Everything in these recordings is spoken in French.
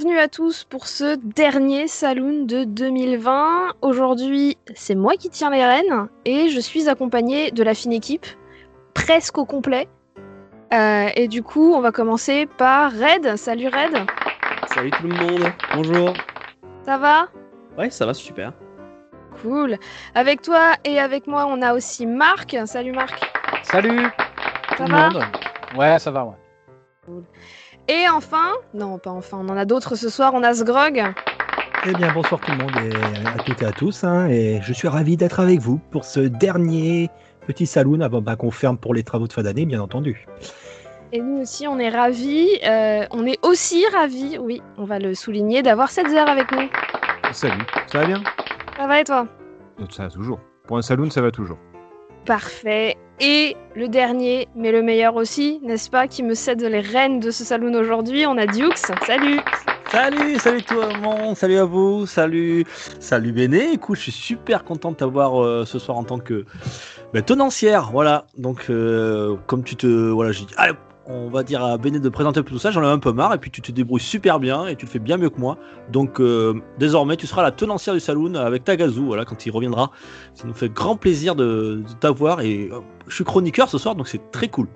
bienvenue à tous pour ce dernier Saloon de 2020. Aujourd'hui, c'est moi qui tiens les rênes et je suis accompagnée de la fine équipe, presque au complet. Euh, et du coup, on va commencer par Red. Salut Red, Salut tout le monde, bonjour. ça va? Ouais, ça va super. Cool. Avec toi et avec moi, on a aussi Marc. Salut Marc, Salut ça tout le va? monde. Ouais, ça va, ouais. Et enfin, non pas enfin, on en a d'autres ce soir, on a Sgrog. Eh bien, bonsoir tout le monde et à toutes et à tous. hein, et je suis ravi d'être avec vous pour ce dernier petit saloon avant bah, qu'on ferme pour les travaux de fin d'année, bien entendu. Et nous aussi, on est ravis. euh, on est aussi ravis, oui, on va le souligner, d'avoir cette heures avec nous. Salut, ça va bien? Ça va et toi? Ça va toujours. Pour un saloon, ça va toujours. Parfait. Et le dernier, mais le meilleur aussi, n'est-ce pas, qui me cède les rênes de ce saloon aujourd'hui, on a Dukes. Salut Salut, salut tout le monde, salut à vous, salut, salut Béné. Écoute, je suis super content de t'avoir euh, ce soir en tant que ben, tenancière. Voilà, donc euh, comme tu te. Voilà, j'ai dit, allez, on va dire à Béné de présenter tout ça, j'en ai un peu marre, et puis tu te débrouilles super bien et tu le fais bien mieux que moi. Donc euh, désormais, tu seras la tenancière du saloon avec Tagazu, voilà, quand il reviendra. Ça nous fait grand plaisir de, de t'avoir et je suis chroniqueur ce soir, donc c'est très cool.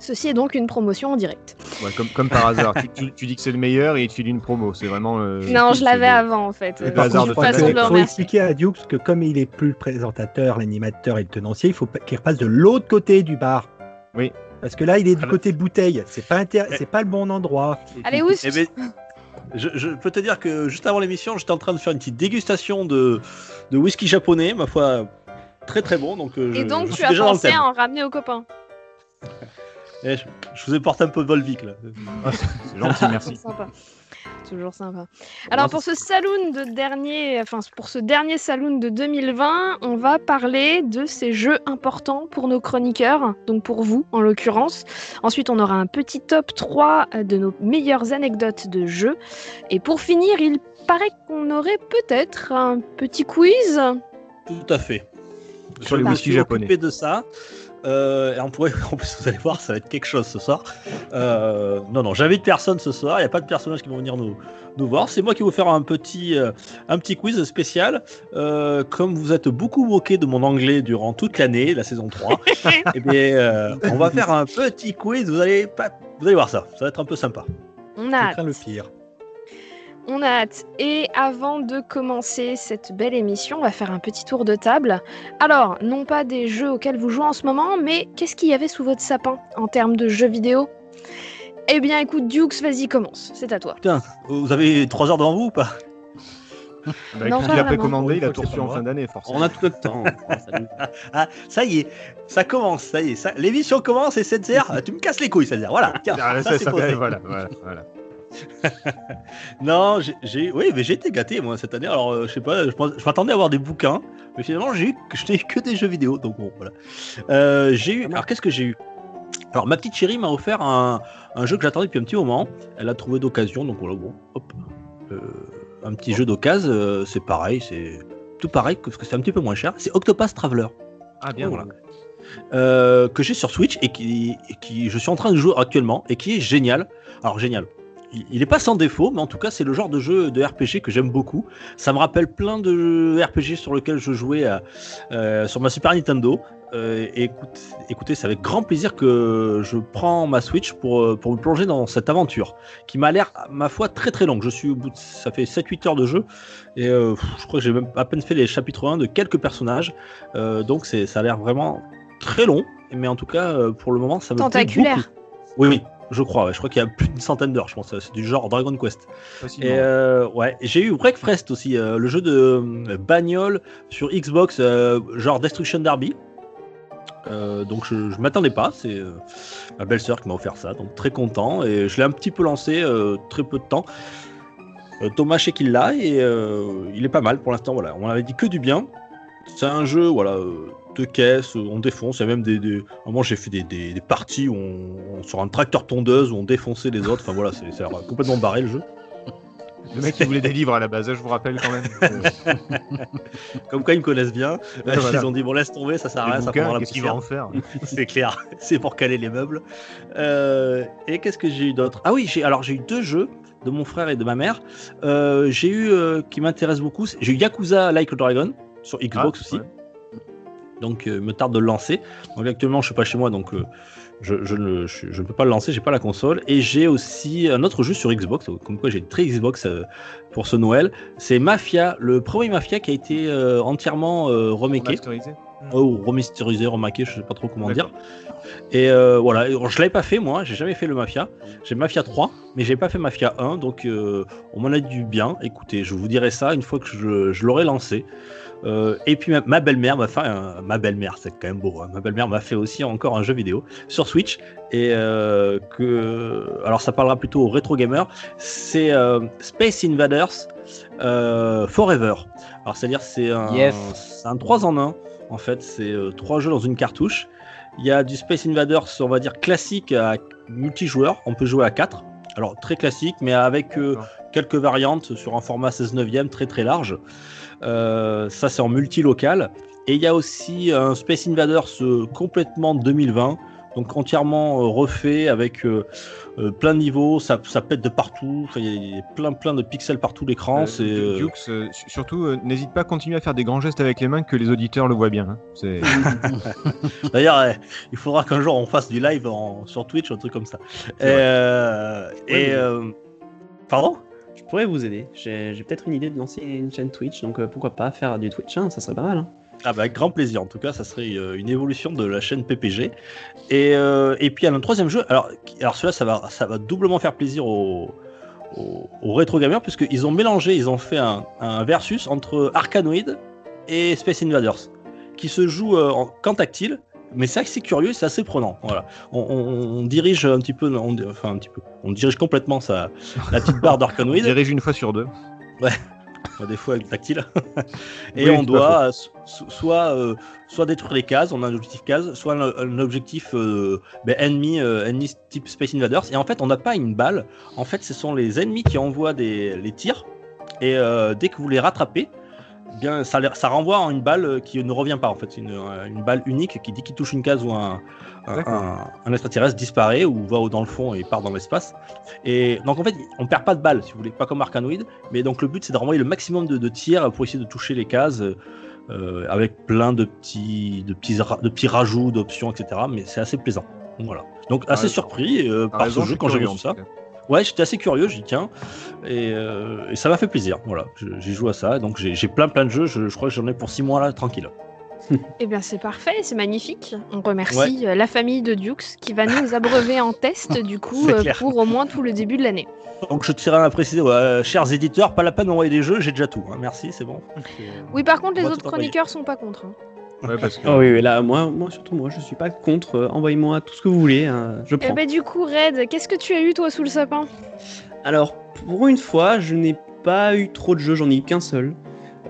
Ceci est donc une promotion en direct. Ouais, comme, comme par hasard. tu, tu- tu dis que c'est le meilleur et tu dis une promo. C'est vraiment. euh, non, je l'avais le- avant en fait. Euh, hasard c'est de façon ça. de le Il faut expliquer à Dukes que comme il est plus le présentateur, l'animateur et le tenancier, il faut pas- qu'il repasse de l'autre côté du bar. Oui. Parce que là, il est du Alors- côté bouteille. C'est pas intér- c'est pas le bon endroit. Allez, où Eh ben, je, je peux te dire que juste avant l'émission, j'étais en train de faire une petite dégustation de, de whisky japonais, ma foi, très très bon. Donc, euh, je, Et donc je tu suis as pensé à en ramener aux copains. Eh, je, je vous ai porté un peu de Volvic là. Ah, c'est gentil, merci. Toujours sympa. Toujours sympa. Alors pour ce saloon de dernier, enfin pour ce dernier saloon de 2020, on va parler de ces jeux importants pour nos chroniqueurs, donc pour vous en l'occurrence. Ensuite, on aura un petit top 3 de nos meilleures anecdotes de jeux. Et pour finir, il paraît qu'on aurait peut-être un petit quiz. Tout à fait. Sur les Je me whisky suis japonais. occupé de ça. Euh, et on pourrait, en plus, vous allez voir, ça va être quelque chose ce soir. Euh, non, non, j'invite personne ce soir. Il n'y a pas de personnages qui vont venir nous, nous voir. C'est moi qui vais vous faire un petit, euh, un petit quiz spécial. Euh, comme vous êtes beaucoup moqué de mon anglais durant toute l'année, la saison 3, eh bien, euh, on va faire un petit quiz. Vous allez, pas, vous allez voir ça. Ça va être un peu sympa. On a le pire. On a hâte. Et avant de commencer cette belle émission, on va faire un petit tour de table. Alors, non pas des jeux auxquels vous jouez en ce moment, mais qu'est-ce qu'il y avait sous votre sapin en termes de jeux vidéo? Eh bien, écoute, Dukes, vas-y, commence. C'est à toi. Putain, vous avez 3 heures devant vous ou pas? Bah, Non, écoute, pas il a précommandé, il a tout reçu en fin d'année, forcément. On a tout le temps. ah, ça y est, ça commence, ça y est. Ça... L'émission commence et 7 heures, tu me casses les couilles, c'est-à-dire. Voilà, tiens, Ah, ça, ça, c'est ça, posé. voilà, voilà, voilà. Non, j'ai- oui, mais j'ai été gâté moi cette année. Alors, euh, je sais pas, je, m'attendais à avoir des bouquins, mais finalement, j'ai eu, je n'ai eu que des jeux vidéo. Donc bon, voilà. Euh, j'ai eu. Alors, qu'est-ce que j'ai eu? Alors, ma petite chérie m'a offert un, un jeu que j'attendais depuis un petit moment. Elle a trouvé d'occasion, donc voilà, bon, hop, Euh, un petit jeu d'occasion. c'est pareil, c'est tout pareil, parce que c'est un petit peu moins cher. C'est Octopath Traveler. Ah, bien, Voilà. voilà. euh, que j'ai sur Switch et qui, et qui je suis en train de jouer actuellement et qui est génial. Alors génial. Il il est pas sans défaut, mais en tout cas c'est le genre de jeu de RPG que j'aime beaucoup. Ça me rappelle plein de RPG sur lesquels je jouais à- euh, sur ma Super Nintendo. Euh, et écoute, écoutez, c'est avec grand plaisir que je prends ma Switch pour, euh, pour me plonger dans cette aventure qui m'a l'air, ma foi, très très longue. Je suis au bout de, ça fait 7-8 heures de jeu et euh, je crois que j'ai même à peine fait les chapitres 1 de quelques personnages. Euh, donc c'est, ça a l'air vraiment très long, mais en tout cas, euh, pour le moment, ça me plaît Tentaculaire. beaucoup. Oui, oui, je crois. ouais. Je crois qu'il y a plus d'une centaine d'heures, je pense. C'est du genre Dragon Quest. Facilement. Et euh, ouais, j'ai eu Breakfast aussi, euh, le jeu de euh, bagnole sur Xbox, euh, genre Destruction Derby. Euh, donc je, je m'attendais pas, c'est euh, ma belle-sœur qui m'a offert ça, donc très content et je l'ai un petit peu lancé euh, très peu de temps. Euh, Thomas chez qu'il l'a et euh, il est pas mal pour l'instant. Voilà, on avait dit que du bien. C'est un jeu, voilà, euh, de caisse, euh, on défonce. Il y a même des. des... À un moment, j'ai fait des, des- des parties où on, sur un tracteur tondeuse où on défonçait les autres. Enfin voilà, c'est complètement barré le jeu. Le mec qui voulait des livres à la base, je vous rappelle quand même. Comme quoi, ils me connaissent bien. Ouais, voilà. Ils ont dit bon, laisse tomber, ça sert à rien, ça prendra la qu'il va poussière. en faire? C'est clair, c'est pour caler les meubles. Euh, et qu'est-ce que j'ai eu d'autre? Ah oui, j'ai alors j'ai eu deux jeux de mon frère et de ma mère. Euh, j'ai eu euh, qui m'intéresse beaucoup. J'ai eu Yakuza Like a Dragon sur Xbox Ah, aussi. ouais. Donc euh, me tarde de le lancer. Donc actuellement je suis pas chez moi donc euh, je, je ne, je, je ne peux pas le lancer, j'ai pas la console. Et j'ai aussi un autre jeu sur Xbox, comme quoi j'ai très Xbox euh, pour ce Noël. C'est Mafia, le premier Mafia qui a été euh, entièrement euh, remaké. Remasterisé. Oh, remasterisé, remaké, je sais pas trop comment dire. Et voilà, Et je l'avais pas fait moi, j'ai jamais fait le Mafia. J'ai Mafia 3, mais j'ai pas fait Mafia 1, donc on m'en a dit du bien. Écoutez, je vous dirai ça une fois que je l'aurai lancé. Euh, et puis ma, ma belle-mère m'a fait, un- ma belle-mère, c'est quand même beau. hein. Ma belle-mère m'a fait aussi encore un jeu vidéo sur Switch et euh, que, alors ça parlera plutôt aux rétro gamers. C'est euh, Space Invaders euh, Forever. Alors c'est-à-dire c'est un, Yes. c'est un 3 en 1 en fait. C'est trois jeux dans une cartouche. Il y a du Space Invaders, on va dire classique à multijoueur. On peut jouer à 4. Alors très classique, mais avec euh, quelques variantes sur un format 16 neuvième très très large. Euh, ça c'est en multi-local. Et il y a aussi un Space Invaders euh, complètement 2020, donc entièrement euh, refait avec euh, euh, plein de niveaux, ça, ça pète de partout, il y a plein plein de pixels partout l'écran. Euh, euh, Dukes, euh, surtout, euh, n'hésite pas à continuer à faire des grands gestes avec les mains que les auditeurs le voient bien. hein. D'ailleurs, euh, il faudra qu'un jour on fasse du live en- sur Twitch, un truc comme ça. Et Ouais, euh, pardon? Pourrais vous aider. J'ai peut-être une idée de lancer une chaîne Twitch, donc euh, pourquoi pas faire du Twitch, hein, ça serait pas mal. hein. Ah bah, grand plaisir. En tout cas, ça serait euh, une évolution de la chaîne PPG. Et, euh, et puis, a un troisième jeu. Alors, alors celui-là, ça va, ça va doublement faire plaisir aux, aux, rétro gamers, puisqu'ils ont mélangé, ils ont fait un, un versus entre Arkanoid et Space Invaders, qui se joue euh, en, qu'en tactile. Mais c'est assez curieux, c'est assez prenant. Voilà. On, on- on dirige un petit peu, on, enfin un petit peu, on dirige complètement sa, la petite barre On d'Arkanoid. dirige une fois sur deux. Bah, des fois avec tactile. et Oui, on c'est doit euh, so- so- soit, euh, soit détruire les cases, on a un objectif case, soit un, un objectif euh, ben, ennemi, euh, ennemi type Space Invaders. Et en fait, on n'a pas une balle. En fait, ce sont les ennemis qui envoient des, les tirs. Et dès que vous les rattrapez, bien, ça, renvoie en une balle euh, qui ne revient pas. En fait, c'est une, euh, une balle unique qui, dès qu'il touche une case ou un, un, un- extraterrestre disparaît ou va dans le fond et part dans l'espace. Et donc en fait, on perd pas de balles, si vous voulez, pas comme Arkanoid. Mais donc le but c'est de renvoyer le maximum de, de tirs pour essayer de toucher les cases euh, avec plein de petits, de petits, de petits rajouts, d'options, etc. Mais c'est assez plaisant. Donc, Voilà. Donc assez raison. surpris euh, par raison, ce je jeu quand j'ai en ça. Ouais, j'étais assez curieux, j'y tiens. Et, euh, et ça m'a fait plaisir. Voilà, j'ai joué à ça. Donc j'ai plein plein de jeux. Je, je crois que j'en ai pour 6 mois là, tranquille. Eh bien, c'est parfait, c'est magnifique. On remercie Ouais. euh, la famille de Dukes qui va nous abreuver en test, du coup, euh, pour au moins tout le début de l'année. Donc je tiens à préciser, ouais, chers éditeurs, pas la peine d'envoyer des jeux, j'ai déjà tout. hein. Merci, c'est bon. Oui, par contre, les autres chroniqueurs sont pas contre. hein. Ouais, parce que Oh oui, oui, là, moi, moi, surtout moi, je suis pas contre. euh, Envoyez-moi tout ce que vous voulez, hein, je Eh prends. ben, du coup, Red, qu'est-ce que tu as eu, toi, sous le sapin? Alors, pour une fois, je n'ai pas eu trop de jeux, j'en ai eu qu'un seul.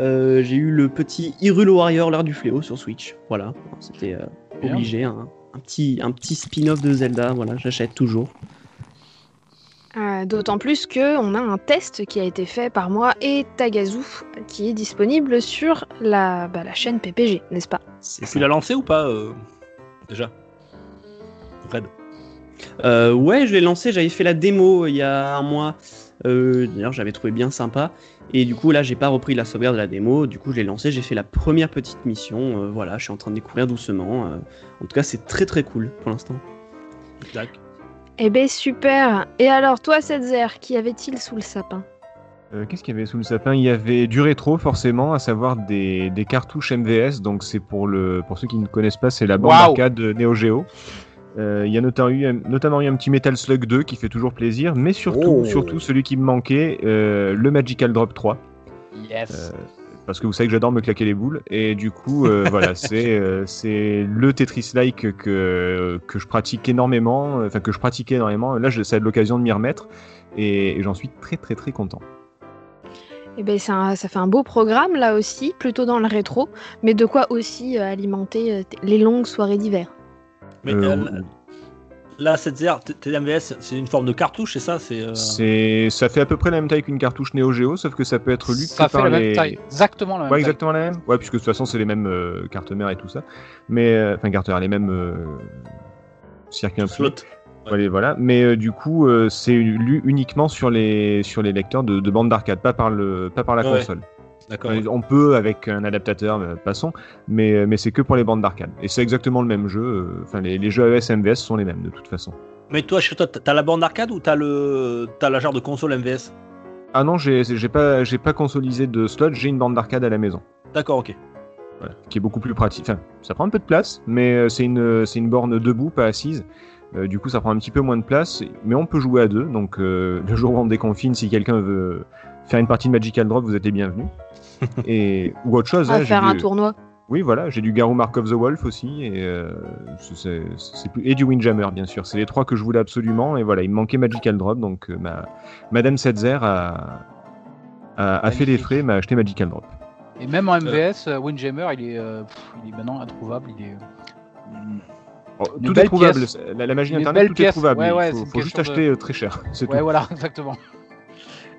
Euh, j'ai eu le petit Hyrule Warrior, l'ère du fléau sur Switch. Voilà, c'était euh, obligé. hein. Un petit, un petit spin-off de Zelda, voilà, j'achète toujours. Euh, D'autant plus que on a un test qui a été fait par moi et Tagazu, qui est disponible sur la, bah, la chaîne PPG, n'est-ce pas? Tu l'as lancé ou pas euh, Déjà? Red. Euh, ouais, je l'ai lancé, j'avais fait la démo il y a un mois. Euh, D'ailleurs, j'avais trouvé bien sympa. Et du coup, là, j'ai pas repris la sauvegarde de la démo. Du coup, je l'ai lancé, j'ai fait la première petite mission. Euh, voilà, je suis en train de découvrir doucement. Euh, en tout cas, c'est très très cool pour l'instant. Tac. Eh ben super Et alors, toi, Setzer, qui avait-il sous le sapin? Euh, Qu'est-ce qu'il y avait sous le sapin? Il y avait du rétro forcément, à savoir des, des cartouches MVS. Donc c'est pour le pour ceux qui ne connaissent pas, c'est la bande Waouh arcade Neo Geo. Euh, Il y a notamment eu, notamment eu un petit Metal Slug 2 qui fait toujours plaisir, mais surtout, Oh. surtout celui qui me manquait, euh, le Magical Drop 3. Yes. Parce que vous savez que j'adore me claquer les boules. Et du coup euh, voilà c'est euh, c'est le Tetris like que que je pratique énormément enfin que je pratiquais énormément. Là je- ça a l'occasion de m'y remettre. Et, et j'en suis très très très content. Eh ben, un- ça fait un beau programme là aussi, plutôt dans le rétro, mais de quoi aussi euh, alimenter les longues soirées d'hiver. Mais Euh, euh, là, cette ZR, TMVS, c'est une forme de cartouche, c'est ça C'est. euh, C'est, ça fait à peu près la même taille qu'une cartouche Neo Geo, sauf que ça peut être lu Ça fait par la même les. taille. Exactement la même Ouais, taille. exactement la même. Ouais, puisque de toute façon c'est les mêmes euh, cartes mères et tout ça. Mais euh, enfin cartes mères, les mêmes euh, circuits imprimés. slot. Voilà, voilà. Mais euh, du coup, euh, c'est lu uniquement sur les sur les lecteurs de, de bande d'arcade, pas par le pas par la Ouais. console. D'accord. Euh, On peut avec un adaptateur, euh, passons, mais euh, mais c'est que pour les bandes d'arcade. Et c'est exactement le même jeu. Enfin, les, les jeux AES MVS sont les mêmes de toute façon. Mais toi, chez toi, t'as la bande d'arcade ou t'as le, t'as la genre de console MVS Ah non, j'ai j'ai pas j'ai pas consolisé de slot, j'ai une bande d'arcade à la maison. D'accord, ok. Voilà, qui est beaucoup plus pratique. Enfin, ça prend un peu de place, mais c'est une, c'est une borne debout, pas assise. Euh, du coup, ça prend un petit peu moins de place, mais on peut jouer à deux. Donc, euh, le jour où on déconfine, si quelqu'un veut faire une partie de Magical Drop, vous êtes les bienvenus. Et ou autre chose. À hein, faire un du- tournoi. Oui, voilà, j'ai du Garou Mark of the Wolf aussi, et euh, c'est- c'est c'est plus et du Windjammer, bien sûr. C'est les trois que je voulais absolument, et voilà, il me manquait Magical Drop, donc euh, ma Madame Setzer a, a, a fait les frais, m'a acheté Magical Drop. Et même en MVS, euh, Windjammer, il est, euh, pff, il est maintenant introuvable. Il est. Oh, tout est trouvable. La, la magie Une internet, tout pièce. est trouvable. Ouais, ouais, il faut, juste acheter très cher. C'est Ouais, tout. voilà, exactement.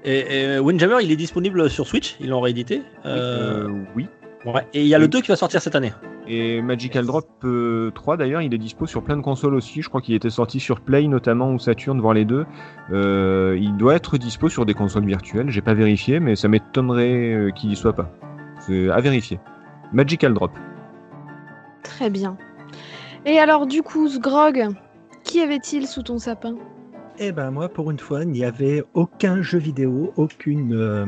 Et, et Windjammer, il est disponible sur Switch, ils l'ont réédité. Euh, Euh, oui. ouais. Et il y a le oui. 2 qui va sortir cette année. Et Magical Drop euh, 3 d'ailleurs, il est dispo sur plein de consoles aussi. Je crois qu'il était sorti sur Play notamment ou Saturn, voir les deux. Euh, il doit être dispo sur des consoles virtuelles. J'ai pas vérifié, mais ça m'étonnerait euh, qu'il y soit pas. C'est à vérifier. Magical Drop. Très bien. Et alors, du coup, Sgrog, qui avait-il sous ton sapin? Eh ben moi, pour une fois, il n'y avait aucun jeu vidéo, aucune, euh,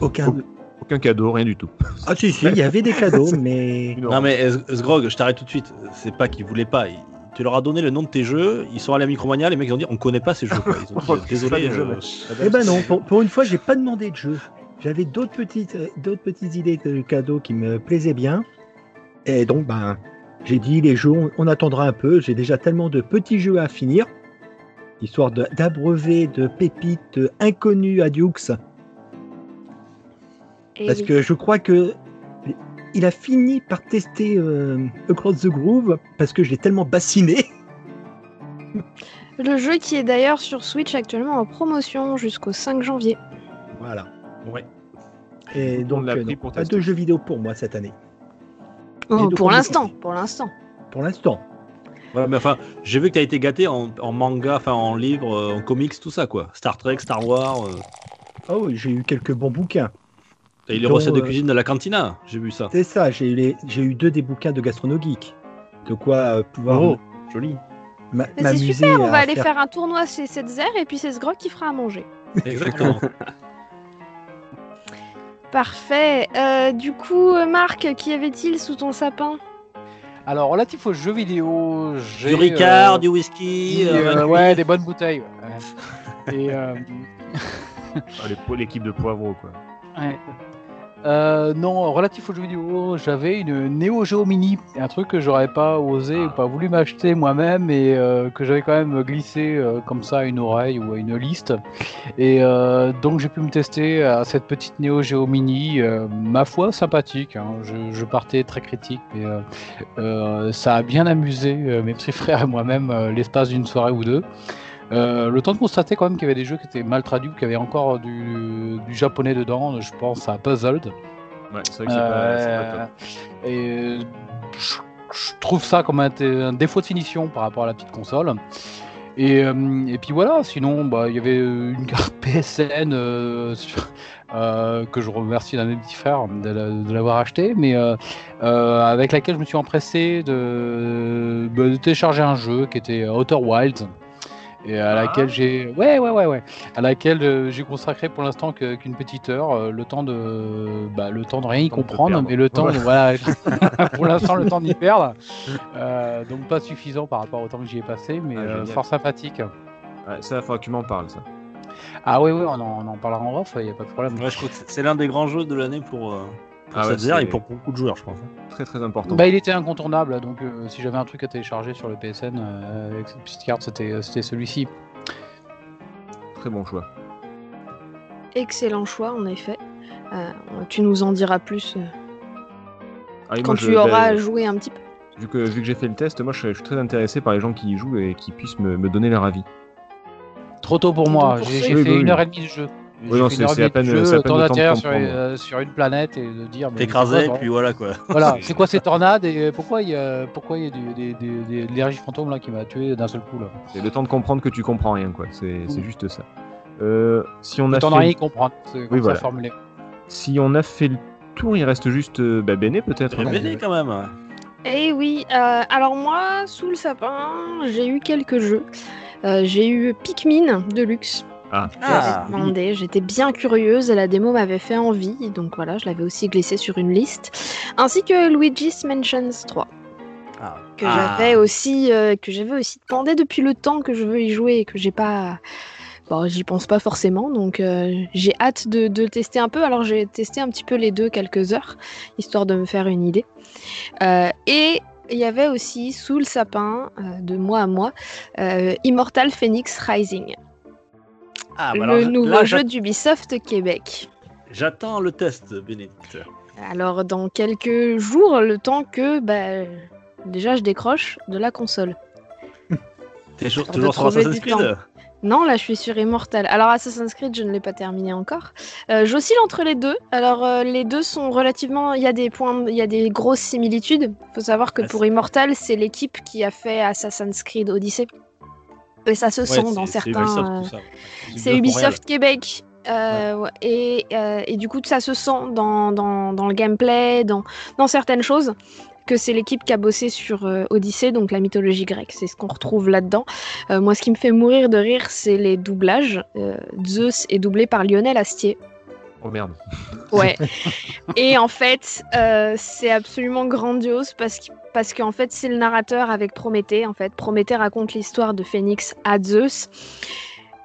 aucun. Aucun cadeau, rien du tout. Ah si si, il y avait des cadeaux, mais Non, mais euh, Sgrog, je t'arrête tout de suite. C'est pas qu'ils voulaient pas. Ils- Tu leur as donné le nom de tes jeux, ils sont allés à Micromania, les mecs ils ont dit on connaît pas ces jeux. quoi. Ils ont dit, désolé. euh, mais- Eh ben non, pour, pour une fois, j'ai pas demandé de jeu. J'avais d'autres petites, euh, d'autres petites idées de cadeaux qui me plaisaient bien. Et donc, ben, j'ai dit les jeux, on, on attendra un peu. J'ai déjà tellement de petits jeux à finir, histoire de- d'abreuver de pépites inconnues à Dukes. Eh Parce oui. que je crois que il a fini par tester euh, Across the Groove parce que je l'ai tellement bassiné. Le jeu qui est d'ailleurs sur Switch actuellement en promotion jusqu'au 5 janvier. Voilà. Ouais. Et On donc, euh, non, pas de jeux vidéo pour moi cette année. Oh, de pour l'instant, de- pour l'instant. Pour l'instant. Ouais, mais enfin, j'ai vu que t'as été gâté en, en manga, enfin en livre, euh, en comics, tout ça quoi. Star Trek, Star Wars. euh, Ah oui, j'ai eu quelques bons bouquins. T'as eu les Dont, recettes de euh, cuisine de la cantina, j'ai vu ça. C'est ça, j'ai eu, les- j'ai eu deux des bouquins de Gastrono Geek. De quoi euh, pouvoir Oh, joli. m'a- Mais c'est super, on va aller faire un tournoi chez Setzer et puis c'est Sgrog qui fera à manger. Exactement. Parfait. Euh, du coup, Marc, qui avait-il sous ton sapin? Alors, relatif aux jeux vidéo, j'ai. du Ricard, euh, du whisky. euh, euh, ouais, des bonnes bouteilles. ouais. Et, euh, Ah, L'équipe de poivreau, quoi. ouais. Euh, non, relatif aux jeux vidéo, j'avais une Neo Geo Mini, un truc que j'aurais pas osé ou pas voulu m'acheter moi-même et euh, que j'avais quand même glissé euh, comme ça à une oreille ou à une liste. Et donc j'ai pu me tester à cette petite Neo Geo Mini, ma foi sympathique. hein. Je, je partais très critique, mais ça a bien amusé mes petits frères et moi-même l'espace d'une soirée ou deux. Euh, le temps de constater quand même qu'il y avait des jeux qui étaient mal traduits, qu'il y avait encore du, du japonais dedans. Je pense à Puzzled. Ouais, c'est vrai que c'est pas, pas top. Euh, et je, je trouve ça comme un, un défaut de finition par rapport à la petite console. Et, euh, et puis voilà, sinon bah, il y avait une carte PSN euh, sur- euh, que je remercie d'un petits frères de, la- de l'avoir acheté, mais euh, euh, avec laquelle je me suis empressé de, bah, de télécharger un jeu qui était Outer Wilds. Et à laquelle j'ai ouais ouais ouais ouais. À laquelle euh, j'ai consacré pour l'instant qu'une petite heure euh, le temps de bah, le temps de rien y comprendre mais le temps Voilà. pour l'instant le temps d'y perdre. Euh, donc pas suffisant par rapport au temps que j'y ai passé mais Ah, euh, fort sympathique. Ouais, ça, il faudra que tu m'en parles, ça. ah oui oui on en, on en parlera en off il y a pas de problème. Ouais, je crois que c'est- l'un des grands jeux de l'année pour, euh, pour Ah ouais, c'est- et pour beaucoup de joueurs, je pense. Très, très important. bah il était incontournable donc euh, si j'avais un truc à télécharger sur le PSN euh, avec cette petite carte c'était c'était celui-ci Très bon choix. excellent choix en effet. Euh, tu nous en diras plus euh, Ah, quand moi, tu je- auras joué un petit peu. Vu que, vu que j'ai fait le test, moi je, suis- je suis très intéressé par les gens qui y jouent et qui puissent me, me donner leur avis. Trop tôt pour moi. J'ai Oui, fait oui, une oui. heure et demie de jeu. Oui, non, c'est- à de peine- jeu, c'est à le peine temps le temps de sur, euh, sur une planète et de dire. T'écraser, puis voilà quoi. Voilà, c'est quoi ces tornades et pourquoi il y a, pourquoi il y a du, des, des, des- de l'énergie fantôme là qui m'a tué d'un seul coup là? C'est le temps de comprendre que tu comprends rien, quoi. C'est c'est juste ça. Euh, si on a T'en fait- as rien comprendre, c'est ça voilà. formulé. Si on a fait le tour, il reste juste euh, bah, Béné peut-être. Non béné quand même. Eh oui, euh, alors moi, sous le sapin, j'ai eu quelques jeux. Euh, j'ai eu Pikmin Deluxe. Ah. Ah. J'avais demandé, j'étais bien curieuse et la démo m'avait fait envie, donc voilà, je l'avais aussi glissé sur une liste. Ainsi que Luigi's Mansions 3, Ah. que Ah. j'avais aussi, euh, que j'avais aussi demandé depuis le temps que je veux y jouer et que j'ai pas. Bon, j'y pense pas forcément, donc euh, j'ai hâte de, tester un peu. Alors j'ai testé un petit peu les deux quelques heures, histoire de me faire une idée. Euh, et il y avait aussi sous le sapin, euh, de mois à mois, euh, Immortal Phoenix Rising, Ah, bah le alors, nouveau jeu d'Ubisoft Québec. J'attends le test, Bénédicte. Alors dans quelques jours, le temps que bah, déjà je décroche de la console. T'es toujours, toujours sur Assassin's Creed. Non, là je suis sur Immortal. Alors Assassin's Creed, je ne l'ai pas terminé encore. Euh, J'oscille entre les deux. Alors euh, les deux sont relativement, il y a des points, il y a des grosses similitudes. Il faut savoir que Ah, pour Immortal, c'est l'équipe qui a fait Assassin's Creed Odyssey. Et ça se Ouais, sent dans certains. Euh. C'est Ubisoft Québec. Euh, ouais, et, euh, et du coup, ça se sent dans, dans, dans le gameplay, dans, dans certaines choses, que c'est l'équipe qui a bossé sur euh, Odyssée, donc la mythologie grecque. C'est ce qu'on retrouve là-dedans. Euh, moi, ce qui me fait mourir de rire, c'est les doublages. Euh, Zeus est doublé par Lionel Astier. Oh merde. Ouais. et en fait, euh, c'est absolument grandiose parce que parce qu'en fait, c'est le narrateur avec Prométhée. En fait, Prométhée raconte l'histoire de Phénix à Zeus.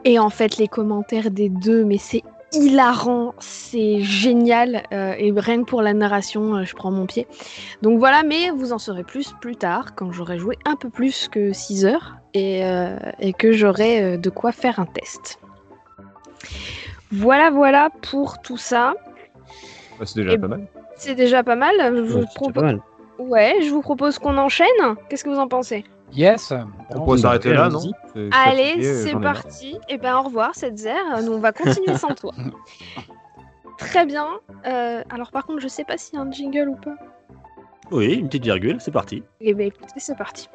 Et en fait, les commentaires des deux, mais c'est hilarant, c'est génial. euh, et rien que pour la narration, euh, je prends mon pied. Donc voilà, mais vous en saurez plus plus tard, quand j'aurai joué un peu plus que 6 heures et, euh, et que j'aurai euh, de quoi faire un test. Voilà, voilà pour tout ça. Bah, c'est déjà Et pas mal. C'est déjà pas mal. Je vous Ouais, Ouais, je vous propose qu'on enchaîne. Qu'est-ce que vous en pensez? Yes. On pourrait s'arrêter là, non? Allez, c'est parti. Et ben au revoir, cette zère. Nous, on va continuer sans toi. Très bien. Euh, alors par contre, je sais pas s'il y a un jingle ou pas. Oui, une petite virgule, c'est parti. Eh ben écoutez, c'est parti.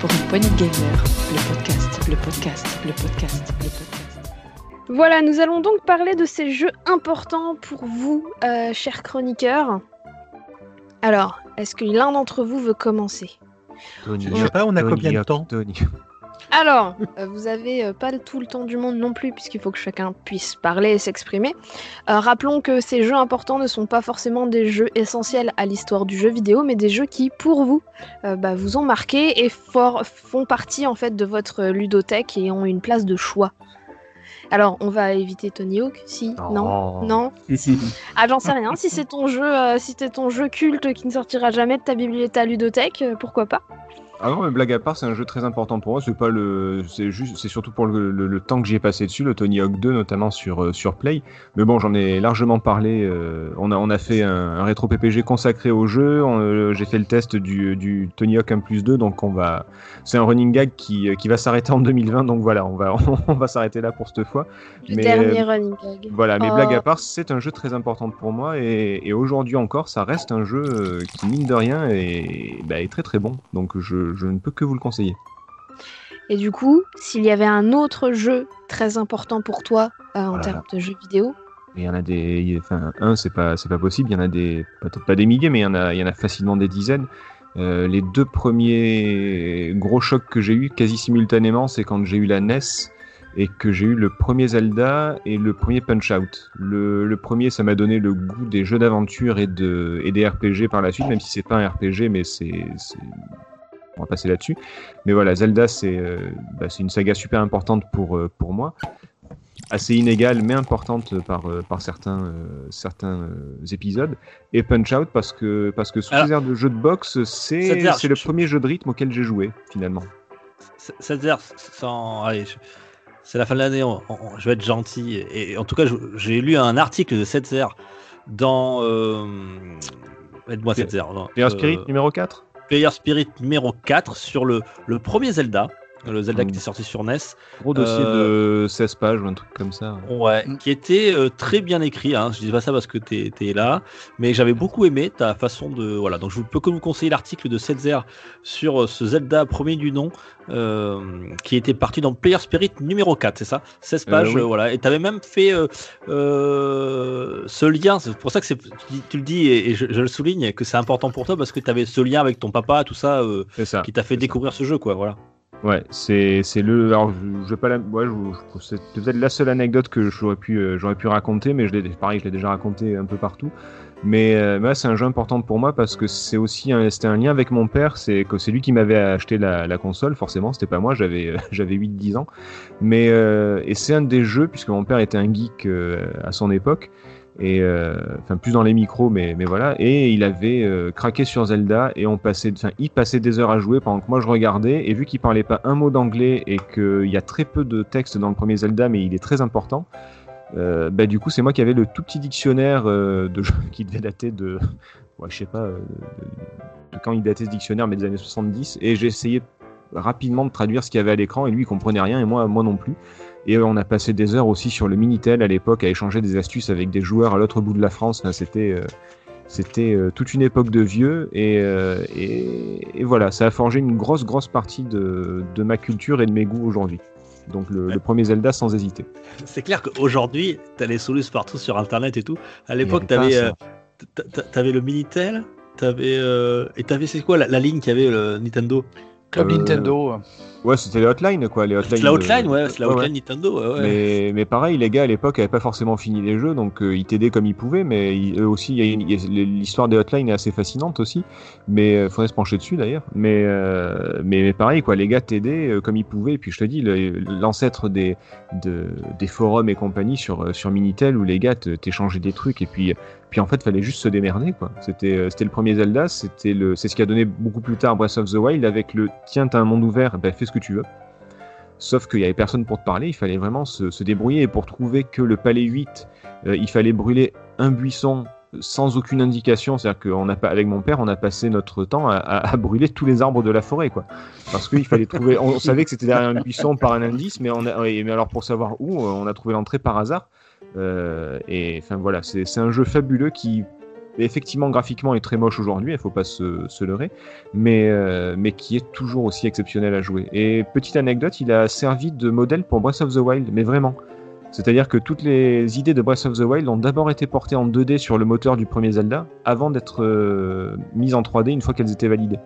Pour une poignée de gamers, le podcast, le podcast, le podcast, le podcast. Voilà, nous allons donc parler de ces jeux importants pour vous, euh, chers chroniqueurs. Alors, est-ce que l'un d'entre vous veut commencer? Tony, Je sais pas, on a Tony, combien de temps? Tony. Alors, euh, vous avez euh, pas tout le temps du monde non plus, puisqu'il faut que chacun puisse parler et s'exprimer. Euh, rappelons que ces jeux importants ne sont pas forcément des jeux essentiels à l'histoire du jeu vidéo, mais des jeux qui, pour vous, euh, bah, vous ont marqué et for- font partie en fait de votre ludothèque et ont une place de choix. Alors, on va éviter Tony Hawk, si Non, Oh. non. Ah, j'en sais rien. Si c'est ton jeu, euh, si c'est ton jeu culte qui ne sortira jamais de ta bibliothèque, ta ludothèque, euh, pourquoi pas Ah non, mais blague à part, c'est un jeu très important pour moi. C'est pas le, c'est juste, c'est surtout pour le, le- le temps que j'y ai passé dessus, le Tony Hawk 2 notamment sur euh, sur Play. Mais bon, j'en ai largement parlé. euh, on a on a fait un, un rétro PPG consacré au jeu. Euh, J'ai fait le test du, du Tony Hawk 1 plus 2, donc on va, c'est un running gag qui qui va s'arrêter en 2020. Donc voilà, on va on va s'arrêter là pour cette fois. Le Mais, dernier running gag. Voilà, mais Oh. blague à part, c'est un jeu très important pour moi et, et aujourd'hui encore, ça reste un jeu qui mine de rien et bah, est très très bon. Donc je, je ne peux que vous le conseiller. Et du coup, s'il y avait un autre jeu très important pour toi euh, en Oh termes de jeux vidéo, Il y en a des, enfin un c'est pas c'est pas possible. Il y en a des peut-être pas des milliers, mais il y en a il y en a facilement des dizaines. Euh, les deux premiers gros chocs que j'ai eu quasi simultanément, c'est quand j'ai eu la NES et que j'ai eu le premier Zelda et le premier Punch Out. Le, le premier, ça m'a donné le goût des jeux d'aventure et de et des RPG par la suite, même si c'est pas un RPG, mais c'est- on va passer là-dessus. Mais voilà, Zelda, c'est euh, bah, c'est une saga super importante pour euh, pour moi assez inégale mais importante par, euh, par certains, euh, certains épisodes. Et Punch Out parce que, parce que sous Alors, les airs de jeu de boxe, c'est c'est le je- premier jeu de rythme auquel j'ai joué finalement. heure, sans. Allez, je- c'est la fin de l'année, je vais être gentil. Et, en tout cas, j'ai lu un article de 7 heures dans. Aide-moi 7 heures. non, Player euh, Spirit numéro 4 Player Spirit numéro 4 sur le, le premier Zelda. Le Zelda Mm. qui était sorti sur NES. Gros dossier Euh, de 16 pages ou un truc comme ça. Ouais, Mm. qui était euh, très bien écrit. Hein. Je dis pas ça parce que t'es es là, mais j'avais beaucoup aimé ta façon de voilà. Donc je peux que vous conseiller l'article de Setzer sur euh, ce Zelda premier du nom, euh, qui était parti dans Player Spirit numéro 4, c'est ça? 16 pages, oui. euh, voilà. Et t'avais même fait euh, euh, ce lien. C'est pour ça que tu, tu le dis et, et je, je le souligne que c'est important pour toi parce que t'avais ce lien avec ton papa, tout euh, ça. qui t'a fait découvrir ce jeu, quoi. Voilà. Ouais, c'est le. Alors, je, pas c'est peut-être la seule anecdote que j'aurais pu euh, j'aurais pu raconter, mais je l'ai pareil, je l'ai déjà raconté un peu partout. Mais, euh, c'est un jeu important pour moi parce que c'est aussi un, c'était un lien avec mon père. C'est que c'est lui qui m'avait acheté la, console. Forcément, c'était pas moi. J'avais euh, j'avais 8-10 ans. Mais et c'est un des jeux puisque mon père était un geek à son époque et euh, enfin plus dans les micros mais mais voilà. Et il avait euh, craqué sur Zelda et on passait enfin il passait des heures à jouer pendant que moi je regardais. Et vu qu'il parlait pas un mot d'anglais et qu'il y a très peu de texte dans le premier Zelda mais il est très important euh, bah du coup c'est moi qui avais le tout petit dictionnaire euh, de jeux qui devait dater de ouais, je sais pas de quand il datait ce dictionnaire mais des années 70 et j'ai essayé rapidement de traduire ce qu'il y avait à l'écran et lui il comprenait rien et moi moi non plus et euh, on a passé des heures aussi sur le Minitel à l'époque à échanger des astuces avec des joueurs à l'autre bout de la France. Enfin, c'était euh, c'était euh, toute une époque de vieux et, euh, et, et voilà, ça a forgé une grosse grosse partie de, de ma culture et de mes goûts aujourd'hui. Donc le, le premier Zelda sans hésiter. C'est clair qu'aujourd'hui, t'as les solutions partout sur Internet et tout. À l'époque, t'avais euh, t'avais le Minitel, t'avais euh, et t'avais c'est quoi la, la ligne qui avait le Nintendo? Club Euh, Nintendo. Ouais, c'était les hotlines quoi, les hotlines. C'est la de- hotline, ouais, c'est la hotline ouais. Nintendo. Ouais, ouais. Mais, mais pareil, les gars à l'époque avaient pas forcément fini les jeux, donc euh, ils t'aidaient comme ils pouvaient, mais ils- eux aussi, il il l'histoire des hotlines est assez fascinante aussi, mais euh, faudrait se pencher dessus d'ailleurs. Mais, euh, mais, mais pareil, quoi, les gars t'aidaient euh, comme ils pouvaient, et puis je te dis, l'ancêtre des, de, des forums et compagnie sur, sur Minitel où les gars t'échangeaient des trucs, et puis, puis en fait, fallait juste se démerder, euh, c'était le premier Zelda, c'était c'est ce qui a donné beaucoup plus tard Breath of the Wild avec le tiens, t'as un monde ouvert, ben fais ce que tu veux. Sauf qu'il y avait personne pour te parler, il fallait vraiment se, débrouiller. Et pour trouver que le palais 8, euh, il fallait brûler un buisson sans aucune indication. C'est-à-dire qu'on mon père, on a passé notre temps à, brûler tous les arbres de la forêt, quoi. Parce qu'il fallait trouver. On savait que c'était derrière un buisson par un indice, mais on a, mais alors pour savoir où, euh, on a trouvé l'entrée par hasard. Euh, et enfin voilà, c'est un jeu fabuleux qui effectivement graphiquement est très moche aujourd'hui, il faut pas se, leurrer, mais, euh, mais qui est toujours aussi exceptionnel à jouer. Et petite anecdote, il a servi de modèle pour Breath of the Wild, mais vraiment. C'est-à-dire que toutes les idées de Breath of the Wild ont d'abord été portées en 2D sur le moteur du premier Zelda, avant d'être euh, mises en 3D une fois qu'elles étaient validées.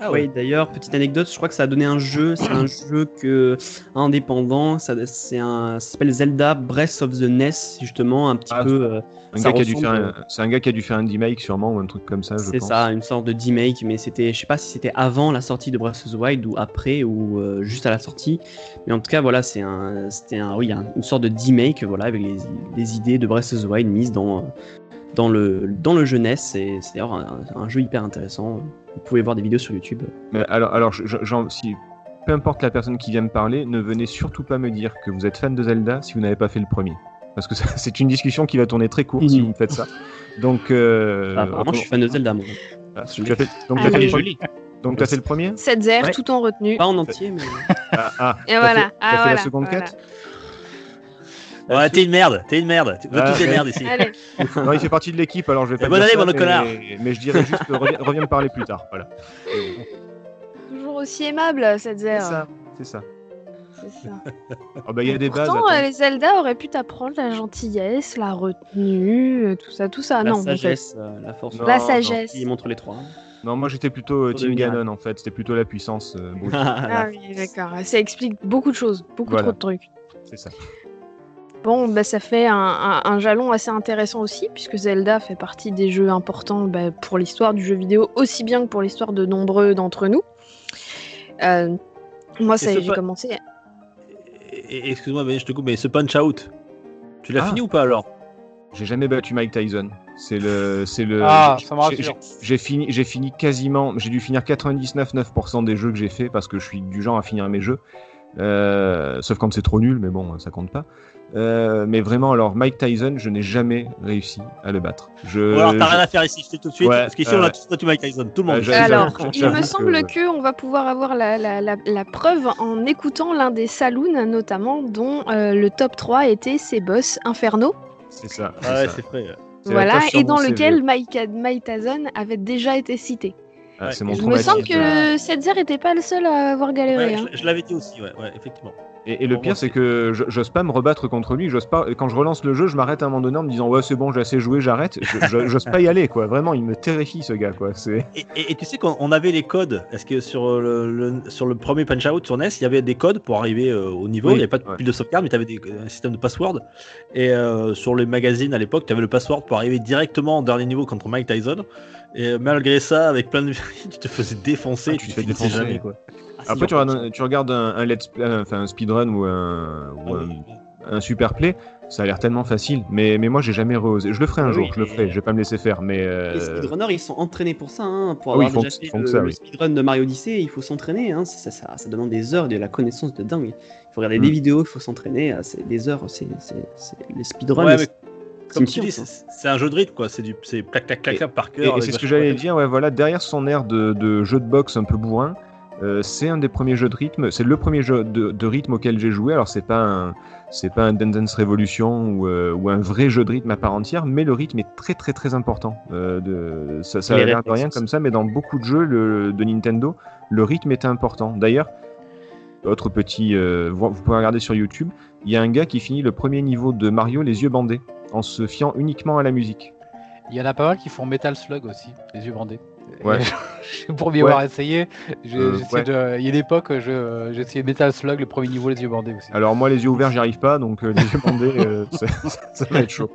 Ah Oui, d'ailleurs, petite anecdote, je crois que ça a donné un jeu, c'est un jeu que indépendant, ça, c'est un, ça s'appelle Zelda Breath of the NES, justement, un petit Ah, peu. euh, Un un- C'est un gars qui a dû faire un remake sûrement ou un truc comme ça, je c'est ça, une sorte de remake, mais c'était, je sais pas si c'était avant la sortie de Breath of the Wild ou après ou euh, juste à la sortie, mais en tout cas voilà, c'est un, c'était un, oui, un- une sorte de remake, voilà, avec les, les idées de Breath of the Wild mises dans dans le dans le jeunesse, et c'est d'ailleurs un, un jeu hyper intéressant. Vous pouvez voir des vidéos sur YouTube. Mais alors, alors je- je- j'en- si, peu importe la personne qui vient me parler, ne venez surtout pas me dire que vous êtes fan de Zelda si vous n'avez pas fait le premier. Parce que c'est une discussion qui va tourner très court si Mhm. vous me faites ça. Donc, euh, Ah, apparemment, je suis fan de Zelda, moi. Ah, tu as fait, donc, tu as fait donc t'as fait le premier? Cette zère, Ouais. tout en retenue. Pas en entier, mais. Ah, ah, Et voilà. fait- Ah, T'as fait voilà, la seconde voilà. quête Ouais, t'es une merde, t'es une merde. Tu veux Ah, toutes les ouais. merdes ici. Allez, Non, il fait partie de l'équipe, alors je vais pas bonne dire année, mon mais, connard. mais je dirais juste, reviens, reviens me parler plus tard. Voilà. toujours aussi aimable, cette C'est ça, c'est ça. C'est ça. Ah bah, il y a des bases. Pourtant, attends. euh, les Zelda auraient pu t'apprendre la gentillesse, la retenue, euh, tout ça, tout ça. la non, sagesse, euh, la force. Non, La non. sagesse. Il montre les trois. Non, moi j'étais plutôt euh, Team Ganon en fait, c'était plutôt la puissance. euh. Ah oui, d'accord. Ça explique beaucoup de choses, beaucoup Voilà. trop de trucs. c'est ça. Bon, bah, ça fait un, un- un jalon assez intéressant aussi, puisque Zelda fait partie des jeux importants bah, pour l'histoire du jeu vidéo, aussi bien que pour l'histoire de nombreux d'entre nous. Euh, moi, ça, j'ai commencé. Excuse-moi, mais je te coupe, mais ce punch out, tu l'as Ah. fini ou pas alors? J'ai jamais battu Mike Tyson. C'est le, c'est le. Ah, j'ai- ça me j'ai- rassure. j'ai- J'ai fini, j'ai fini quasiment. J'ai dû finir 99,9% des jeux que j'ai fait parce que je suis du genre à finir mes jeux. Euh, sauf quand c'est trop nul, mais bon, ça compte pas. Euh, mais vraiment, alors Mike Tyson, je n'ai jamais réussi à le battre. Je, Ou alors t'as je- rien à faire ici, je te dis tout de suite. Ouais, parce qu'ici euh, on a tous battu Mike Tyson, tout le monde. euh, Alors, il me semble que on va pouvoir avoir la, la- la- la preuve en écoutant l'un des saloons, notamment, dont euh, le top 3 était ses boss infernaux. C'est ça. c'est Ouais, ça. c'est vrai. Voilà, et dans lequel Mike, Mike Tyson avait déjà été cité. Ah, c'est mon Il me semble que Setzer n'était pas le seul à avoir galéré. Ouais, hein. je je l'avais dit aussi, ouais, ouais, effectivement. Et, et le pire, c'est que j'ose pas me rebattre contre lui. J'ose pas. Quand je relance le jeu, je m'arrête à un moment donné en me disant ouais, c'est bon, j'ai assez joué, j'arrête. J'ose pas y aller, quoi. Vraiment, il me terrifie ce gars, quoi. C'est. Et, et- et tu sais qu'on on avait les codes. Est-ce que sur le, le- sur le premier Punch Out sur NES, il y avait des codes pour arriver euh, au niveau Oui, Il n'y avait pas de ouais. pile de sauvegarde, mais tu avais des, un système de password. Et euh, sur les magazines à l'époque, tu avais le password pour arriver directement au dernier niveau contre Mike Tyson. Et malgré ça, avec plein de tu te faisais défoncer, Ah, tu tu te fais défoncer. jamais quoi. Après, tu regardes, tu regardes un, un let's play, enfin un speedrun ou un, ou un, un super play, ça a l'air tellement facile. Mais, mais moi, j'ai jamais osé. Je le ferai un Ah jour, oui, je le ferai. Je vais pas me laisser faire. Mais euh, Les speedrunners, ils sont entraînés pour ça, hein, pour oui, avoir ils font déjà fait font que le, ça, le oui. speedrun de Mario Odyssey, il faut s'entraîner, hein, ça, ça, ça demande des heures, de la connaissance de dingue. Il faut regarder Mm. des vidéos, il faut s'entraîner, c'est des heures, c'est c'est- c'est- les speedruns. Ouais, c'est- mais Comme tu dis, c'est c'est un jeu de rythme quoi. C'est du, c'est clac clac clac par cœur. et c'est ce que j'allais dire, ouais, voilà, derrière son air de, de jeu de boxe un peu bourrin, euh, c'est un des premiers jeux de rythme, c'est le premier jeu de, de rythme auquel j'ai joué. Alors c'est pas un, c'est pas un Dance Dance Revolution ou, euh, ou un vrai jeu de rythme à part entière, mais le rythme est très très très important. Euh, de, ça ça Les a l'air de rien comme ça, mais dans beaucoup de jeux le- de Nintendo, le rythme était important. D'ailleurs, autre petit, euh, vous, vous pouvez regarder sur YouTube, il y a un gars qui finit le premier niveau de Mario les yeux bandés en se fiant uniquement à la musique. Il y en a pas mal qui font Metal Slug aussi, les yeux bandés. Ouais. pour m'y Ouais. avoir essayé, j'ai Euh, j'essayais ouais. de- il y a une époque, je- j'ai essayé Metal Slug, le premier niveau, les yeux bandés aussi. Alors moi les yeux ouverts j'y arrive pas donc euh, les yeux bandés euh, ça, ça va être chaud.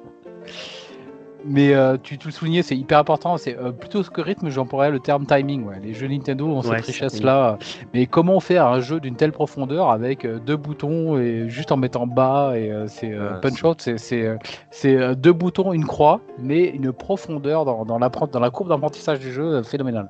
Mais euh, tu tu le soulignais, c'est hyper important. C'est euh, plutôt ce que rythme, j'emploierais le terme timing. Ouais. Les jeux Nintendo ont Ouais, cette richesse-là. Mais comment faire un jeu d'une telle profondeur avec euh, deux boutons et juste en mettant bas et euh, c'est euh, Ouais, punch out, c'est deux boutons, une croix, mais une profondeur dans dans, l'appren- dans la courbe d'apprentissage du jeu phénoménale.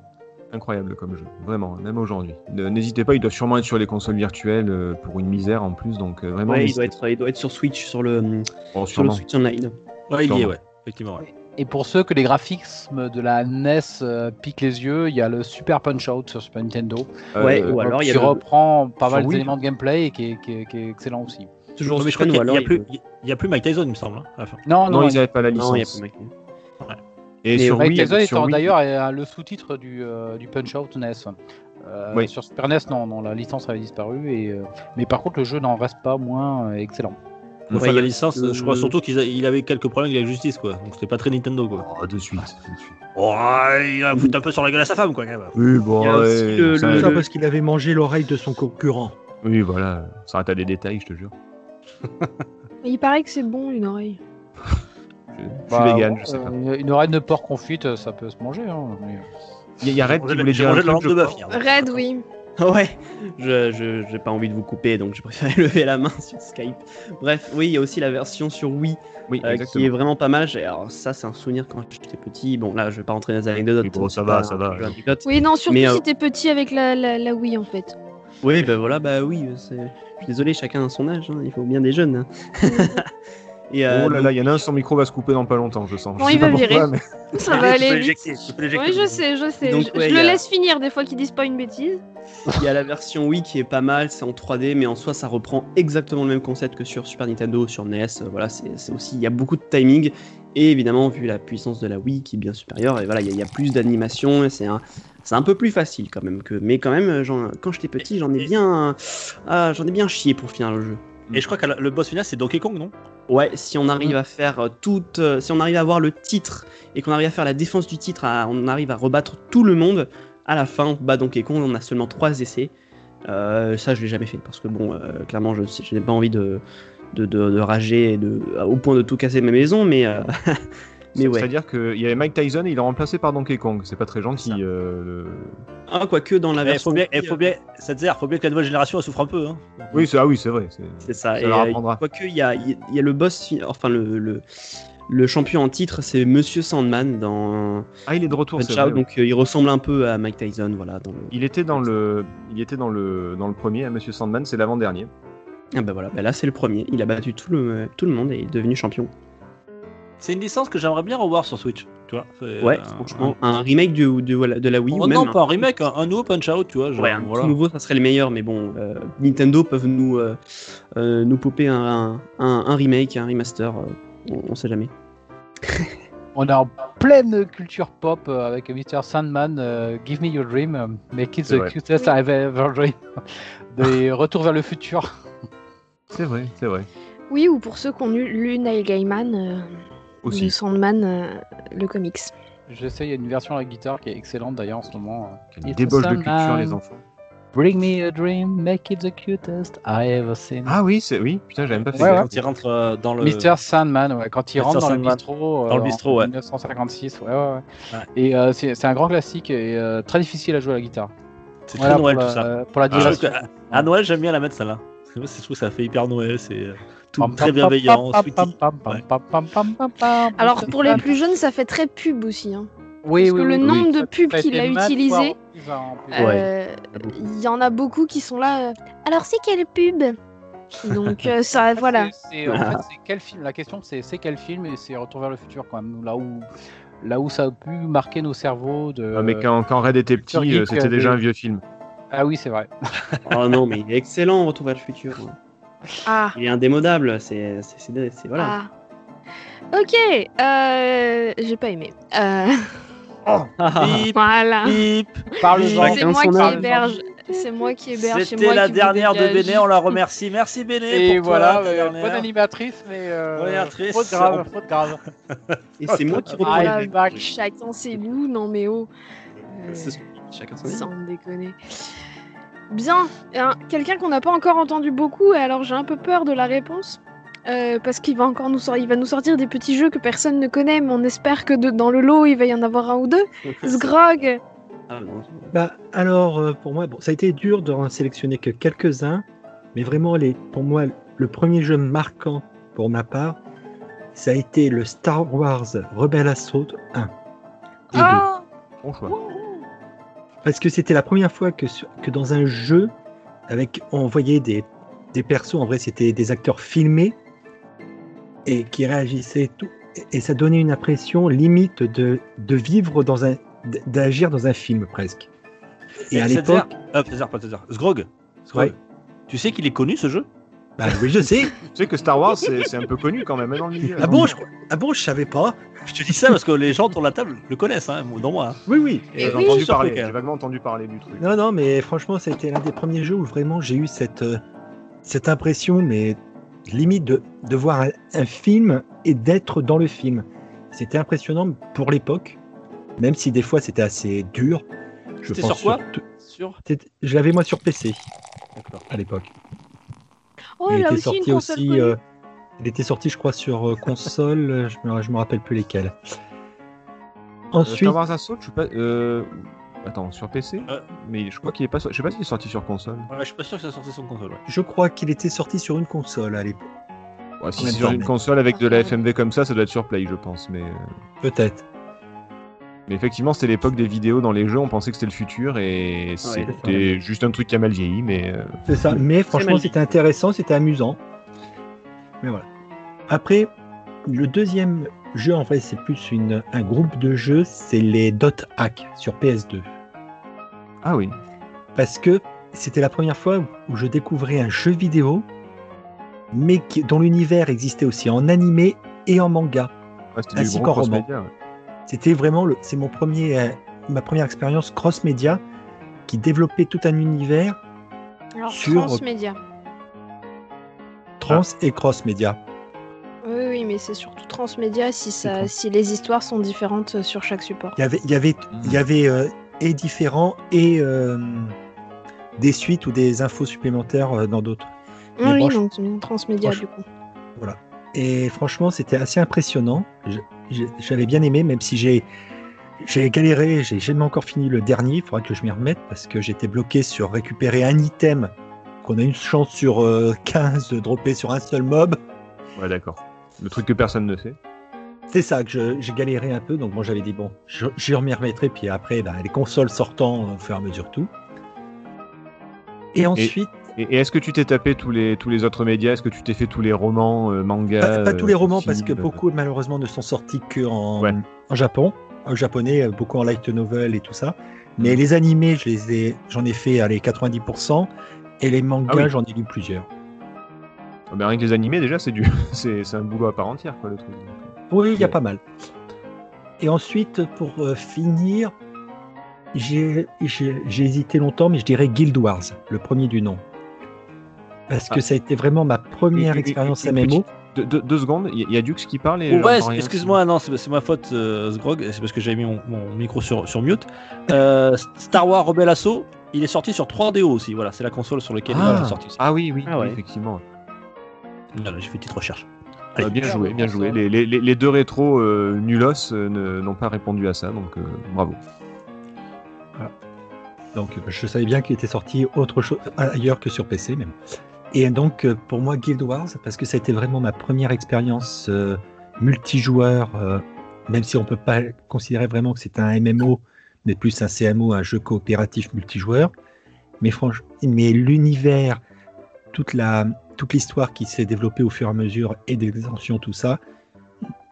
Incroyable comme jeu, vraiment, même aujourd'hui. N'hésitez pas, il doit sûrement être sur les consoles virtuelles pour une misère en plus, donc vraiment. Ouais, il doit, être, il doit être sur Switch, sur le. Oh, sur le sûrement. Switch Online. Ouais, il y est, ouais. Effectivement, ouais. Et pour ceux que les graphismes de la NES euh, piquent les yeux, il y a le Super Punch Out sur Super Nintendo. Ouais, Euh, ou alors il y a qui le- reprend pas mal d'éléments de gameplay et qui est, qui est- qui est excellent aussi. Toujours Non, mais je crois qu'il ou y a- il a plus, il y a plus Mike Tyson, il me semble, hein, à la fin. Non, Non, non, ils n'avaient pas la Non, il y a licence. plus Mike. Et Mais sur Mike Wii, Tyson sur étant d'ailleurs euh, le sous-titre du, euh, du Punch Out NES. Euh, Oui. Sur Super NES, non, non, la licence avait disparu. Et, euh, mais par contre, le jeu n'en reste pas moins euh, excellent. Enfin, Ouais, il y la a- licence, je crois surtout qu'il avait quelques problèmes avec la justice, quoi. Donc c'était pas très Nintendo, quoi. Oh, de suite. de suite. Oh, il a foutu un peu sur la gueule à sa femme, quoi, quand même. Oui, bon, Il y a aussi ouais, le- ça- le- Ça parce qu'il avait mangé l'oreille de son concurrent. Oui, voilà, ça arrête à des détails, je te jure. Mais il paraît que c'est bon une oreille. Je, je suis Bah, vegan, je sais euh, pas. une- Une oreille de porc confite, ça peut se manger. Hein, mais- Il y a- Red qui voulait dire un mangé de la truc. Red, oui. Ouais, je je- j'ai pas envie de vous couper, donc je préfère lever la main sur Skype. Bref, oui, il y a aussi la version sur Wii Oui, euh, qui est vraiment pas mal. Alors ça, c'est un souvenir quand j'étais petit. Bon, là, je vais pas rentrer dans les anecdotes. Oui, bon, ça va, ça va. Oui, non, surtout Mais, euh, si t'es petit avec la, la, la Wii en fait. Oui, bah voilà, bah oui. c'est- Je suis désolé, chacun a son âge. hein, Il faut bien des jeunes. hein. Et, euh, Oh là donc- là, il y en a un, son micro va se couper dans pas longtemps, je sens. Bon, Je il va virer. pourquoi, mais- Ça va Tu peux aller vite. Oui, je sais, je sais. Donc, je ouais, le a- laisse finir des fois qu'ils disent pas une bêtise. Il y a la version Wii qui est pas mal, c'est en 3D, mais en soi ça reprend exactement le même concept que sur Super Nintendo, sur NES. euh, Voilà, c'est aussi il y a beaucoup de timing et évidemment vu la puissance de la Wii qui est bien supérieure, et voilà il y, a- il y a plus d'animation c'est un c'est un peu plus facile quand même que, mais quand même quand j'étais petit j'en ai bien ah, j'en ai bien chié pour finir le jeu. Et je crois que le boss final, c'est Donkey Kong, non? Ouais, si on arrive à faire euh, toute, euh, si on arrive à avoir le titre et qu'on arrive à faire la défense du titre, à- on arrive à rebattre tout le monde. À la fin, on bat Donkey Kong, on a seulement trois essais. Euh, ça, je l'ai jamais fait parce que bon, euh, clairement, je, je n'ai pas envie de de, de, de rager et de, au point de tout casser ma maison, mais euh, mais ouais. C'est-à-dire qu'il y avait Mike Tyson et il est remplacé par Donkey Kong. C'est pas très gentil. Euh, Ah, quoique dans la Il version. faut bien, Wii, eh, faut bien, ça te sert, faut bien que la nouvelle génération souffre un peu. Hein. Oui, c'est ah oui, c'est vrai. c'est- ça. Ça et leur euh, apprendra. quoique il y a, il y a le boss, fi- enfin le, le, le champion en titre, c'est Monsieur Sandman dans Ah, il est de retour, c'est Punch vrai. Out, donc euh, il ressemble un peu à Mike Tyson, voilà. Dans le... Il était dans le, il était dans le, dans le premier, hein, Monsieur Sandman, c'est l'avant-dernier. Ah bah voilà, bah là c'est le premier. Il a battu tout le, tout le monde et est devenu champion. C'est une licence que j'aimerais bien revoir sur Switch. Tu vois, c'est, Ouais, euh, franchement, un remake de, de, voilà, de la Wii Oh ou non, même pas un remake, un, un nouveau Punch Out, tu vois. genre, Ouais, un voilà. tout nouveau, ça serait le meilleur, mais bon, euh, Nintendo peuvent nous, euh, euh, nous popper un, un, un remake, un remaster, euh, on, on sait jamais. On est en pleine culture pop euh, avec Mr. Sandman, euh, Give Me Your Dream, euh, Make it the vrai. cutest I've ever dreamed. Des retours vers le futur. C'est vrai, c'est vrai. Oui, ou pour ceux qui ont lu, lu Neil Gaiman, de Aussi. Sandman, euh, le comics. Je sais, il y a une version avec guitare qui est excellente d'ailleurs en ce moment. euh. It's débauche de culture, les enfants. Bring me a dream, make it the cutest I ever seen. Ah oui, c'est oui. Putain, j'avais même pas fait Ouais, gaffe. Quand il rentre euh, dans le. Mr. Sandman, ouais, quand il Mr. rentre dans le bistrot, euh, Dans le bistrot, ouais. 1956, ouais, ouais, ouais. Ouais. Et euh, c'est c'est un grand classique et euh, très difficile à jouer à la guitare. C'est Voilà très Noël pour tout la, ça. Pour la Ah, que- à Noël, j'aime bien la mettre celle-là. Parce que moi, c'est- je trouve que ça fait hyper Noël, c'est euh, tout très bienveillant. Alors pour les plus jeunes, ça fait très pub aussi. hein. oui, parce oui, que le oui, nombre de pubs qu'il a utilisé, euh, il y en a beaucoup qui sont là. euh, Alors c'est quelle pub? Donc euh, ça, voilà. C'est- en fait, quel film? La question, c'est c'est quel film et c'est Retour vers le futur quand même. Là où, là où ça a pu marquer nos cerveaux. De... Ah, mais quand, quand Red était petit, c'était déjà des- un vieux film. Ah oui, c'est vrai. Oh non, mais il est excellent, Retour vers le futur. Ah, Il est indémodable, c'est. Voilà. ah. Ok, euh, j'ai pas aimé. Euh, Bip, voilà. bip. Parle-en. C'est moi qui héberge. C'est moi qui héberge. c'est C'était la dernière de. Béné, on la remercie. Merci Béné. Et pour voilà, toi, euh, bonne animatrice, mais euh, Bonne animatrice. faute grave, faute grave. Et c'est moi qui Oh reprends back. Chacun ses goûts, non mais oh. Euh, Chacun son. Sans déconner. Bien, quelqu'un qu'on n'a pas encore entendu beaucoup, et alors j'ai un peu peur de la réponse. euh, parce qu'il va encore nous, sor- il va nous sortir des petits jeux que personne ne connaît, mais on espère que de- dans le lot il va y en avoir un ou deux. Sgrog Ah, non. Bah, alors, euh, pour moi, bon, ça a été dur d'en sélectionner que quelques-uns, mais vraiment, les, pour moi, le premier jeu marquant pour ma part, ça a été le Star Wars Rebel Assault 1 et Ah Bon choix. 2. Parce que c'était la première fois que, dans un jeu, avec, on voyait des, des persos, en vrai, c'était des acteurs filmés et qui réagissaient et tout. Et, ça donnait une impression limite de, de vivre dans un. d'agir dans un film presque. Et à l'époque. Euh. Sgrog. Sgrog. Ouais. Tu sais qu'il est connu ce jeu? Bah oui, je sais. Tu sais que Star Wars, c'est c'est un peu connu quand même hein, dans le milieu. Ah bon, je, ah bon, je savais pas. Je te dis ça parce que les gens autour de la table le connaissent, hein, dont moi. hein. Oui, oui. Et J'ai oui. entendu parler, j'ai vaguement entendu parler du truc. Non, non, mais franchement, ça a été l'un des premiers jeux où vraiment j'ai eu cette, euh, cette impression, mais limite de, de voir un, un film et d'être dans le film. C'était impressionnant pour l'époque, même si des fois c'était assez dur. Je C'était pense sur quoi? Sur? Je l'avais moi sur PC D'accord. à l'époque. Oh, il il a était aussi sorti aussi. connue. euh, il était sorti, je crois, sur euh, console. euh, je me, je me rappelle plus lesquels. Euh, Ensuite, Star Wars Assault, je suis pas. euh, Attends, sur PC Euh. Mais je crois qu'il est pas. Je sais pas s'il est sorti sur console. Ouais, je suis pas sûr que ça sortait sur console. ouais. je crois qu'il était sorti sur une console à l'époque. Ouais, si c'est sur une console avec de la FMV comme ça, ça doit être sur Play, je pense. Mais, Peut-être. Mais effectivement, c'était l'époque des vidéos dans les jeux. On pensait que c'était le futur et c'était juste un truc qui a mal vieilli. Mais euh, C'est ça. Mais franchement, c'était intéressant, c'était amusant. Mais voilà. Après, le deuxième jeu, en fait, c'est plus une, un groupe de jeux, c'est les Dot Hack sur PS2. ah oui. Parce que c'était la première fois où je découvrais un jeu vidéo, mais qui, dont l'univers existait aussi en animé et en manga. Ouais, c'était Ainsi du gros qu'en roman. ouais. C'était vraiment le, c'est mon premier, euh, ma première expérience cross-média qui développait tout un univers Alors, sur- transmédia. trans et cross-média. Oui, oui, mais c'est surtout transmédia si, ça, trans. si les histoires sont différentes euh, sur chaque support. Il y avait, il y avait, il y avait euh, et différents et euh, des suites ou des infos supplémentaires euh, dans d'autres. Mais oui, bon, donc transmédia du coup. Et franchement, c'était assez impressionnant. J'avais bien aimé, même si j'ai j'ai galéré, j'ai jamais encore fini le dernier. Il faudra que je m'y remette parce que j'étais bloqué sur récupérer un item qu'on a une chance sur euh, 15 de dropper sur un seul mob. Ouais, d'accord. Le truc que personne ne fait. C'est ça que j'ai galéré un peu, donc moi j'avais dit bon, je, je m'y remettrai, puis après ben, les consoles sortant au fur et à mesure tout. Et ensuite, Et, et est-ce que tu t'es tapé tous les, tous les autres médias? Est-ce que tu t'es fait tous les romans, euh, mangas pas, pas tous les euh, romans parce que beaucoup malheureusement ne sont sortis que en, Ouais. en Japon, en japonais, euh, beaucoup en light novel et tout ça. Mm. Mais les animés, je les ai, j'en ai fait allez 90%, et les mangas, Ah oui. j'en ai lu plusieurs. Ah ben, rien que les animés, déjà, c'est du, c'est un boulot à part entière, quoi, le truc. Oui, il y a pas mal. Et ensuite, pour euh, finir, j'ai hésité longtemps, mais je dirais Guild Wars, le premier du nom. Parce que Ah. ça a été vraiment ma première expérience MMO. Deux, deux- deux secondes, il y, a- Dux qui parle et. Ouais, j'entends rien. excuse-moi, non, c'est ma faute, euh, Sgrog, c'est parce que j'avais mis mon, mon micro sur, sur mute. Euh, Star Wars Rebel Assault, il est sorti sur 3DO aussi, voilà, c'est la console sur laquelle Ah. il est sorti. Ah oui, oui, Ah ouais. effectivement. Voilà, j'ai fait une petite recherche. Ah, Allez. bien joué, bien joué. Les, les- les- les deux rétros euh, nulos euh, ne- n'ont pas répondu à ça, donc euh, bravo. Donc euh, je savais bien qu'il était sorti autre chose ailleurs que sur PC même. Et donc euh, pour moi Guild Wars, parce que ça a été vraiment ma première expérience euh, multijoueur, euh, même si on peut pas considérer vraiment que c'est un MMO, mais plus un CMO, un jeu coopératif multijoueur. Mais mais l'univers, toute toute l'histoire qui s'est développée au fur et à mesure et des extensions, tout ça,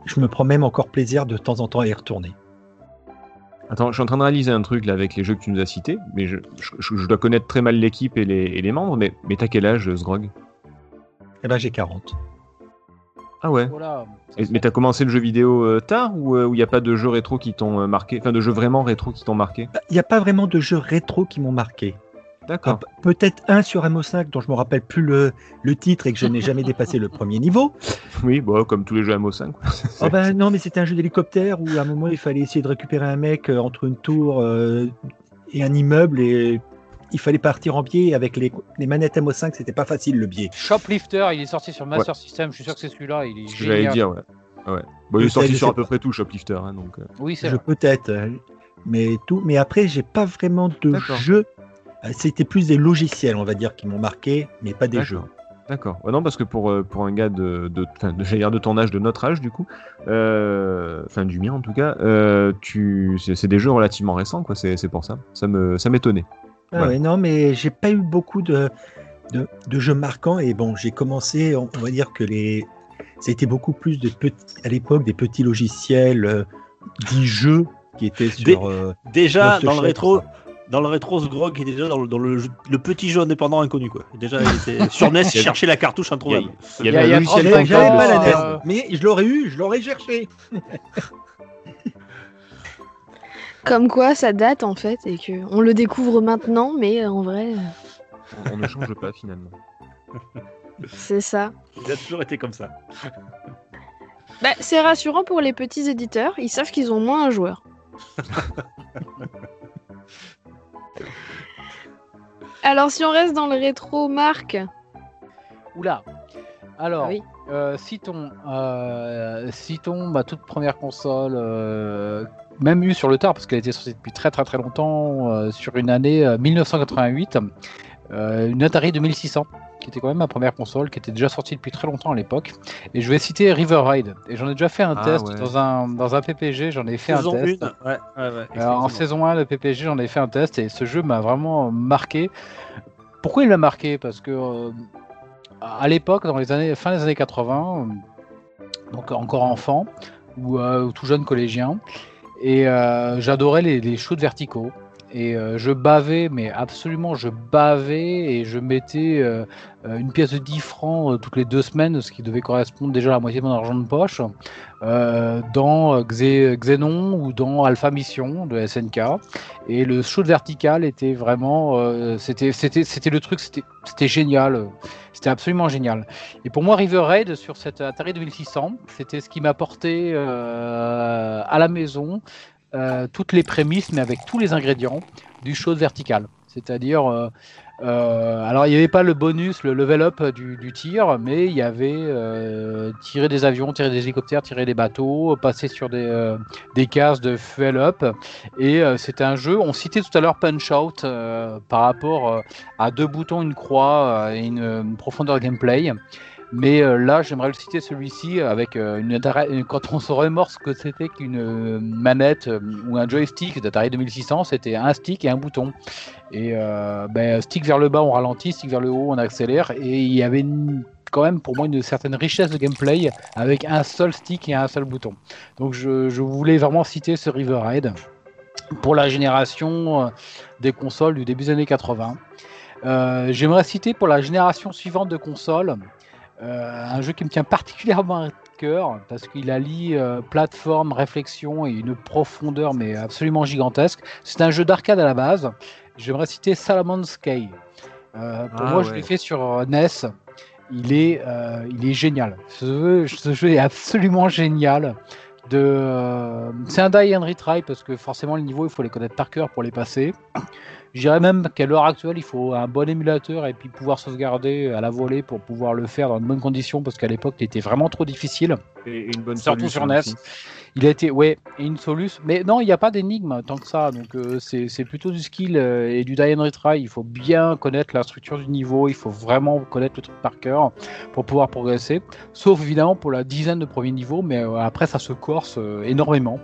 je me prends même encore plaisir de temps en temps à y retourner. Attends, je suis en train de réaliser un truc là avec les jeux que tu nous as cités, mais je, je- je dois connaître très mal l'équipe et les, et les membres, mais, mais t'as quel âge, Sgrog Eh ben j'ai 40. Ah ouais Voilà. Et- Mais t'as commencé le jeu vidéo euh, tard ou il n'y a pas de jeux rétro qui t'ont euh, marqué? Enfin, de jeux vraiment rétro qui t'ont marqué? Il n'y a pas vraiment de jeux rétro qui m'ont marqué. D'accord. Ah, pe- Peut-être un sur MO5 dont je me rappelle plus le, le titre et que je n'ai jamais dépassé le premier niveau. Oui, bon, comme tous les jeux MO5. quoi. Oh ben non, mais c'était un jeu d'hélicoptère où à un moment il fallait essayer de récupérer un mec euh, entre une tour euh, et un immeuble et il fallait partir en biais avec les, les manettes MO5, c'était pas facile le biais. Shoplifter, il est sorti sur Master System. Je suis sûr que c'est celui-là. Il est Ce que j'allais dire, ouais. Ah ouais. Bon, il est sorti sur à peu près tout, Shoplifter. hein, donc, euh. Oui, c'est Je vrai. peut-être, mais tout. Mais après, j'ai pas vraiment de D'accord. Euh, C'était plus des logiciels, on va dire, qui m'ont marqué, mais pas des D'accord. jeux. D'accord. Ouais, non, parce que pour, euh, pour un gars de, de, enfin, de, de ton âge, de notre âge, du coup, euh, enfin du mien en tout cas, euh, tu, c'est, des jeux relativement récents, quoi. C'est, c'est pour ça. Ça me, ça m'étonnait. Ah Ouais. ouais, non, mais j'ai pas eu beaucoup de, de, de jeux marquants et bon, j'ai commencé, on, on va dire que les, ça a été beaucoup plus de petits, à l'époque des petits logiciels, euh, dits jeux qui étaient sur. Euh, Déjà, dans le rétro, ça. Dans le rétro, Sgrog était déjà dans le, dans le, petit jeu indépendant inconnu, quoi. Déjà, il était sur NES, il cherchait la cartouche introuvable. Il y Il y a- avait y a un logiciel 35 J'avais ans, pas la NES, euh, mais je l'aurais eu, je l'aurais cherché. Comme quoi, ça date en fait et que on le découvre maintenant, mais en vrai, euh, on, on ne change pas finalement. c'est ça. Il a toujours été comme ça. Bah, c'est rassurant pour les petits éditeurs, ils savent qu'ils ont moins un joueur. Alors si on reste dans le rétro Marc, Oula. Alors, oui. euh, citons, euh, citons ma toute première console, euh, même eu sur le tard, parce qu'elle était sortie depuis très très très longtemps, sur une année euh, 1988, euh, une Atari 2600, qui était quand même ma première console, qui était déjà sortie depuis très longtemps à l'époque. Et je vais citer River Ride. Et j'en ai déjà fait un Ah, test ouais. dans, un, dans un PPG, j'en ai fait Saison un test. 1, ouais, ouais, ouais. Alors, en saison 1 de PPG, j'en ai fait un test et ce jeu m'a vraiment marqué. Pourquoi il m'a marqué? Parce que euh, à l'époque, dans les années fin des années 80, euh, donc encore enfant ou, euh, ou tout jeune collégien, et euh, j'adorais les, les shoots verticaux. Et euh, je bavais, mais absolument, je bavais et je mettais euh, euh, une pièce de 10 francs toutes les deux semaines, ce qui devait correspondre déjà à la moitié de mon argent de poche, dans Xenon ou dans Alpha Mission de SNK. Et le shoot vertical était vraiment, c'était, c'était, le truc, c'était, génial, c'était absolument génial. Et pour moi, River Raid sur cette Atari 2600, c'était ce qui m'apportait à la maison euh, toutes les prémices, mais avec tous les ingrédients du shoot vertical. C'est-à-dire, euh, euh, alors il n'y avait pas le bonus, le level up du, tir, mais il y avait tirer des avions, tirer des hélicoptères, tirer des bateaux, passer sur des, des cases de fuel up. Et c'était un jeu, on citait tout à l'heure Punch Out par rapport à deux boutons, une croix et une, une profondeur gameplay. Mais euh, là, j'aimerais le citer celui-ci avec euh, une, quand on se remémore ce que c'était qu'une euh, manette euh, ou un joystick d'Atari 2600, c'était un stick et un bouton. Et euh, ben, stick vers le bas, on ralentit, stick vers le haut, on accélère. Et il y avait quand même pour moi une certaine richesse de gameplay avec un seul stick et un seul bouton. Donc je, je voulais vraiment citer ce River pour la génération euh, des consoles du début des années 80. Euh, J'aimerais citer pour la génération suivante de consoles euh, un jeu qui me tient particulièrement à cœur parce qu'il allie euh, plateforme, réflexion et une profondeur mais absolument gigantesque. C'est un jeu d'arcade à la base. J'aimerais citer Salomon's Cave. Euh, pour Ah moi, je l'ai fait sur euh, NES. Il est, euh, il est génial. Ce jeu, ce jeu est absolument génial. De, euh, c'est un die and retry parce que forcément les niveaux il faut les connaître par cœur pour les passer. Je dirais même qu'à l'heure actuelle il faut un bon émulateur et puis pouvoir sauvegarder à la volée pour pouvoir le faire dans de bonnes conditions parce qu'à l'époque il était vraiment trop difficile. Et une bonne Surtout solution sur NES. aussi. Il a été, ouais, une solus. Mais non, il n'y a pas d'énigme tant que ça. Donc euh, c'est plutôt du skill euh, et du die and retry. Il faut bien connaître la structure du niveau. Il faut vraiment connaître le truc par cœur pour pouvoir progresser. Sauf évidemment pour la dizaine de premiers niveaux. Mais euh, après, ça se corse énormément.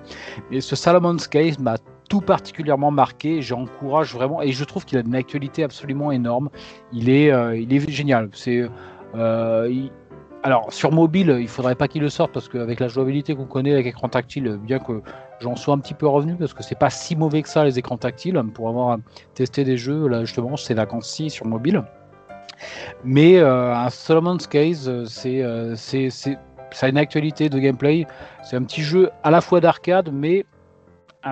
Et ce Salomon's Case m'a tout particulièrement marqué. J'encourage vraiment. Et je trouve qu'il a une actualité absolument énorme. Il est, euh, il est génial. C'est. euh, alors sur mobile, il faudrait pas qu'il le sorte parce qu'avec la jouabilité qu'on connaît avec écran tactile, bien que j'en sois un petit peu revenu parce que c'est pas si mauvais que ça les écrans tactiles pour avoir testé des jeux là justement ces vacances-ci sur mobile. Mais un Solomon's Case, euh, c'est euh, c'est c'est ça a une actualité de gameplay. C'est un petit jeu à la fois d'arcade mais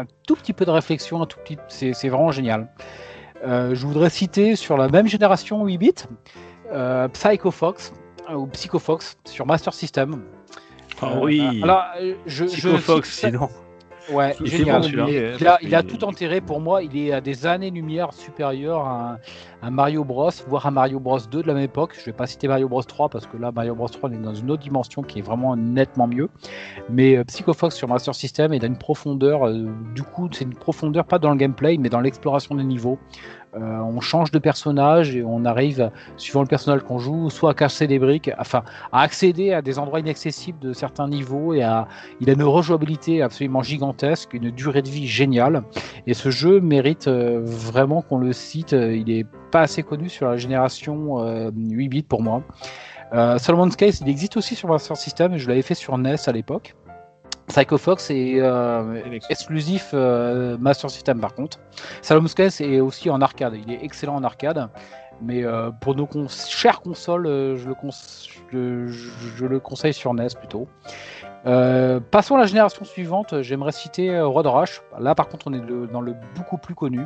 un tout petit peu de réflexion, un tout petit, c'est c'est vraiment génial. Euh, je voudrais citer sur la même génération 8 bits, euh, Psycho Fox euh, ou Psycho Fox sur Master System. Ah Euh, oui. Alors, je, Psycho je Fox, sinon. Ouais, C'est génial. bon, celui-là. Il, il a, il tout intérêt pour moi. Il est à des années-lumière supérieur à un, un Mario Bros, voire un Mario Bros 2 de la même époque. Je vais pas citer Mario Bros 3 parce que là, Mario Bros 3, on est dans une autre dimension qui est vraiment nettement mieux. Mais euh, Psycho Fox sur Master System, il a une profondeur. euh, du coup, c'est une profondeur pas dans le gameplay, mais dans l'exploration des niveaux. Euh, on change de personnage et on arrive, suivant le personnage qu'on joue, soit à casser des briques, enfin à accéder à des endroits inaccessibles de certains niveaux et il a une rejouabilité absolument gigantesque, une durée de vie géniale. Et ce jeu mérite euh, vraiment qu'on le cite. Euh, Il est pas assez connu sur la génération euh, 8 bits pour moi. Solomon's Case, il existe aussi sur Master System. Je l'avais fait sur NES à l'époque. Psycho Fox est euh, exclusif euh, Master System par contre. Salomon's Case est aussi en arcade. Il est excellent en arcade. Mais euh, pour nos cons- chères consoles, euh, je, le je- je le conseille sur NES plutôt. Euh, passons à la génération suivante. J'aimerais citer euh, Road Rush. Là, par contre, on est le- dans le beaucoup plus connu.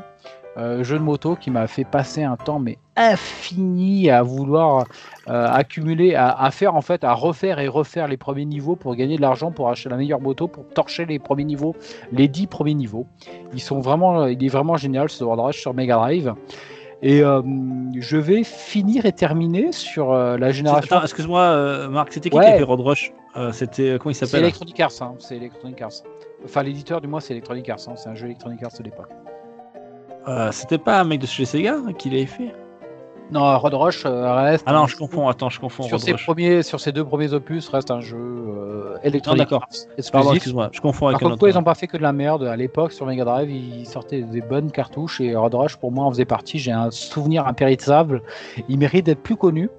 Euh, jeu de moto qui m'a fait passer un temps mais infini à vouloir euh, accumuler, à, à faire en fait, à refaire et refaire les premiers niveaux pour gagner de l'argent pour acheter la meilleure moto, pour torcher les premiers niveaux, les 10 premiers niveaux. Ils sont vraiment, il est vraiment génial ce Road Rush sur Mega Drive. Et euh, je vais finir et terminer sur euh, la génération. Excuse-moi, euh, Marc, c'était qui Ouais. qui a fait Road Rush? Euh, C'était comment il C'est s'appelle Electronic Arts, hein, c'est Electronic Arts. Enfin, l'éditeur du moins, c'est Electronic Arts. hein, c'est un jeu Electronic Arts de l'époque. Euh, C'était pas un mec de chez Sega qui l'avait fait? Non, Road Rush euh, reste. Ah non, je confonds. Attends, je confonds. Sur Road ses, Rush. premiers, sur ses deux premiers opus, reste un jeu euh, Non, Electronic d'accord. Arts exclusif. excuse-moi, je confonds avec Par contre, autre. ils n'ont pas fait que de la merde. À l'époque, sur Mega Drive, ils sortaient des bonnes cartouches et Road Rush, pour moi, en faisait partie. J'ai un souvenir impérissable. Il mérite d'être plus connu.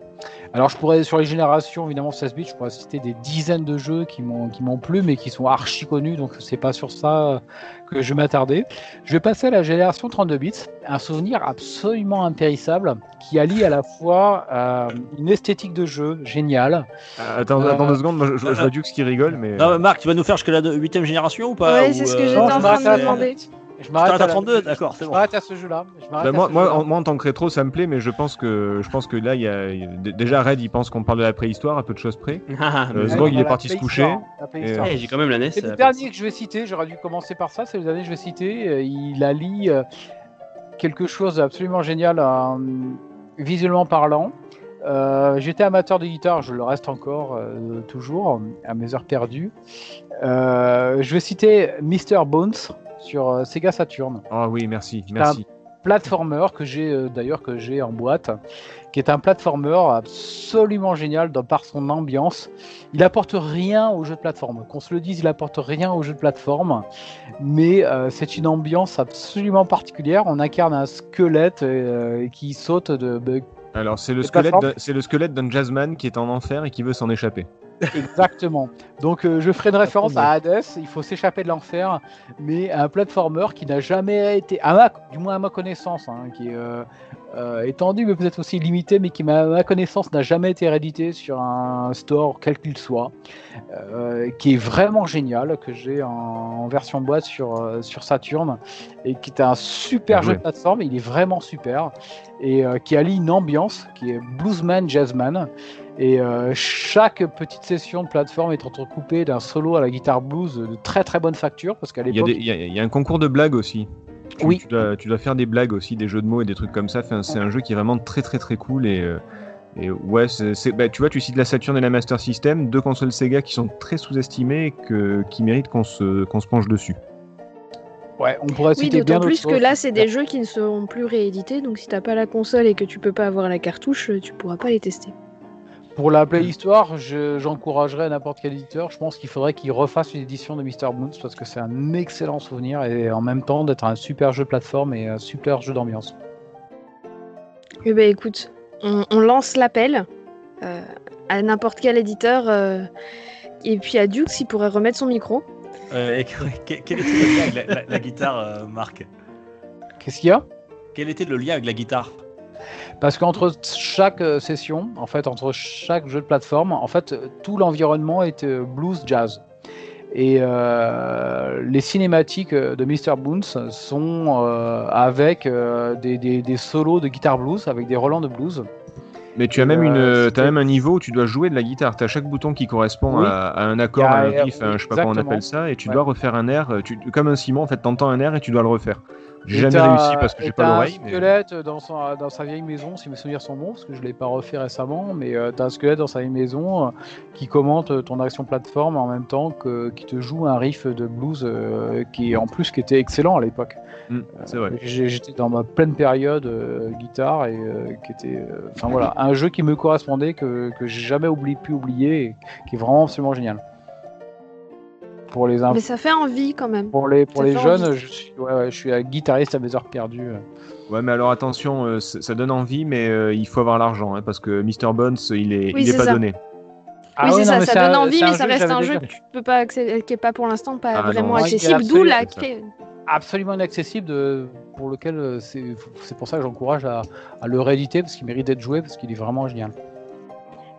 Alors, je pourrais, sur les générations, évidemment, 16 bits, je pourrais citer des dizaines de jeux qui m'ont qui m'ont plu, mais qui sont archi connus. Donc, c'est pas sur ça que je vais m'attarder. Je vais passer à la génération 32 bits. Un souvenir absolument impérissable qui allie à la fois euh, une esthétique de jeu géniale. Attends, Euh, attends deux secondes, moi, je, je, vois Dux qui rigole, mais. Non, mais Marc, tu vas nous faire jusqu'à la 8ème génération ou pas? Ouais, Ou, c'est ce que euh, j'étais en je train m'arrête de à- me demander. Je Tu t'arrêtes à la- 32 D'accord, c'est Je bon. m'arrête à ce jeu-là. Je m'arrête Bah, à moi, moi, en, moi, en tant que rétro, ça me plaît, mais je pense que, je pense que là, il y a, déjà Red, il pense qu'on parle de la préhistoire, à peu de choses près. Ah, Euh, mais- Zgog, il est parti se coucher. Eh, j'ai quand même la NES. C'est le dernier que je vais citer, j'aurais dû commencer par ça, c'est le dernier que je vais citer. Euh, Il allie euh, quelque chose d'absolument génial euh, visuellement parlant. Euh, J'étais amateur de guitare, je le reste encore euh, toujours à mes heures perdues. Euh, je vais citer Mr. Bones sur euh, Sega Saturn. Ah oui, merci, merci. platformer que j'ai euh, d'ailleurs que j'ai en boîte, qui est un platformer absolument génial dans, par son ambiance. Il apporte rien au jeu de plateforme. Qu'on se le dise, il apporte rien au jeu de plateforme, mais euh, c'est une ambiance absolument particulière. On incarne un squelette euh, qui saute de, de- Alors, c'est le, squelette c'est le squelette d'un jazzman qui est en enfer et qui veut s'en échapper. Exactement. Donc euh, je ferai une référence à Hades, il faut s'échapper de l'enfer, mais un platformer qui n'a jamais été, à ma, du moins à ma connaissance, hein, qui est euh, euh, étendu mais peut-être aussi limité, mais qui à ma connaissance n'a jamais été réédité sur un store quel qu'il soit, qui est vraiment génial, que j'ai en, en version boîte sur, sur Saturn, et qui est un super Bien jeu de plateforme, il est vraiment super, et qui allie une ambiance qui est bluesman, jazzman, et euh, chaque petite session de plateforme est entrecoupée d'un solo à la guitare blues de très très bonne facture parce qu'à Il y, a l'époque il y a- il y a un concours de blagues aussi. Tu, Oui. tu dois, tu dois faire des blagues aussi, des jeux de mots et des trucs comme ça. Enfin, c'est un jeu qui est vraiment très très très cool et, euh, et ouais, c'est, bah, tu vois, tu cites la Saturn et la Master System, deux consoles Sega qui sont très sous-estimées et que, qui méritent qu'on se, qu'on se penche dessus. ouais, on pourrait Oui, citer bien d'autant plus que là, c'est des jeux qui ne seront plus réédités, donc si t'as pas la console et que tu peux pas avoir la cartouche, tu pourras pas les tester. Pour la Play Histoire, je- j'encouragerais n'importe quel éditeur. Je pense qu'il faudrait qu'il refasse une édition de Mr. Boons parce que c'est un excellent souvenir et en même temps d'être un super jeu de plateforme et un super jeu d'ambiance. Eh ben écoute, on, on lance l'appel euh, à n'importe quel éditeur, euh, et puis à Dukes, il pourrait remettre son micro. Euh, et quel, était le lien avec la, la- la guitare, euh, Marc? Qu'est-ce qu'il y a? Quel était le lien avec la guitare? Parce qu'entre chaque euh, session, en fait, entre chaque jeu de plateforme, en fait, tout l'environnement est euh, blues jazz. Et euh, les cinématiques de Mr. Boons sont euh, avec euh, des, des- des solos de guitare blues, avec des relents de blues. Mais tu as même, une, t'as même un niveau où tu dois jouer de la guitare. Tu as chaque bouton qui correspond Oui. à, à un accord, à un riff, oui, je sais pas comment on appelle ça, et tu Ouais. dois refaire un air. Tu, comme un ciment, en fait, t'entends un air et tu dois le refaire. J'ai jamais réussi parce que j'ai pas l'oreille. un mais- squelette dans, son- dans sa vieille maison, si mes souvenirs sont bons, parce que je l'ai pas refait récemment, mais euh, t'as un squelette dans sa vieille maison euh, qui commente euh, ton action plateforme en même temps que qui te joue un riff de blues euh, qui en plus qui était excellent à l'époque. Hmm, c'est vrai. J'ai- J'étais dans ma pleine période euh, guitare et euh, qui était, euh, enfin voilà, un jeu qui me correspondait que que j'ai jamais oublié, pu oublier, et qui est vraiment absolument génial. Pour les Mais ça fait envie quand même. pour les pour Ça les fait jeunes, envie. je suis ouais, ouais, je suis un guitariste à mes heures perdues. euh. Ouais, mais alors attention, euh, ça donne envie, mais euh, il faut avoir l'argent, hein, parce que Mr. Bones, il est, Oui, il est c'est pas ça. donné. Ah oui, c'est ça, ça donne un- envie, mais un ça jeu que reste un jeu que tu peux pas accé- qui est pas pour l'instant pas Ah vraiment accessible, d'où la absolument- clé. absolument inaccessible de- pour lequel euh, c'est pour ça que j'encourage à, à le rééditer parce qu'il mérite d'être joué parce qu'il est vraiment génial.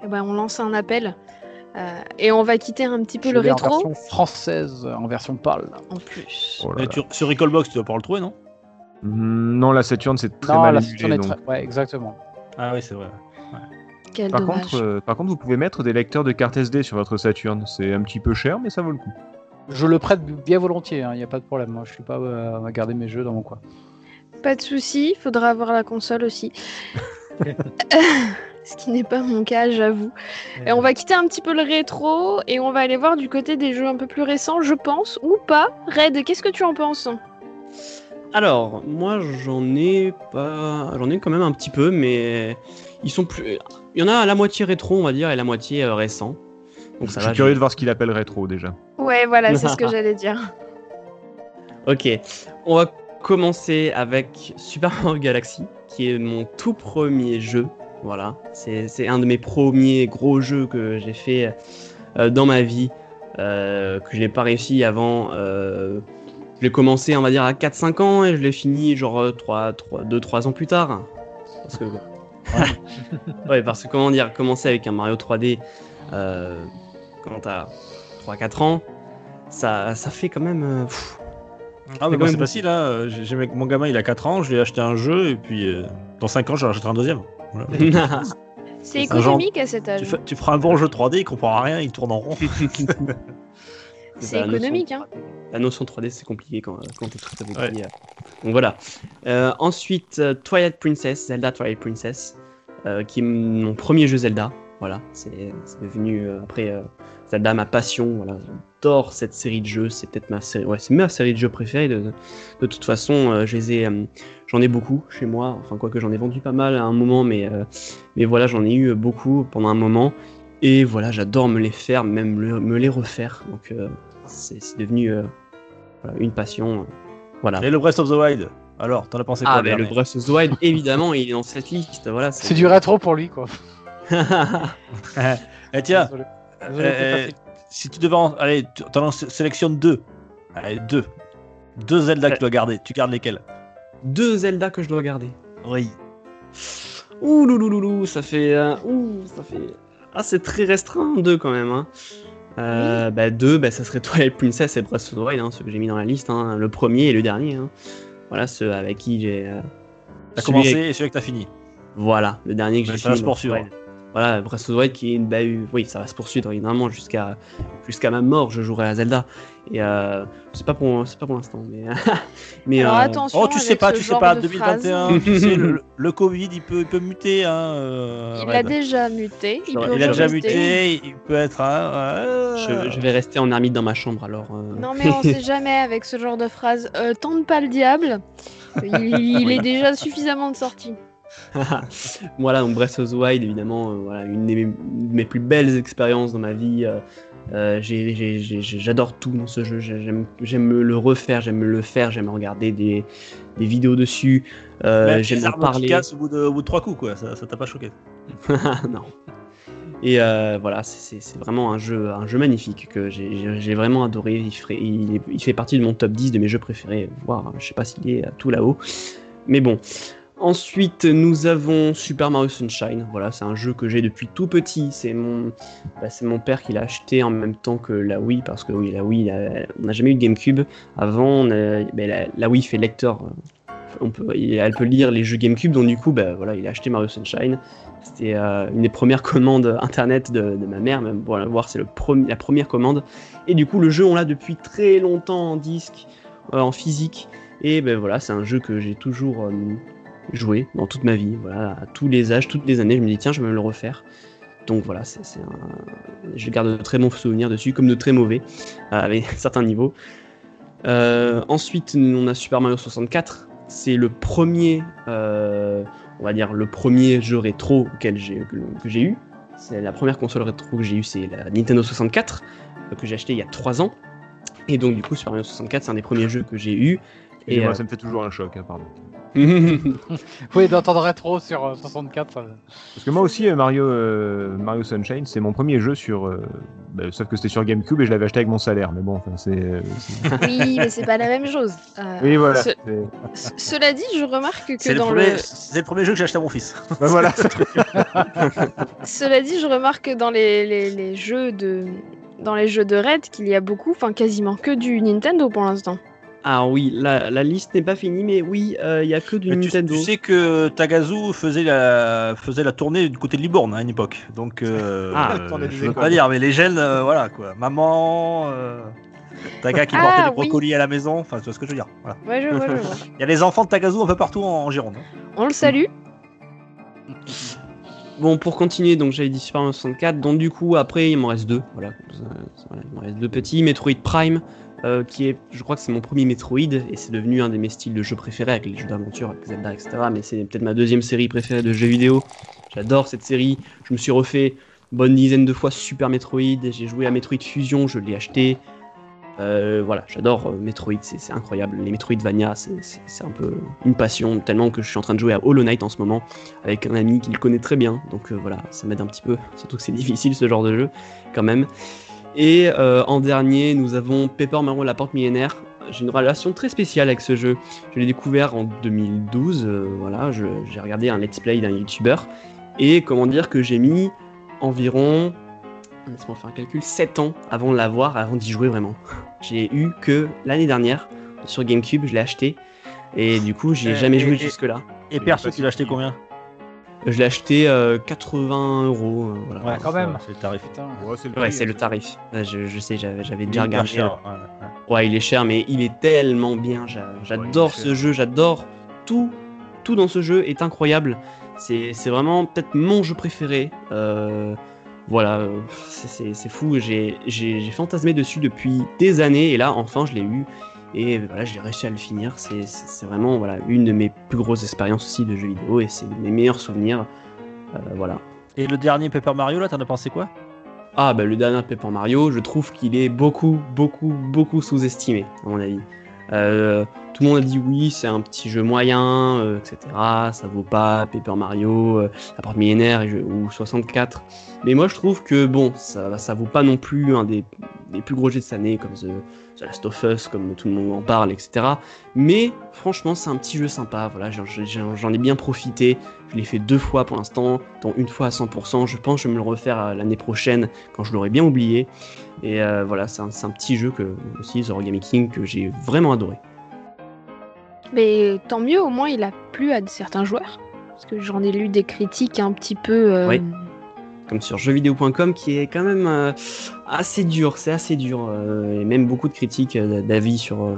Eh ben, on lance un appel euh, et on va quitter un petit peu Je le l'ai en rétro version française, en version PAL. en plus. Oh là là. tu- Sur Recallbox, tu dois pouvoir le trouver, non? Hmm, Non, la Saturn, c'est très Non, mal la émulé, Saturn est donc. très- ouais, exactement. Ah oui, c'est vrai. Quel Par dommage. contre, euh, par contre, vous pouvez mettre des lecteurs de cartes SD sur votre Saturn. C'est un petit peu cher, mais ça vaut le coup. Je le prête bien volontiers, il n'y a pas de problème. Moi, je suis pas euh, à garder mes jeux dans mon coin. Pas de souci, faudra avoir la console aussi. Ce qui n'est pas mon cas, j'avoue. Et on va quitter un petit peu le rétro et on va aller voir du côté des jeux un peu plus récents, je pense, ou pas. Red, qu'est-ce que tu en penses? Alors, moi j'en ai pas. J'en ai quand même un petit peu, mais ils sont plus. Il y en a à la moitié rétro, on va dire, et la moitié euh, récent. Donc Je ça suis va. curieux de voir ce qu'il appelle rétro déjà. Ouais, voilà, c'est ce que j'allais dire. Ok, on va commencer avec Super Mario Galaxy, qui est mon tout premier jeu. Voilà, c'est un de mes premiers gros jeux que j'ai fait euh, dans ma vie, euh, que je n'ai pas réussi avant. euh, je l'ai commencé, on va dire, à 4-5 ans et je l'ai fini genre 3, 3, 2-3 ans plus tard. Parce que, ouais, parce que comment dire, commencer avec un Mario 3D euh, quand t'as 3-4 ans, ça, ça fait quand même. euh, pff, Ah, mais moi, c'est même facile, hein. J'ai- j'ai- Mon gamin, il a 4 ans, je lui ai acheté un jeu, et puis euh, dans 5 ans, j'en rachèterai un deuxième. Voilà. C'est genre- économique à cet tu, âge. fais- tu feras un bon jeu 3D, il comprendra rien, il tourne en rond. C'est notion économique, hein. 3D. La notion de 3D, c'est compliqué quand, quand t'es tout avec Ouais. Donc voilà. Euh, ensuite, euh, Twilight Princess, Zelda Twilight Princess, euh, qui est mon premier jeu Zelda. Voilà, c'est c'est devenu euh, après euh, Zelda ma passion. Voilà, j'adore cette série de jeux. C'est peut-être ma série, ouais, c'est ma série de jeux préférée. De, de toute façon, euh, je les ai, euh, j'en ai beaucoup chez moi. Enfin, quoique j'en ai vendu pas mal à un moment, mais, euh, mais voilà, j'en ai eu beaucoup pendant un moment. Et voilà, j'adore me les faire, même le- me les refaire. Donc, euh, c'est devenu euh, voilà, une passion. Voilà. Et le Breath of the Wild? Alors, t'en as pensé quoi Ah, ben le dernier? Breath of the Wild, évidemment, il est dans cette liste. Voilà, C'est du rétro pour lui, quoi. Eh tiens, Désolé. Désolé, euh. Si tu devais en... Allez, tu t'en sé- sélectionnes deux. Allez, deux. Deux Zelda que tu dois garder. Tu gardes lesquels? Deux Zelda que je dois garder. Oui. Ouh, loulouloulou, ça fait. euh, ouh, ça fait. Ah, c'est très restreint, deux quand même. Hein. Euh, bah, deux, bah, ça serait Twilight Princess et Breath of the Wild, hein, ceux que j'ai mis dans la liste. Hein, le premier et le dernier. Hein. Voilà, ceux avec qui j'ai. euh, T'as commencé avec- et celui que t'as fini. Voilà, le dernier que j'ai fini. poursuivre. Wild. Voilà, Breath of the Wild qui est une. Bah, euh, oui, ça va se poursuivre évidemment jusqu'à jusqu'à ma mort. Je jouerai à Zelda. Et euh, c'est pas pour, c'est pas pour l'instant, mais. mais Alors euh, attention. Oh, tu sais pas, tu sais pas, de 2021, phrase. tu sais, le, le Covid, il peut, il peut muter. Hein, euh, Il a déjà muté. Il, Il a peut Il a déjà muté, il peut être. hein, je, je vais rester en ermite dans ma chambre alors. euh. Non mais on sait jamais avec ce genre de phrase. Euh, tente pas le diable. Il, il est déjà suffisamment de sortie. voilà, donc Breath of the Wild, évidemment, euh, voilà, une de mes, plus belles expériences dans ma vie. euh, euh, J'adore tout dans ce jeu. J'ai- J'aime j'aime me le refaire, j'aime me le faire, j'aime regarder des, des vidéos dessus. j'aime en parler. cassent au bout, de, au bout de trois coups, quoi. Ça t'a pas choqué. non. Et euh, voilà, c'est- vraiment un jeu, un jeu magnifique que j'ai- vraiment adoré. Il, ferait- il, il fait partie de mon top 10 de mes jeux préférés, voire je sais pas s'il est tout là-haut. Mais bon. Ensuite, nous avons Super Mario Sunshine. Voilà, c'est un jeu que j'ai depuis tout petit. C'est mon, bah, mon père qui l'a acheté en même temps que la Wii, parce que oui, la Wii, on n'a jamais eu de GameCube. Avant, ben, la, Wii fait lecteur. elle peut lire les jeux GameCube, donc du coup, bah, voilà, il a acheté Mario Sunshine. C'était euh, une des premières commandes internet de, ma mère, même voilà, voir c'est la première commande. Et du coup, le jeu, on l'a depuis très longtemps en disque, euh, en physique. Et ben voilà, c'est un jeu que j'ai toujours euh, joué dans toute ma vie. Voilà, à tous les âges, toutes les années, je me dis tiens, je vais me le refaire. Donc voilà, c'est, c'est un... je garde de très bons souvenirs dessus, comme de très mauvais, euh, avec certains niveaux. Euh, ensuite, on a Super Mario 64. C'est le premier, euh, on va dire, le premier jeu rétro auquel j'ai, que, que j'ai eu. C'est la première console rétro que j'ai eu, c'est la Nintendo 64 euh, que j'ai acheté il y a 3 ans. Et donc du coup, Super Mario 64, c'est un des premiers jeux que j'ai eu. Et moi, ça me fait toujours un choc, hein, pardon. Oui, d'entendre rétro sur euh, 64. ça- Parce que moi aussi, euh, Mario, euh, Mario Sunshine, c'est mon premier jeu sur. euh, bah, sauf que c'était sur GameCube et je l'avais acheté avec mon salaire. Mais bon, enfin, c'est. euh, Oui, mais c'est pas la même chose. Euh, oui, voilà. ce- cela dit, je remarque que le, dans premier- le. c'est le premier jeu que j'ai acheté à mon fils. Bah, voilà. Cela dit, je remarque que dans les, les- les jeux de dans les jeux de Red qu'il y a beaucoup, enfin quasiment que du Nintendo pour l'instant. Ah oui, la, la liste n'est pas finie, mais oui, euh, il y a que du Mais Nintendo. tu sais que Tagazu faisait la, faisait la tournée du côté de Libourne à une époque. Donc, euh, Ah, euh, je veux pas dire, mais les gènes, euh, voilà quoi. Maman, euh, Taga qui Ah, portait des oui. brocolis à la maison. Enfin, tu vois ce que je veux dire. Voilà. Ouais, je vois, je vois. Il y a les enfants de Tagazu un peu partout en, en Gironde. hein. On le salue. Bon, pour continuer, donc j'avais dit Super Mario 64, donc du coup, après, il m'en reste deux. Voilà, Euh, voilà, il m'en reste deux petits. Metroid Prime, euh, qui est, je crois que c'est mon premier Metroid, et c'est devenu un de mes styles de jeux préférés avec les jeux d'aventure, avec Zelda, etc. Mais c'est peut-être ma deuxième série préférée de jeux vidéo. J'adore cette série. Je me suis refait bonne dizaine de fois Super Metroid. J'ai joué à Metroid Fusion, je l'ai acheté. Euh, voilà, j'adore euh, Metroid, c'est incroyable. Les Metroidvania, c'est- un peu une passion, tellement que je suis en train de jouer à Hollow Knight en ce moment avec un ami qui le connaît très bien. Donc voilà, ça m'aide un petit peu. Surtout que c'est difficile ce genre de jeu, quand même. Et euh, en dernier, nous avons Paper Mario La Porte Millénaire. J'ai une relation très spéciale avec ce jeu. Je l'ai découvert en 2012. euh, voilà, j'ai regardé un let's play d'un youtubeur. Et comment dire que j'ai mis environ, laisse-moi faire un calcul, 7 ans avant de l'avoir, avant d'y jouer vraiment. J'ai eu que l'année dernière sur GameCube, je l'ai acheté. Et du coup, j'y ai Et- jamais et- joué jusque-là. Et perso, tu l'as acheté combien? Je l'ai acheté euh, 80 euros. euh, voilà. Ouais, quand même. C'est le tarif. Ouais, c'est le Ouais, tarif. Ouais, Je, je sais, j'avais déjà regardé. cher, euh, ouais, ouais. Ouais, il est cher, mais il est tellement bien. j'a- J'adore ce jeu, j'adore tout. Tout dans ce jeu est incroyable. C'est vraiment peut-être mon jeu préféré. Euh, voilà, c'est- fou. J'ai fantasmé dessus depuis des années et là, enfin, je l'ai eu. Et voilà, j'ai réussi à le finir. C'est- vraiment voilà, une de mes plus grosses expériences aussi de jeux vidéo et c'est mes meilleurs souvenirs. Euh, voilà. Et le dernier Paper Mario, là, t'en as pensé quoi? Ah, bah le dernier Paper Mario, je trouve qu'il est beaucoup, beaucoup, beaucoup sous-estimé, à mon avis. Euh, tout le monde a dit oui, c'est un petit jeu moyen, euh, etc. Ça vaut pas Paper Mario, euh, la porte millénaire ou 64. Mais moi, je trouve que bon, ça, ça vaut pas non plus un des, des plus gros jeux de cette année, comme The, The Last of Us, comme tout le monde en parle, etc. Mais franchement, c'est un petit jeu sympa. Voilà, j'en- ai bien profité. Je l'ai fait deux fois pour l'instant, dont une fois à 100%. Je pense que je vais me le refaire euh, l'année prochaine quand je l'aurai bien oublié. Et euh, voilà, c'est un, petit jeu que aussi, The Origami King, que j'ai vraiment adoré. Mais tant mieux, au moins il a plu à certains joueurs. Parce que j'en ai lu des critiques un petit peu. euh, Oui. Comme sur jeuxvideo.com, qui est quand même euh, assez dur. C'est assez dur. euh, et même beaucoup de critiques euh, d'avis sur, euh,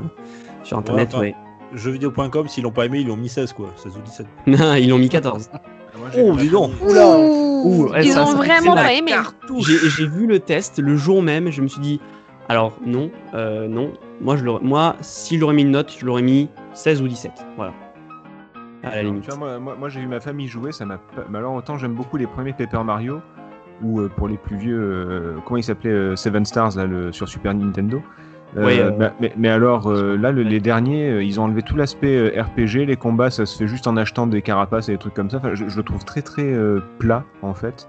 sur internet. enfin, ouais. Jeuxvideo.com, s'ils l'ont pas aimé, ils l'ont mis 16 quoi, 16 ou 17. Ils l'ont mis 14. Oh, dis donc Ouh, Ouh, ouais, ils ça, ont ça, vraiment pas aimé. J'ai vu le test le jour même, je me suis dit, alors non, euh, non, moi, je l'aurais- moi si j'aurais mis une note, je l'aurais mis 16 ou 17, voilà. À la limite. tu vois, moi, moi, moi, j'ai vu ma famille jouer, ça m'a. alors autant j'aime beaucoup les premiers Paper Mario ou euh, pour les plus vieux, euh, comment il s'appelait euh, Seven Stars là, le, sur Super Nintendo. Euh, Ouais, euh, bah, mais, mais alors euh, là, le- les derniers, ils ont enlevé tout l'aspect euh, RPG, les combats, ça se fait juste en achetant des carapaces et des trucs comme ça. Enfin, je, je le trouve très très plat en fait.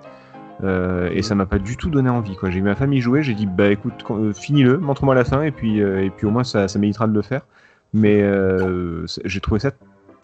Et ça m'a pas du tout donné envie. J'ai vu ma famille jouer, j'ai dit bah écoute, finis-le, montre-moi la fin et puis et puis au moins ça, ça m'évitera de le faire. Mais j'ai trouvé ça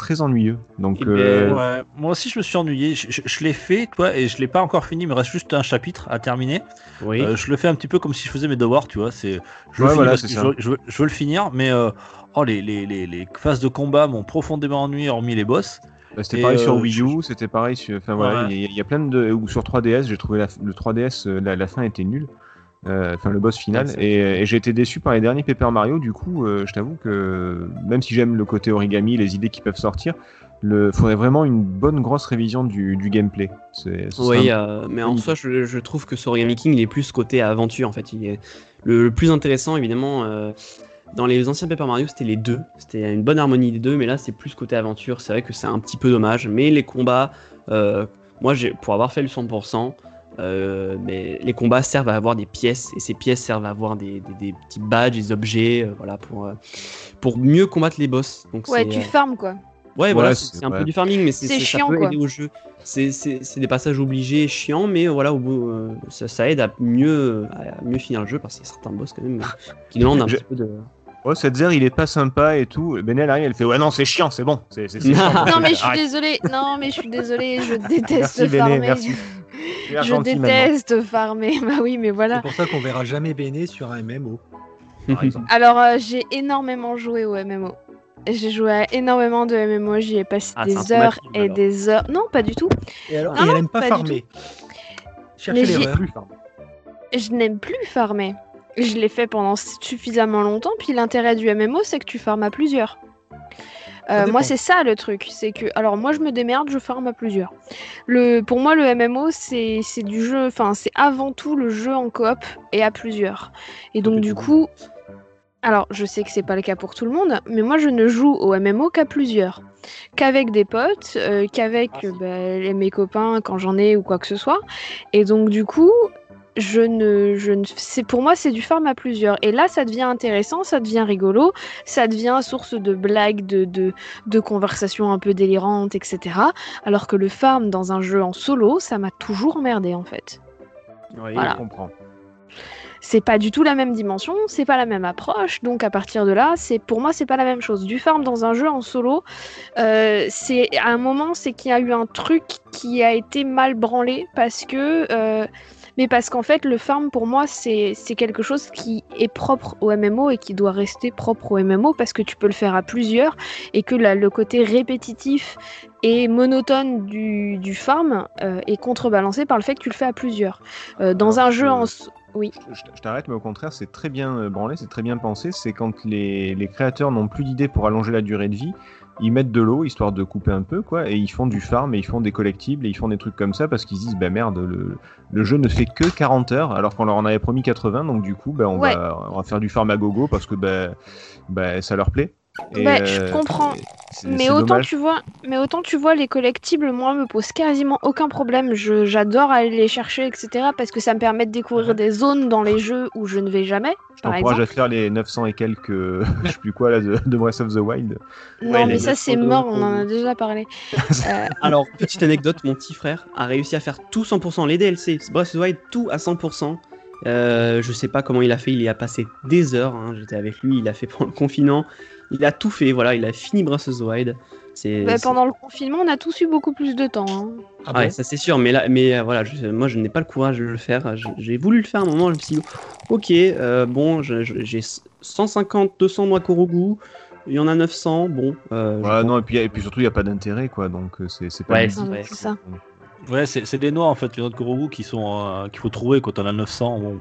très ennuyeux. Donc Eh ben, euh, Ouais, moi aussi je me suis ennuyé. Je, je- je l'ai fait, toi, et je l'ai pas encore fini. Il me reste juste un chapitre à terminer. Oui. Euh, je le fais un petit peu comme si je faisais mes devoirs, tu vois. C'est, je, Ouais, voilà, veux- je veux, je veux le finir, mais euh, oh, les, les, les, les phases de combat m'ont profondément ennuyé, hormis les boss. Bah, c'était Et, pareil sur Wii je- U, c'était pareil sur. Enfin voilà, Ouais. il y, a- il y a plein de. Ou sur 3DS, j'ai trouvé la- le 3DS, euh, la, la fin était nulle. Euh, Enfin, le boss final. Ouais, c'est- Et, et j'ai été déçu par les derniers Paper Mario. Du coup, euh, je t'avoue que même si j'aime le côté origami, les idées qui peuvent sortir, le faudrait vraiment une bonne grosse révision du, du gameplay. Ce Oui, euh, mais en soi, je, je trouve que sur Origami King, il est plus côté aventure en fait. Il est le, le plus intéressant, évidemment. euh, dans les anciens Paper Mario, c'était les deux. C'était une bonne harmonie des deux, mais là, c'est plus côté aventure. C'est vrai que c'est un petit peu dommage. Mais les combats, euh, moi, j'ai, pour avoir fait le 100%, euh, mais les combats servent à avoir des pièces, et ces pièces servent à avoir des, des- des petits badges, des objets, euh, voilà, pour, euh, pour mieux combattre les boss. Donc Ouais, tu farmes quoi. Ouais, voilà, Ouais, c'est un peu du farming, mais c'est chiant, ça peut quoi. aider au jeu. C'est- C'est c'est des passages obligés, chiants, mais voilà, au bout, euh, ça, ça aide à mieux, à mieux finir le jeu parce qu'il y a certains boss quand même euh, qui demandent un Je- petit peu de. Oh, cette zère, il est pas sympa et tout. Benel arrive, elle fait Ouais, non, c'est chiant, c'est bon. C'est, c'est, c'est chiant. Non mais je suis désolée. Non mais je suis désolée. Je déteste Merci, Béné, farmer. merci. Je maintenant. déteste farmer. Bah oui, mais C'est voilà. pour ça qu'on verra jamais Béné sur un MMO. Par exemple. Alors euh, j'ai énormément joué au MMO. J'ai joué à énormément de MMO. J'y ai passé Ah, c'est des heures et alors. des heures. Non, pas du tout. Et alors, Non, et non, elle aime pas, pas farmer. Cherchez Mais j'ai- l'erreur. Je n'aime plus farmer. Je l'ai fait pendant suffisamment longtemps. Puis l'intérêt du MMO, c'est que tu farmes à plusieurs. Euh, moi, c'est ça le truc. C'est que, alors moi, je me démerde, je farme à plusieurs. Le, pour moi, le MMO, c'est du jeu. Enfin, c'est avant tout le jeu en coop et à plusieurs. Et donc, du coup, alors je sais que c'est pas le cas pour tout le monde, mais moi, je ne joue au MMO qu'à plusieurs, qu'avec des potes, euh, qu'avec euh, bah, mes copains quand j'en ai ou quoi que ce soit. Et donc, du coup, je ne, je ne, c'est pour moi c'est du farm à plusieurs. Et là, ça devient intéressant, ça devient rigolo, ça devient source de blagues, de, de, de conversations un peu délirantes, etc. Alors que le farm dans un jeu en solo, ça m'a toujours emmerdé en fait. Oui, Voilà. Je comprends. C'est pas du tout la même dimension, c'est pas la même approche, donc à partir de là, c'est pour moi c'est pas la même chose. Du farm dans un jeu en solo, euh, c'est à un moment c'est qu'il y a eu un truc qui a été mal branlé parce que euh, mais parce qu'en fait le farm pour moi c'est quelque chose qui est propre au MMO et qui doit rester propre au MMO parce que tu peux le faire à plusieurs et que le côté répétitif et monotone du, du farm euh, est contrebalancé par le fait que tu le fais à plusieurs. Euh, dans Alors, un jeu je- en oui. Je t'arrête, mais au contraire, c'est très bien euh, branlé, c'est très bien pensé. C'est quand les, les créateurs n'ont plus d'idées pour allonger la durée de vie, ils mettent de l'eau histoire de couper un peu, quoi, et ils font du farm et ils font des collectibles et ils font des trucs comme ça parce qu'ils se disent, bah merde, le, le jeu ne fait que 40 heures alors qu'on leur en avait promis 80, donc du coup, bah, on, Ouais. va, on va faire du farm à gogo parce que bah, bah, ça leur plaît. Et, Bah, je comprends. c'est- Mais c'est autant dommage. tu vois, mais autant tu vois les collectibles, moi me pose quasiment aucun problème. Je j'adore aller les chercher, etc. Parce que ça me permet de découvrir des zones dans les jeux où je ne vais jamais. Je Par t'encourage exemple. à faire les 900 et quelques, euh, je sais plus quoi là, de, de Breath of the Wild. Non, Ouais, mais ça c'est mort. On en a déjà parlé. Euh, Alors, petite anecdote, mon petit frère a réussi à faire tout 100%, les DLC, Breath of the Wild, tout à 100%. Euh, je sais pas comment il a fait, il y a passé des heures, hein, j'étais avec lui, il a fait pendant le confinement, il a tout fait, voilà, il a fini Wild. C'est, bah, pendant le confinement, on a tous eu beaucoup plus de temps. hein. Ah ouais, bon ça c'est sûr, mais là, mais euh, voilà, je- moi je n'ai pas le courage de le faire. J'ai voulu le faire à un moment, je me suis dit, ok, euh, bon, j'ai 150, 200 Wakorogu, il y en a 900, bon. euh, prends. non, et puis, et puis surtout, il n'y a pas d'intérêt, quoi, donc c'est c'est pas Ouais, c'est ça. Ouais, c'est c'est des noix en fait, les noix de Korogu qui sont euh, qu'il faut trouver quand on a 900. Bon.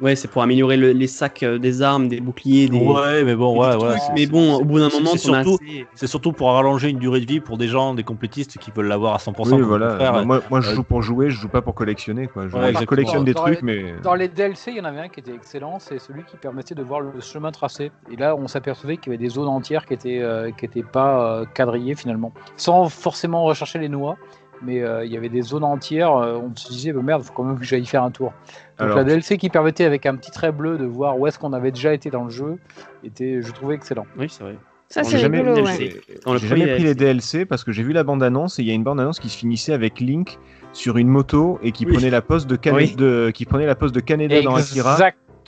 Ouais, c'est pour améliorer le- les sacs euh, des armes, des boucliers, des. Ouais, mais bon, des ouais, trucs, ouais. mais bon, au bout d'un c'est- moment, c'est surtout- assez- C'est surtout pour rallonger une durée de vie pour des gens, des complétistes qui veulent l'avoir à 100%. Oui, voilà. Moi, moi, je euh, joue pour jouer, je joue pas pour collectionner, quoi. Je, Ouais, je exactement. collectionne des Dans trucs, les- mais. Dans les DLC, il y en avait un qui était excellent, c'est celui qui permettait de voir le chemin tracé. Et là, on s'apercevait qu'il y avait des zones entières qui étaient, euh, qui étaient pas euh, quadrillées finalement, sans forcément rechercher les noix. Mais euh, il y avait des zones entières, euh, on se disait, bah, merde, faut quand même que j'aille faire un tour. Donc Alors, la DLC qui permettait avec un petit trait bleu de voir où est-ce qu'on avait déjà été dans le jeu, était, je trouvais excellent. Oui, c'est vrai. Ça c'est jamais rigolo. Ouais. J'ai jamais pris les DLC. Parce que j'ai vu la bande-annonce et il y a une bande-annonce qui se finissait avec Link sur une moto et qui Oui. prenait la pose de, Kane- Oui. de qui prenait la pose de Kaneda dans Akira.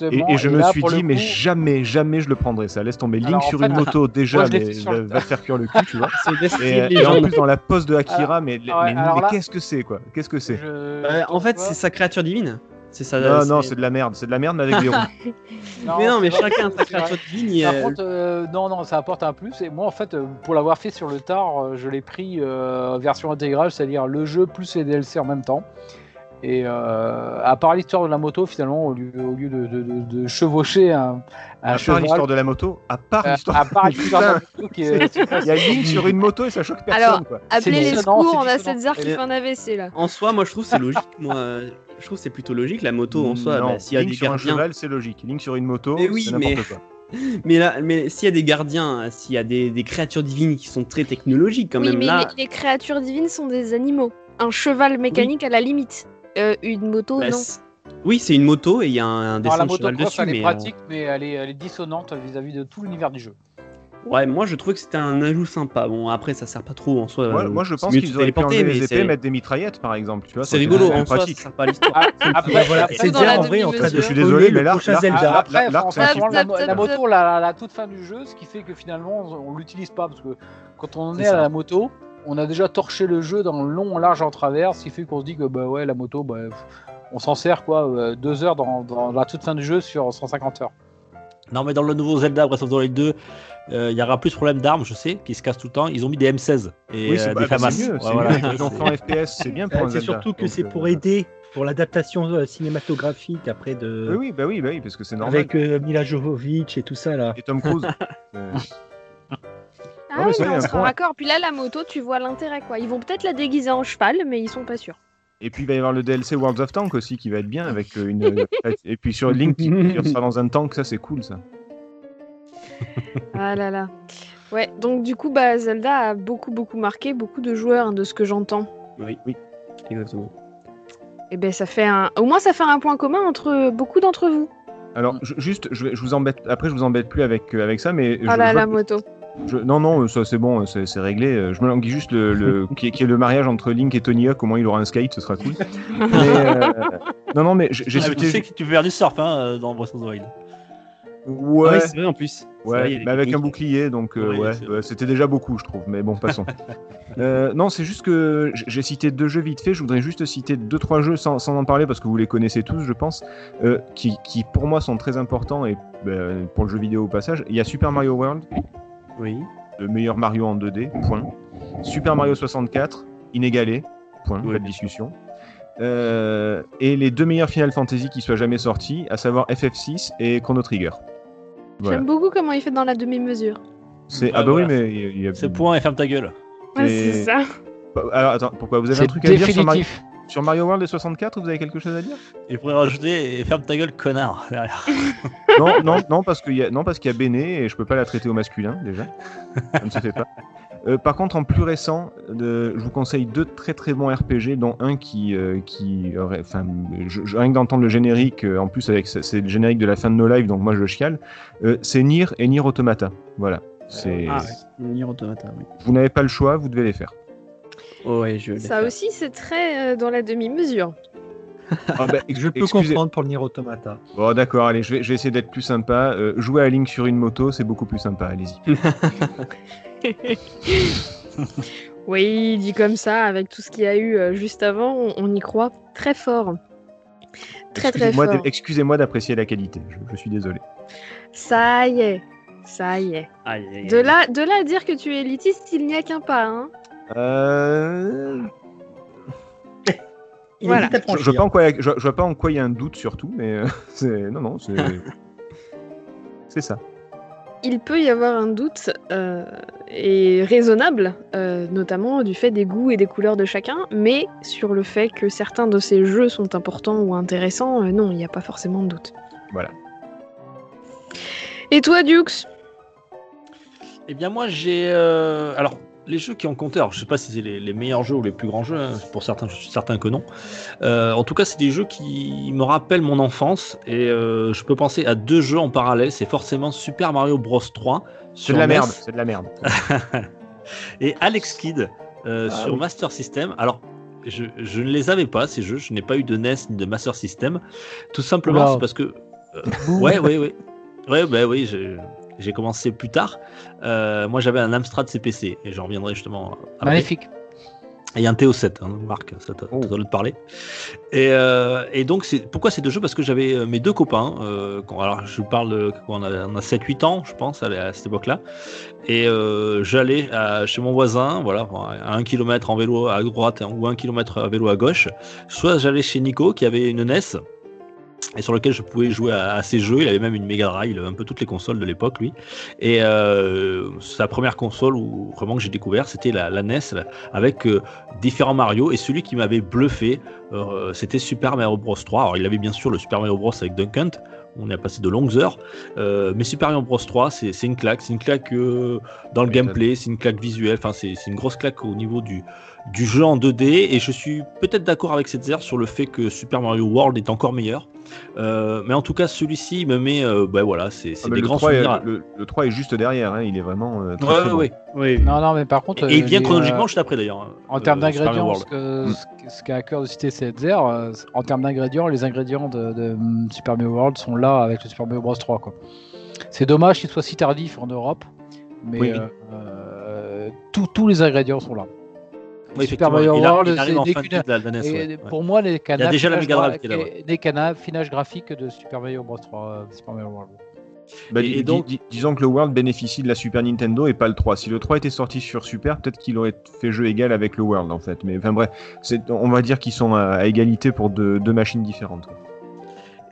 Exactement. Et, et je me là, suis dit, mais coup, jamais, jamais je le prendrais. Ça laisse tomber Link sur fait, une moto déjà, moi, mais va, le- va te faire cuire le cul, tu vois. Et, et en Legend. plus dans la pose de Akira, mais, mais, ouais, mais alors là- qu'est-ce que c'est quoi? Qu'est-ce que c'est? je- Bah, en fait, c'est sa créature divine. C'est ça. Non, non, c'est de la merde. C'est de la merde, mais avec des roues. Mais non, mais chacun a sa créature divine. il y Par a- contre, euh, non, non, ça apporte un plus. Et moi, en fait, euh, pour l'avoir fait sur le tard, euh, je l'ai pris euh, version intégrale, c'est-à-dire le jeu plus les DLC en même temps. Et euh, à part l'histoire de la moto, finalement, au lieu, au lieu de, de- de- de chevaucher un, un À part cheval, l'histoire de la moto, à part euh, l'histoire. à part de la moto qui est- c'est Il y a Link sur une moto et ça choque personne. Alors, quoi. Appelez les secours, on a zère qui fait un AVC là. En soi, moi je trouve c'est logique. Moi, je trouve c'est plutôt logique la moto en soi. bah, S'il y a Link des sur un gardiens, cheval, c'est logique. Link sur une moto, Mais oui, c'est n'importe mais- quoi. mais là, mais s'il y a des gardiens, s'il y a des, des créatures divines qui sont très technologiques quand oui, même mais là. les, les créatures divines sont des animaux. Un cheval mécanique à la limite. Euh, une moto, bah, non. oui, c'est une moto et il y a un, un Alors, dessin la de cheval dessus. elle est Mais, pratique, mais elle est, elle est dissonante vis-à-vis de tout l'univers du jeu. euh, ouais, moi je trouvais que c'était un ajout sympa. Bon, après ça sert pas trop en soi. Moi, euh, moi, je c'est pense qu'ils auraient pu enlever mais les épées, c'est- mettre des mitraillettes, par exemple. Tu vois, C'est rigolo en soi, ça pratique. sert pas l'histoire. Ah, Après, voilà, après, c'est bien en vrai en train de. Je suis désolé, spoiler mais là, Après, la, moto, la, la toute fin du jeu, ce qui fait que finalement on l'utilise pas parce que quand on est à la moto, on a déjà torché le jeu dans le long, large en travers, ce qui fait qu'on se dit que bah ouais la moto, bah, on s'en sert quoi, euh, deux heures dans, dans la toute fin du jeu sur 150 heures. Non, mais dans le nouveau Zelda Breath of the Wild 2, euh, il y aura plus de problème d'armes, je sais, qui se cassent tout le temps. Ils ont mis des M16 et Oui, c'est euh, des bah, FAMAS. c'est mieux. Ouais, c'est voilà. mieux. Les enfants FPS, c'est bien pour un C'est surtout que c'est pour aider pour l'adaptation euh, cinématographique après de Oui, oui, bah oui, bah oui, parce que c'est normal. avec euh, Mila Jovovich et tout ça là. Et Tom Cruise. Euh, Ah Ouais, oui, on sera point. raccord. Puis là, la moto, tu vois l'intérêt quoi. Ils vont peut-être la déguiser en cheval, mais ils sont pas sûrs. Et puis il va y avoir le DLC Worlds of Tank aussi qui va être bien avec euh, une. Et puis sur Link qui, sera dans un tank, ça c'est cool ça. Ah là là. Ouais, donc du coup, bah, Zelda a beaucoup, beaucoup marqué beaucoup de joueurs, hein, de ce que j'entends. Oui, oui, exactement. Et ben, ça fait un. Au moins, ça fait un point commun entre beaucoup d'entre vous. Alors ju- juste, je, je vous embête. Après, je vous embête plus avec euh, avec ça, mais je- Ah là, je- la moto. Je- non non, ça c'est bon, c'est réglé. Je me languis juste le, le qui, est, qui est le mariage entre Link et Tony Hawk. Au moins, il aura un skate, ce sera cool. Mais, euh, non non, mais j'ai Ah, tu sais que tu peux faire du surf hein, euh, dans Breath of the Wild. Ouais. Ah oui, c'est vrai en plus. Vrai, Ouais, mais avec un bouclier, donc euh, ouais, ouais, c'était déjà beaucoup, je trouve. Mais bon, passons. Euh, non, c'est juste que j'ai cité deux jeux vite fait. Je voudrais juste citer deux trois jeux sans, sans en parler parce que vous les connaissez tous, je pense, euh, qui, qui pour moi sont très importants et ben, pour le jeu vidéo au passage. Il y a Super Mario World, Oui. le meilleur Mario en 2D. Point. Super Mario 64, inégalé. Point. Oui, pas de discussion. Euh, et les deux meilleurs Final Fantasy qui soient jamais sortis, à savoir FF6 et Chrono Trigger. Voilà. J'aime beaucoup comment il fait dans la demi-mesure. C'est Ouais, ah bah voilà. oui mais il y a- C'est point et ferme ta gueule. Ouais, c'est ça. Alors attends, pourquoi vous avez un truc à dire sur Mario? Sur Mario World et 64 Vous avez quelque chose à dire? Il pourrait rajouter et ferme ta gueule, connard. derrière. Non, non, non, parce qu'il y a, non, parce qu'il y a Béné et je peux pas la traiter au masculin déjà. Ça ne se fait pas. Euh, par contre, en plus récent, je vous conseille deux très très bons RPG, dont un qui, euh, qui, aurait- enfin, je, je- rien que d'entendre le générique, euh, en plus avec c'est le générique de la fin de nos lives, donc moi je chiale. euh, c'est Nier et Nier Automata. Voilà. C'est, Ah, ouais. Nier Automata, oui. vous n'avez pas le choix, vous devez les faire. Oh, ouais, je vais Ça aussi, c'est très euh, dans la demi-mesure. Ah, bah, Je peux excusez- comprendre pour le Nier Automata. Bon, d'accord, allez, je vais, je vais essayer d'être plus sympa. Euh, jouer à Link sur une moto, c'est beaucoup plus sympa. Allez-y. Oui, dit comme ça, avec tout ce qu'il y a eu euh, juste avant, on, on y croit très fort. Très très Excusez-moi fort. Excusez-moi d'apprécier la qualité. Je, je suis désolé. Ça y est, ça y est. Aïe, aïe, aïe. De là, de là à dire que tu es élitiste, il n'y a qu'un pas. Hein. Euh... Il Voilà. Je, je vois pas en quoi, je, je vois pas en quoi il y a un doute surtout, mais euh, non non c'est c'est ça. Il peut y avoir un doute, euh, et raisonnable, euh, notamment du fait des goûts et des couleurs de chacun, mais sur le fait que certains de ces jeux sont importants ou intéressants, euh, non, il n'y a pas forcément de doute. Voilà. Et toi, Dukes? Eh bien, moi, j'ai. euh, Alors, les jeux qui ont compté, alors je sais pas si c'est les, les meilleurs jeux ou les plus grands jeux, hein, pour certains, je suis certain que non. Euh, en tout cas, c'est des jeux qui me rappellent mon enfance et euh, je peux penser à deux jeux en parallèle. C'est forcément Super Mario Bros 3 C'est sur de la merde, c'est de la merde. et Alex Kidd euh, Ah sur oui. Master System. Alors, je, je ne les avais pas ces jeux, je n'ai pas eu de NES ni de Master System. Tout simplement, c'est parce que. ouais, ouais, ouais. Ouais, bah oui, je- j'ai commencé plus tard. Euh, moi, j'avais un Amstrad CPC et j'en reviendrai justement. après. Magnifique. Et un TO7, hein, Marc, ça t'a Oh. te parler. Et, euh, et donc, pourquoi ces deux jeux? Parce que j'avais euh, mes deux copains, euh, quand- alors je vous parle de, on a, on a 7-8 ans, je pense, à, cette époque-là. Et euh, j'allais chez mon voisin, voilà, à un kilomètre en vélo à droite ou un kilomètre à vélo à gauche. Soit j'allais chez Nico qui avait une NES et sur lequel je pouvais jouer à, à ces jeux. Il avait même une Mega Drive, il avait un peu toutes les consoles de l'époque, lui. Et euh, sa première console où vraiment que j'ai découvert, c'était la, la NES là, avec euh, différents Mario. Et celui qui m'avait bluffé, euh, c'était Super Mario Bros 3. Alors il avait bien sûr le Super Mario Bros avec Duck Hunt. On y a passé de longues heures, mais Super Mario Bros 3, c'est une claque, c'est une claque dans le gameplay, c'est une claque visuelle, enfin c'est une grosse claque au niveau du, du jeu en 2D. Et je suis peut-être d'accord avec cette sur le fait que Super Mario World est encore meilleur. Euh, mais en tout cas, celui-ci me met, euh, ben voilà, c'est c'est Ah, des le, grands 3 est, souvenirs. le, le 3 est juste derrière, hein, il est vraiment euh, très, Ouais, très ouais, bon. ouais. Oui. Non, non, mais par contre. Et bien chronologiquement, euh, je suis après d'ailleurs. hein, En termes euh, d'ingrédients, ce, Mm. qu'a à cœur de citer CZ, euh, en termes d'ingrédients, les ingrédients de, de, mm, Super Mario World sont là avec le Super Mario Bros 3. quoi. C'est dommage qu'il soit si tardif en Europe, mais Oui, oui. tous- tous les ingrédients sont là. Oui, Super Mario il, a- World, il c'est en fin de la, la NES, ouais, pour moi, les canapes, déjà la finage Mega Drive qui est là, ouais. les canapes, finage graphique de Super Mario Bros 3, euh, Super Mario World. Bah, Et- donc- dis- disons que le World bénéficie de la Super Nintendo et pas le 3. Si le 3 était sorti sur Super, peut-être qu'il aurait fait jeu égal avec le World en fait. Mais enfin bref, on va dire qu'ils sont à, à égalité pour deux, deux machines différentes. quoi.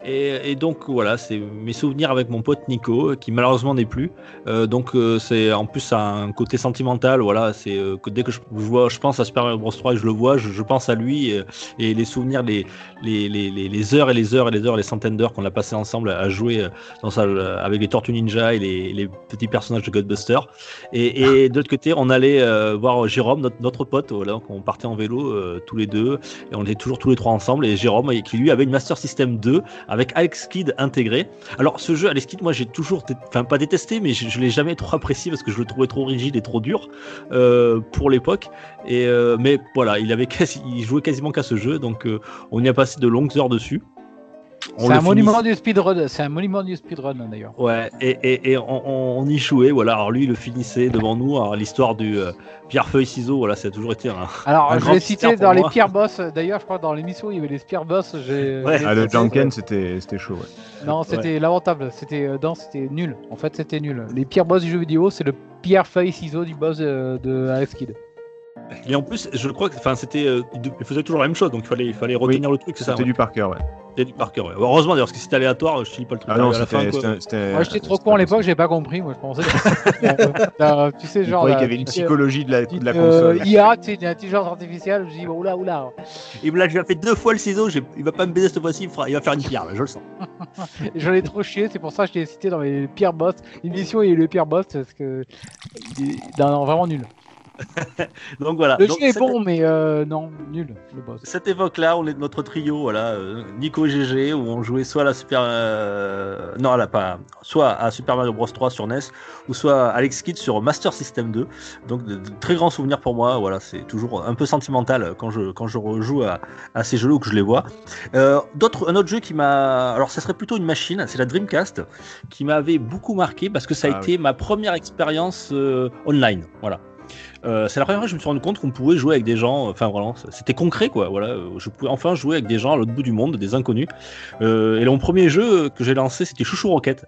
Et, et donc voilà, c'est mes souvenirs avec mon pote Nico, qui malheureusement n'est plus. Euh, donc euh, c'est en plus ça a un côté sentimental. Voilà, c'est euh, que dès que je, je vois, je pense à Super Mario Bros 3 et je le vois, je, je pense à lui et, et les souvenirs, les, les, les, les, heures et les heures et les heures, les centaines d'heures qu'on a passé ensemble à jouer euh, dans sa, avec les Tortues Ninja et les, les petits personnages de Ghostbusters. Et, et de l'autre côté, on allait euh, voir Jérôme, notre, notre pote. Voilà, donc on partait en vélo euh, tous les deux et on était toujours tous les trois ensemble. Et Jérôme, qui lui avait une Master System 2 avec Alex Kidd intégré. Alors ce jeu Alex Kidd, moi j'ai toujours, enfin pas détesté, mais je, l'ai jamais trop apprécié parce que je le trouvais trop rigide et trop dur euh, pour l'époque. Euh, mais voilà, il jouait quasiment qu'à ce jeu, donc euh, on y a passé de longues heures dessus. On C'est un, monument du speedrun, c'est un monument du speedrun d'ailleurs. Ouais, et, et, et on, y jouait, voilà. Alors lui, il le finissait devant nous. Alors l'histoire du euh, pierre feuille ciseaux, voilà, ça a toujours été un. Alors, Un je grand l'ai cité dans les pires boss. D'ailleurs, je crois dans l'émission, il y avait les pires boss. j'ai- Ouais. j'ai- Ah, le c'était- Janken, c'était c'était chaud. Ouais. Non, c'était lamentable. C'était euh, non, c'était nul. En fait, c'était nul. Les pires boss du jeu vidéo, c'est le pierre feuille ciseaux du boss euh, de Alex Kidd. Et en plus, je crois que, enfin, c'était, euh, il faisait toujours la même chose, donc il fallait, il fallait retenir le truc, c'est ça. C'était ouais. du par cœur, ouais. Teddy Parker, ouais. Heureusement d'ailleurs, parce que si c'était aléatoire, je finis pas le truc. Ah non, c'était. Moi, j'étais trop con à l'époque, j'ai pas compris. Moi, je pensais. Euh, tu sais, genre. la- qu'il y avait une psychologie de la, de la euh, console. IA, tu sais, une intelligence artificielle. Je dis, bah, oula, oula. Il me l'a déjà fait deux fois le ciseau, il va pas me baiser cette fois-ci, il, il va faire une pierre, je le sens. J'en ai trop chié, c'est pour ça que je l'ai cité dans mes pires boss. L'émission est le pire boss parce que. Il vraiment nul. Donc voilà. Le Donc, jeu est bon, mais euh, non, nul, le boss. Cette époque-là, on est de notre trio, voilà, euh, Nico et GG, où on jouait soit à la Super, euh, non, à la pas, soit à Super Mario Bros 3 sur NES, ou soit à Alex Kidd sur Master System 2. Donc de, de très grands souvenirs pour moi. Voilà, c'est toujours un peu sentimental quand je quand je rejoue à, à ces jeux ou que je les vois. Euh, d'autres, un autre jeu qui m'a, alors ça serait plutôt une machine, c'est la Dreamcast, qui m'avait beaucoup marqué parce que ça a Ah été ma première expérience euh, online. Voilà. Euh, c'est la première fois que je me suis rendu compte qu'on pouvait jouer avec des gens. Enfin, vraiment, c'était concret, quoi. Voilà, je pouvais enfin jouer avec des gens à l'autre bout du monde, des inconnus. Euh, et mon premier jeu que j'ai lancé, c'était Chouchou Rocket.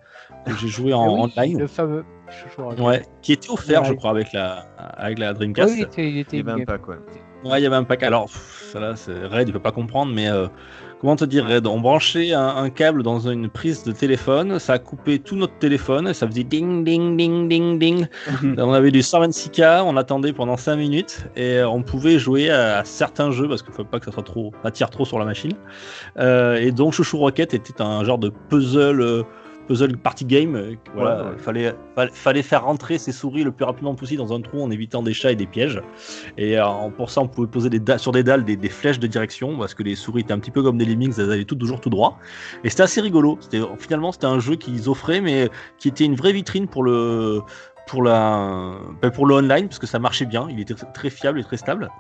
que J'ai joué en Eh oui, online. Le fameux. chouchou Rocket. Ouais, qui était offert, Ouais. je crois, avec la, avec la Ouais, Dreamcast. il était, il était Il y avait un pack, ouais. Ouais, il y avait un pack. Alors, pff, ça là, c'est Red, il peut pas comprendre, mais euh, comment te dire, Red? On branchait un, un câble dans une prise de téléphone, ça a coupé tout notre téléphone, et ça faisait ding, ding, ding, ding, ding. on avait du 126K, on attendait pendant 5 minutes, et euh, on pouvait jouer à, à certains jeux, parce qu'il faut pas que ça soit trop, attire trop sur la machine. Euh, et donc, Chouchou Rocket était un genre de puzzle. euh, Puzzle party game, euh, voilà, Ouais, ouais. Fallait, fallait, faire rentrer ses souris le plus rapidement possible dans un trou en évitant des chats et des pièges. Et euh, pour ça, on pouvait poser des sur des dalles des, des flèches de direction parce que les souris étaient un petit peu comme des lemmings, elles allaient tout, toujours tout droit. Et c'était assez rigolo. C'était finalement c'était un jeu qu'ils offraient, mais qui était une vraie vitrine pour le pour la ben, pour le online parce que ça marchait bien. Il était très fiable et très stable.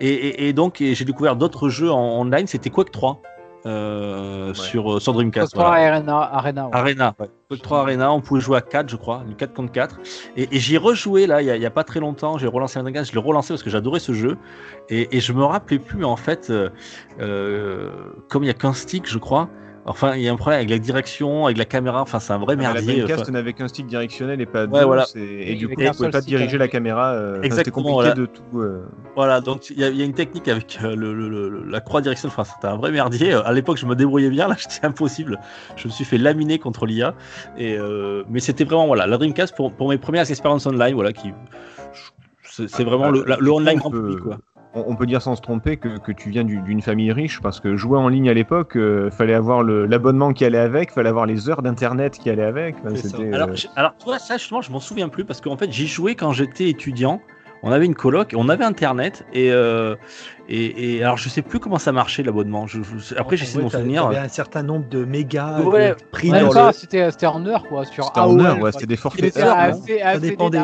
Et, et- et donc j'ai découvert d'autres jeux en online. C'était Quake 3 euh, sur euh, sur Dreamcast. Cosmos voilà. Arena, Arena, ouais. Arena, ouais. Quake 3 Arena, on pouvait jouer à 4, je crois, du 4 contre 4. Et, et j'y ai rejoué là, il y, a- pas très longtemps, j'ai relancé un je l'ai relancé parce que j'adorais ce jeu. Et, et je me rappelais plus, mais en fait, euh, comme il y a qu'un stick, je crois, enfin, il y a un problème avec la direction, avec la caméra, enfin, c'est un vrai Ah, mais la merdier. Dreamcast enfin. n'avait qu'un stick directionnel et pas Ouais, deux. voilà. c'est- Et, Et du coup, on pouvait pas diriger la caméra. euh, enfin, Exactement, compliqué voilà. de tout. euh, Voilà, donc il y, a- il y a une technique avec euh, le, le- le- la croix direction, enfin c'était un vrai merdier. À l'époque je me débrouillais bien, là c'était impossible. Je me suis fait laminer contre l'IA. Et euh, mais c'était vraiment voilà, la Dreamcast pour, pour mes premières expériences online, voilà, qui c'est vraiment le, la- le online grand peut- public quoi. On, on peut dire sans se tromper que, que tu viens du- d'une famille riche parce que jouer en ligne à l'époque, euh, fallait avoir l'abonnement qui allait avec, fallait avoir les heures d'internet qui allaient avec. Enfin, ça. Alors, euh, je- alors toi ça justement je m'en souviens plus parce qu'en fait j'y jouais quand j'étais étudiant. On avait une coloc, on avait internet et, euh, et, et alors je sais plus comment ça marchait l'abonnement. Je, je- après j'essaie de m'en Ouais, t'avais- souvenir. t'avais un certain nombre de mégas Ouais, de dans le. c'était c'était en heure quoi, sur c'était en AOL, heure, ouais, c'était des forfaits C- un CD dépendait.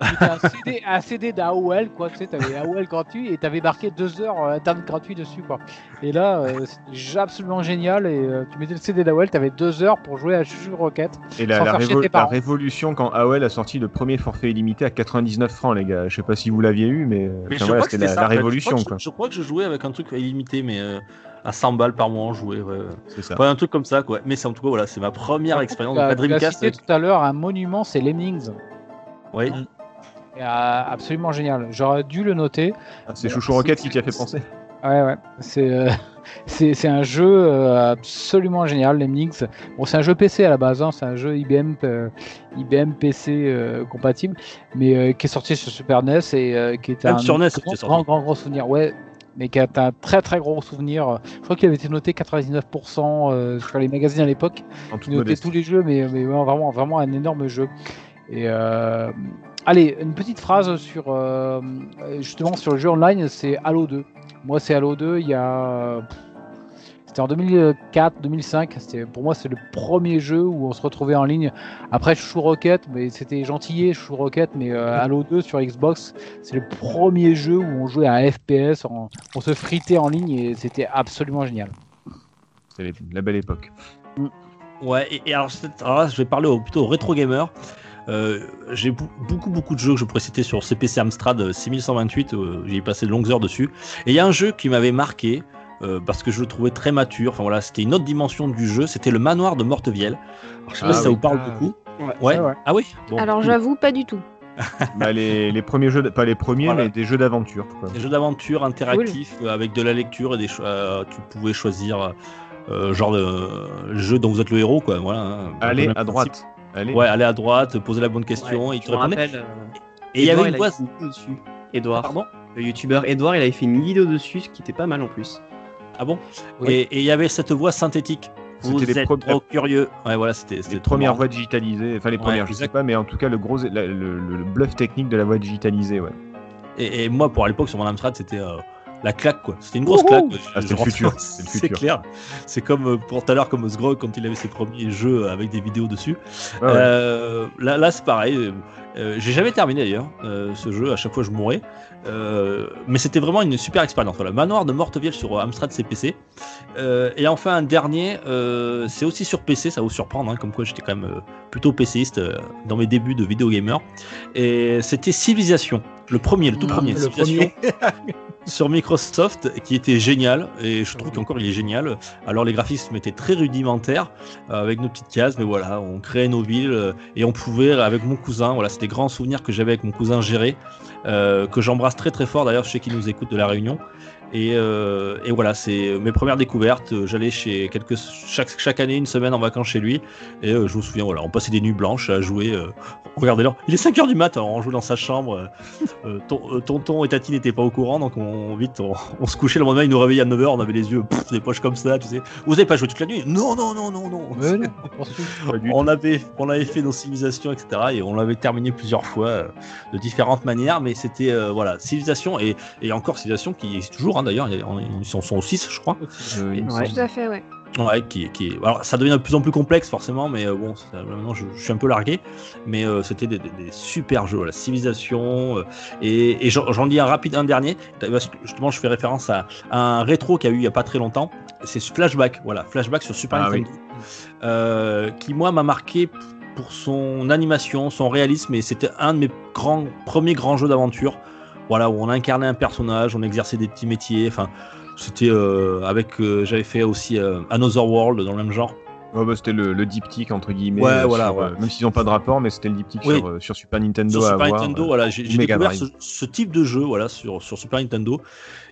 C'était un CD, un CD d'AOL, quoi, tu sais, t'avais AOL gratuit et t'avais marqué deux heures euh, internet gratuit dessus, quoi. Et là, euh, c'était absolument génial et euh, tu mettais le CD d'AOL, t'avais deux heures pour jouer à Chouchou Rocket. Et la, sans la, faire chier révo- la révolution quand AOL a sorti le premier forfait illimité à 99 francs, les gars. Je sais pas si vous l'aviez eu, mais, euh, Mais enfin, voilà, c'était la, en fait. Je révolution, crois que quoi. Je, je crois que je jouais avec un truc illimité, mais euh, à 100 balles par mois, on jouait. Ouais. C'est ça. Ouais, un truc comme ça, quoi. Mais c'est en tout cas, voilà, c'est ma première expérience de la tu as Dreamcast. cité tout à l'heure un monument, c'est Lemmings. Oui. Euh, absolument génial. J'aurais dû le noter. Ah, C'est Chouchou Rocket qui t'y a fait penser. Ouais, ouais. C'est euh, c'est c'est un jeu euh, absolument génial, Lemmings. Bon, c'est un jeu PC à la base, hein, c'est un jeu IBM, euh, IBM PC euh, compatible, mais euh, qui est sorti sur Super NES et euh, qui est Même un sur NES, grand, grand, grand, gros souvenir. Ouais, mais qui est un très très gros souvenir. Je crois qu'il avait été noté 99% euh, sur les magazines à l'époque. Qui notait tous les jeux, mais, mais vraiment, vraiment un énorme jeu. Et euh, allez, une petite phrase sur euh, justement sur le jeu online, c'est Halo 2. Moi, c'est Halo 2. Il y a c'était en 2004, 2005. C'était pour moi, c'est le premier jeu où on se retrouvait en ligne. Après Chouchou Rocket, mais c'était gentillet Chouchou Rocket, mais euh, Halo 2 sur Xbox, c'est le premier jeu où on jouait à un FPS, on, on se fritait en ligne et c'était absolument génial. C'était les- la belle époque. Ouais, et, et alors, c'est- alors là, je vais parler au- plutôt aux rétro gamers. Euh, j'ai beaucoup beaucoup de jeux que je pourrais citer sur CPC Amstrad euh, 6128, euh, j'y ai passé de longues heures dessus. Et il y a un jeu qui m'avait marqué euh, parce que je le trouvais très mature. Enfin voilà, c'était une autre dimension du jeu. C'était le manoir de Mortevielle. Alors, je sais pas Ah si ça oui. vous parle Ah beaucoup. Ouais, Ouais. ouais. Ah oui. Bon, Alors j'avoue, pas du tout. Bah, les, les premiers jeux, de- pas les premiers, Voilà. mais des jeux d'aventure. Des jeux d'aventure interactifs euh, avec de la lecture et des euh, tu pouvais choisir euh, genre de jeu dont vous êtes le héros, quoi. Voilà. hein. À principe. droite. Allez. Ouais, aller à droite, poser la bonne question, et répondait. rappelle. euh, Et il y avait Edouard, une voix. dessus. Edouard. Pardon Le youtubeur Edouard, il avait fait une vidéo dessus, ce qui était pas mal en plus. Ah bon Oui. Et et il y avait cette voix synthétique. Vous C'était les êtes pro- trop curieux. Ouais, voilà, c'était Les premières voix digitalisées, enfin les Ouais, premières, je sais pas, mais en tout cas le gros, la- le, le- le bluff technique de la voix digitalisée, ouais. Et, et moi, pour à l'époque, sur mon Amstrad, c'était euh, la claque, quoi. C'était une grosse claque. Ah, c'était le futur, C'est clair. C'est comme euh, pour tout à l'heure, comme Sgrog quand il avait ses premiers jeux avec des vidéos dessus. Ouais. Euh, là, là c'est pareil. Euh, euh, J'ai jamais terminé d'ailleurs euh, ce jeu. À chaque fois, je mourais. Euh, mais c'était vraiment une super expérience. Voilà, Manoir de Mortevielle sur euh, Amstrad CPC. Euh, et enfin un dernier, euh, c'est aussi sur PC. Ça va vous surprendre, hein, comme quoi j'étais quand même euh, plutôt PCiste euh, dans mes débuts de vidéo gamer. Et c'était Civilization, le premier, le tout premier. le Civilization premier. sur Microsoft qui était génial et je trouve qu'encore il est génial. Alors les graphismes étaient très rudimentaires euh, avec nos petites cases, mais voilà, on créait nos villes euh, et on pouvait avec mon cousin, voilà, c'était grands souvenirs que j'avais avec mon cousin Géré, euh, que j'embrasse très très fort d'ailleurs, je sais qu'il nous écoute de la Réunion. Et, euh, et voilà, c'est mes premières découvertes. J'allais chez quelques chaque, chaque année une semaine en vacances chez lui et euh, je me souviens, voilà, on passait des nuits blanches à jouer. Euh, regardez l'heure, il est 5 heures du mat, alors on jouait dans sa chambre. euh, euh, ton- euh, tonton et Tati n'étaient pas au courant, donc on, vite on, on se couchait le lendemain, ils nous réveillaient à 9h, on avait les yeux, pff, des poches comme ça, tu sais. Vous avez pas joué toute la nuit? Non, non, non, non, non. On avait, on avait fait nos civilisations, etc. Et on l'avait terminé plusieurs fois euh, de différentes manières, mais c'était euh, voilà, civilisation et, et encore civilisation qui existe toujours hein, d'ailleurs. Ils sont, sont 6 je crois. Euh, Ouais. Tout à fait, ouais. Ouais, qui, qui alors ça devient de plus en plus complexe forcément, mais euh, bon, ça- maintenant je, je suis un peu largué, mais euh, c'était des, des- des super jeux, la civilisation, euh, et, et j'en dis un rapide, un dernier, parce que justement je fais référence à, à un rétro qu'il y a eu il y a pas très longtemps, c'est Flashback, voilà, Flashback sur Super Ah oui. Nintendo, euh, qui moi m'a marqué pour son animation, son réalisme, et c'était un de mes grands, premiers grands jeux d'aventure, voilà, où on incarnait un personnage, on exerçait des petits métiers, enfin c'était euh, avec, euh, j'avais fait aussi euh, Another World dans le même genre. Ouais, bah, c'était le, le diptyque entre guillemets. Ouais, voilà, ouais. même s'ils n'ont pas de rapport, mais c'était le diptyque Oui. sur, sur Super Nintendo Sur à Super avoir. Nintendo, euh, voilà, j'ai découvert ce, type de jeu, voilà, sur, sur Super Nintendo,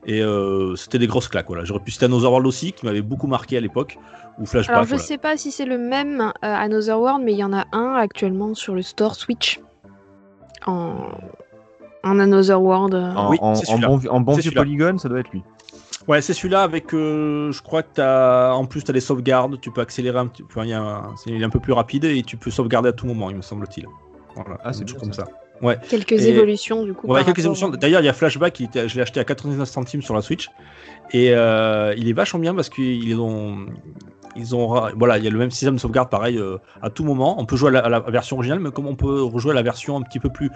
et euh, c'était des grosses claques, voilà. J'aurais pu citer Another World aussi, qui m'avait beaucoup marqué à l'époque, ou Flashback. Alors, je voilà. sais pas si c'est le même euh, Another World, mais il y en a un actuellement sur le store Switch. En, en Another World. euh. En, Oui, en- c'est en celui-là. bon, en bon vieux polygone, ça doit être lui. Ouais, c'est celui-là avec, euh, je crois que t'as, en plus, tu as les sauvegardes, tu peux accélérer un petit peu, il un- est un peu plus rapide et tu peux sauvegarder à tout moment, il me semble-t-il. Voilà, Ah, c'est toujours comme ça. Quelques Et- évolutions, du coup. Ouais, quelques rapport- émotions. D'ailleurs, il y a Flashback, il était- je l'ai acheté à 99 centimes sur la Switch. Et euh, il est vachement bien parce qu'ils ont. Ils ont, voilà, il y a le même système de sauvegarde pareil euh, à tout moment. On peut jouer à la, à la version originale, mais comme on peut rejouer à la version un petit peu plus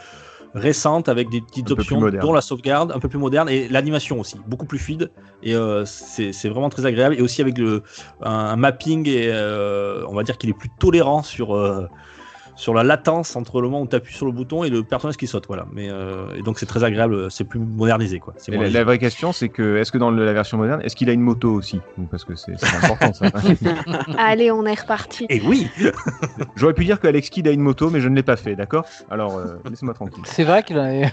récente avec des petites Un options, dont la sauvegarde, un peu plus moderne et l'animation aussi, beaucoup plus fluide. Et euh, c'est c'est vraiment très agréable. Et aussi avec le, un, un mapping, et euh, on va dire qu'il est plus tolérant sur, euh, sur la latence entre le moment où tu appuies sur le bouton et le personnage qui saute. Voilà. Mais, euh, et donc c'est très agréable, c'est plus modernisé. Quoi. Moins la, la vraie question, c'est que est-ce que dans la version moderne, est-ce qu'il a une moto aussi? Parce que c'est c'est important ça. Allez, on est reparti. Et oui J'aurais pu dire que Alex Kidd a une moto, mais je ne l'ai pas fait, d'accord? Alors euh, laisse-moi tranquille. C'est vrai qu'il en a.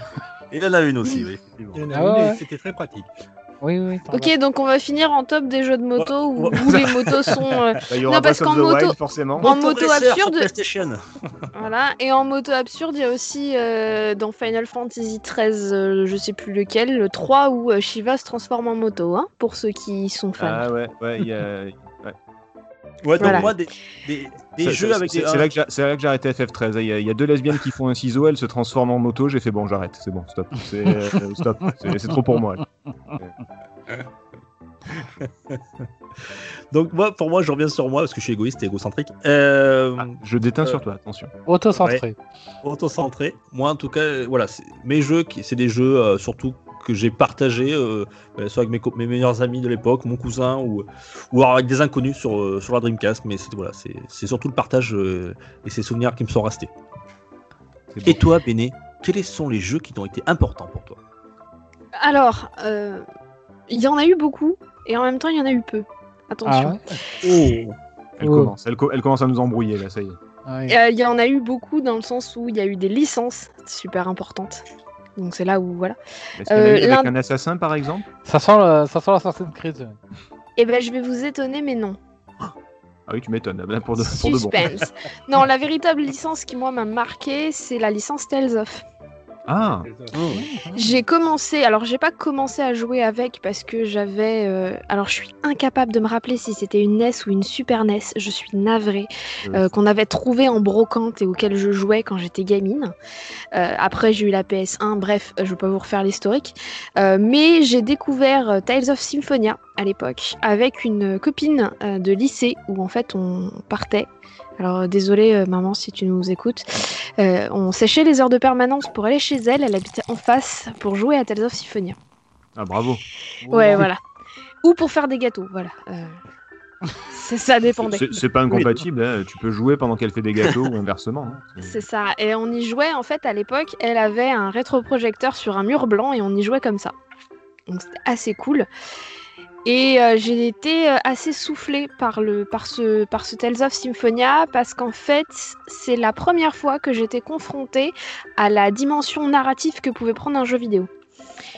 Il en a une aussi, oui. Il y en a Ah une ouais, et ouais. C'était très pratique. Oui, oui. Ok, donc on va finir en top des jeux de moto où, les motos sont. euh, Bah, il y aura Non, parce qu'en the moto- Wild, forcément. En Moto absurde. PlayStation. voilà. Et en moto absurde, il y a aussi euh, dans Final Fantasy XIII, euh, je sais plus lequel, le 3 où euh, Shiva se transforme en moto, hein, pour ceux qui sont fans. Ah ouais, ouais, il y a. Ouais, donc Voilà. moi, des, des, des Ça- jeux avec c'est des. c'est là que j'ai- c'est là que j'ai arrêté FF13. Il y, a, il y a deux lesbiennes qui font un ciseau, elles se transforment en moto. J'ai fait bon, j'arrête, c'est bon, stop, c'est euh, stop, c'est c'est trop pour moi. Donc, moi, pour moi, je reviens sur moi parce que je suis égoïste et égocentrique. Euh, Ah, je déteins Euh, sur toi, attention. Auto-centré. auto-centré. Moi, en tout cas, euh, voilà, mes jeux, c'est des jeux euh, surtout que j'ai partagés, euh, euh, soit avec mes, meilleurs amis de l'époque, mon cousin, ou, ou alors avec des inconnus sur, euh, sur la Dreamcast. Mais c'est voilà, c'est c'est surtout le partage euh, et ces souvenirs qui me sont restés. Et toi, Béné, quels sont les jeux qui t'ont été importants pour toi? Alors, euh, il y en a eu beaucoup, et en même temps, il y en a eu peu. Ah Attention. ouais? Oh Elle, Oh. commence, elle, co- elle commence à nous embrouiller là, ça y est. Ah oui. Euh, Il y en a eu beaucoup dans le sens où il y a eu des licences super importantes. Donc c'est là où, voilà. Est-ce qu'il y en a Euh, eu avec l'un- un assassin par exemple Ça sent, le- ça sent l'Assassin's Creed. Et ben je vais vous étonner, mais non. Ah oui, tu m'étonnes. Pour de, pour de bon. Suspense. non, la véritable licence qui, moi, m'a marqué, c'est la licence Tales of. Ah, J'ai commencé, alors j'ai pas commencé à jouer avec parce que j'avais. euh, alors je suis incapable de me rappeler si c'était une NES ou une Super NES, je suis navrée, euh, qu'on avait trouvé en brocante et auquel je jouais quand j'étais gamine. Euh, après j'ai eu la PS1, bref, je vais pas vous refaire l'historique. Mais j'ai découvert Tales of Symphonia à l'époque avec une copine de lycée où en fait on partait. Alors désolé euh, maman si tu nous écoutes. Euh, on séchait les heures de permanence pour aller chez elle. Elle habitait en face pour jouer à Tales of Symphonia. ah bravo. Ouais, voilà. Ou pour faire des gâteaux, voilà. Euh, c'est ça dépendait. C'est c'est pas incompatible, hein. tu peux jouer pendant qu'elle fait des gâteaux ou inversement. hein. C'est ça. Et on y jouait en fait à l'époque. Elle avait un rétroprojecteur sur un mur blanc et on y jouait comme ça. Donc c'était assez cool. Et euh, j'ai été euh, assez soufflée par, le, par, ce, par ce Tales of Symphonia parce qu'en fait, c'est la première fois que j'étais confrontée à la dimension narrative que pouvait prendre un jeu vidéo.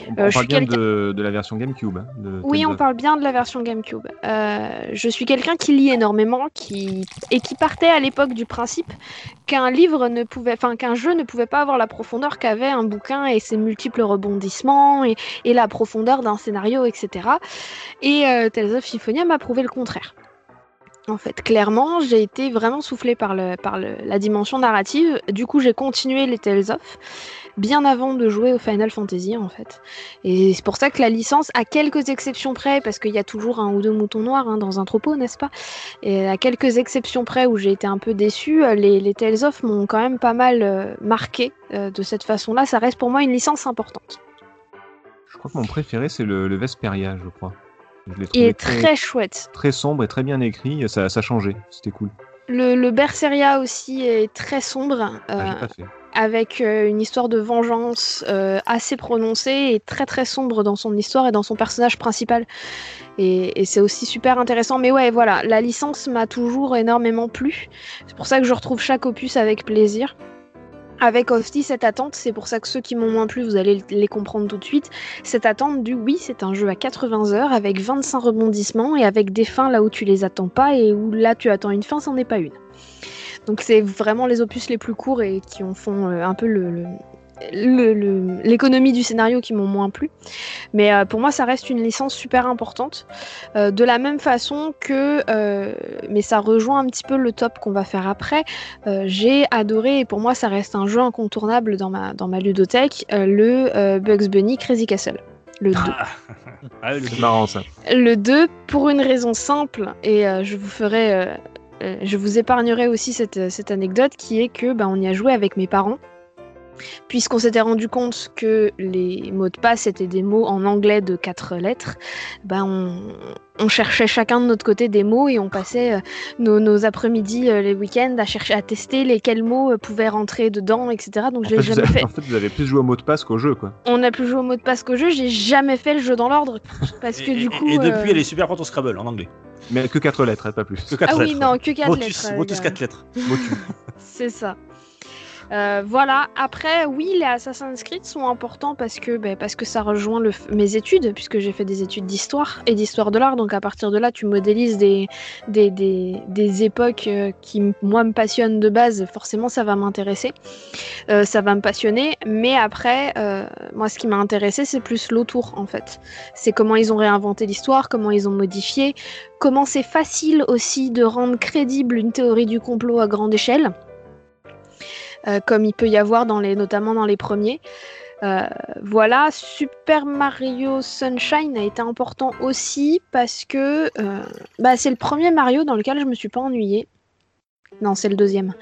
On, Euh, on je parle suis bien de, de la version GameCube. hein, de Oui, on parle bien de la version GameCube. Euh, je suis quelqu'un qui lit énormément, qui et qui partait à l'époque du principe qu'un livre ne pouvait, enfin qu'un jeu ne pouvait pas avoir la profondeur qu'avait un bouquin et ses multiples rebondissements et, et la profondeur d'un scénario, etc. Et euh, Tales of Symphonia m'a prouvé le contraire. En fait, clairement, j'ai été vraiment soufflée par, le, par le- la dimension narrative. Du coup, j'ai continué les Tales of bien avant de jouer au Final Fantasy, en fait. Et c'est pour ça que la licence, à quelques exceptions près, parce qu'il y a toujours un ou deux moutons noirs hein, dans un troupeau, n'est-ce pas? Et à quelques exceptions près où j'ai été un peu déçue, euh, les, les Tales of m'ont quand même pas mal euh, marqué euh, de cette façon-là. Ça reste pour moi une licence importante. Je crois que mon préféré, c'est le, le Vesperia, je crois. Je Il est très chouette. très sombre et très bien écrit. Ça, ça changeait. C'était cool. Le, le Berseria aussi est très sombre. Ah, euh, pas fait. Avec euh, une histoire de vengeance euh, assez prononcée et très très sombre dans son histoire et dans son personnage principal. Et, c'est aussi super intéressant. Mais ouais, voilà, la licence m'a toujours énormément plu. C'est pour ça que je retrouve chaque opus avec plaisir. Avec aussi cette attente, c'est pour ça que ceux qui m'ont moins plu, vous allez les comprendre tout de suite. Cette attente du oui, c'est un jeu à 80 heures avec 25 rebondissements et avec des fins là où tu les attends pas et où là tu attends une fin, c'en est pas une. Donc c'est vraiment les opus les plus courts et qui en font euh, un peu le, le- le- le- l'économie du scénario qui m'ont moins plu. Mais euh, pour moi, ça reste une licence super importante. Euh, de la même façon que, euh, mais ça rejoint un petit peu le top qu'on va faire après, euh, j'ai adoré, et pour moi, ça reste un jeu incontournable dans ma, dans ma ludothèque, euh, le euh, Bugs Bunny Crazy Castle. Le 2. Ah, le- C'est marrant ça. Le 2, pour une raison simple, et euh, je vous ferai. Euh, euh, je vous épargnerai aussi cette, cette anecdote qui est que bah, on y a joué avec mes parents. Puisqu'on s'était rendu compte que les mots de passe étaient des mots en anglais de quatre lettres, bah, on, on cherchait chacun de notre côté des mots et on passait euh, nos, nos après-midi, euh, les week-ends à chercher à tester lesquels mots euh, pouvaient rentrer dedans, etc. Donc j'ai jamais avez, fait. en fait, vous avez plus joué au mot de passe qu'au jeu, quoi. On a plus joué au mot de passe qu'au jeu, j'ai jamais fait le jeu dans l'ordre parce que et, du et- coup. et depuis, euh, elle est super forte au Scrabble en anglais. Mais que 4 lettres, hein, pas plus. Que quatre Ah oui, lettres. non, que 4 Motus, lettres. euh, Motus gars. 4 lettres. Motu. C'est ça. Euh, voilà. Après, oui, les Assassin's Creed sont importants parce que, ben, parce que ça rejoint mes études, puisque j'ai fait des études d'histoire et d'histoire de l'art. Donc à partir de là, tu modélises des, des, des, des époques euh, qui, moi, me passionnent de base. Forcément, ça va m'intéresser. Euh, ça va me passionner. Mais après, moi, ce qui m'a intéressé, c'est plus l'autour, en fait. C'est comment ils ont réinventé l'histoire, comment ils ont modifié, comment c'est facile aussi de rendre crédible une théorie du complot à grande échelle. Euh, comme il peut y avoir dans les, notamment dans les premiers. Euh, voilà, Super Mario Sunshine a été important aussi parce que euh, bah, c'est le premier Mario dans lequel je me suis pas ennuyée. Non, c'est le deuxième,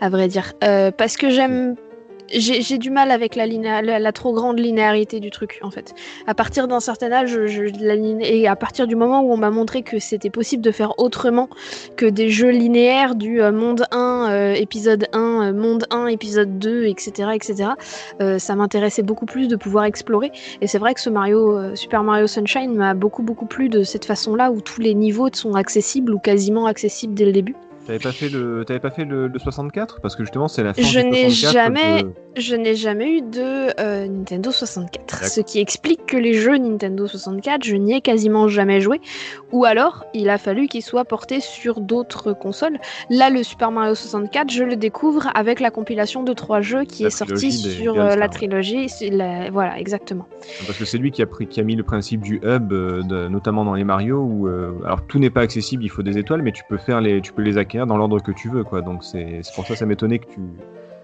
à vrai dire. Parce que j'aime. J'ai du mal avec la, linéa- la, trop grande linéarité du truc, en fait. À partir d'un certain âge, je, la liné- et à partir du moment où on m'a montré que c'était possible de faire autrement que des jeux linéaires du euh, monde 1, euh, épisode 1, euh, monde 1, épisode 2, etc., etc., ça m'intéressait beaucoup plus de pouvoir explorer. Et c'est vrai que ce Mario, euh, Super Mario Sunshine m'a beaucoup, beaucoup plu de cette façon-là où tous les niveaux sont accessibles ou quasiment accessibles dès le début. T'avais pas fait le, t'avais pas fait le, le 64 parce que justement c'est la fin Je du n'ai 64 jamais- de- Je n'ai jamais eu de euh, Nintendo 64, D'accord. ce qui explique que les jeux Nintendo 64, je n'y ai quasiment jamais joué, ou alors il a fallu qu'ils soient portés sur d'autres consoles. Là, le Super Mario 64, je le découvre avec la compilation de trois jeux qui La est sortie sur euh, la trilogie. la- Voilà, exactement. Parce que c'est lui qui a, pris, qui a mis le principe du hub, euh, de- notamment dans les Mario, où euh, alors tout n'est pas accessible, il faut des étoiles, mais tu peux faire les, tu peux les acquérir dans l'ordre que tu veux, quoi. Donc c'est c'est pour ça que ça m'étonnait que tu.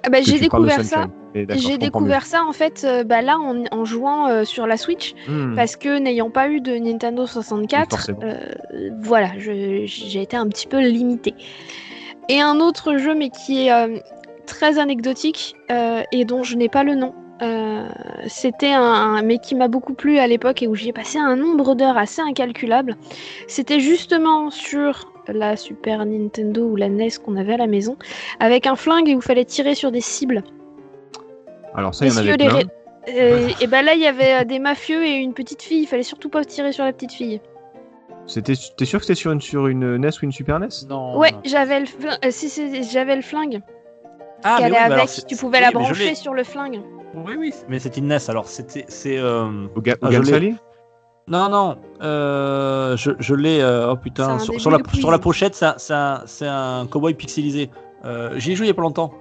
Ah bah, j'ai découvert ça. J'ai mieux. découvert ça en fait euh, bah, là en, en jouant euh, sur la Switch Hmm. parce que n'ayant pas eu de Nintendo 64, forcément. euh, voilà, j'ai été un petit peu limitée. Et un autre jeu mais qui est très anecdotique et dont je n'ai pas le nom. c'était un, un- mais qui m'a beaucoup plu à l'époque et où j'y ai passé un nombre d'heures assez incalculable. C'était justement sur la Super Nintendo ou la NES qu'on avait à la maison, avec un flingue et où il fallait tirer sur des cibles. Alors ça, il y en avait les plein. Euh, et ben là, il y avait euh, des mafieux et une petite fille. Il fallait surtout pas tirer sur la petite fille. C'était, t'es sûr que c'était sur une, sur une NES ou une Super NES Non. ouais, j'avais le, fl- euh, si, si, j'avais le flingue. Ah, mais oui, avec. alors, c'est- tu pouvais oui, la brancher sur le flingue. Oui, oui, mais c'est une NES. Alors, c'était. C'est. euh, Au, ga- Ah, Non, non, euh, je, je l'ai. euh, oh putain, sur, la, sur la pochette, c'est un- cowboy pixelisé. Euh, J'y ai joué il y a pas longtemps.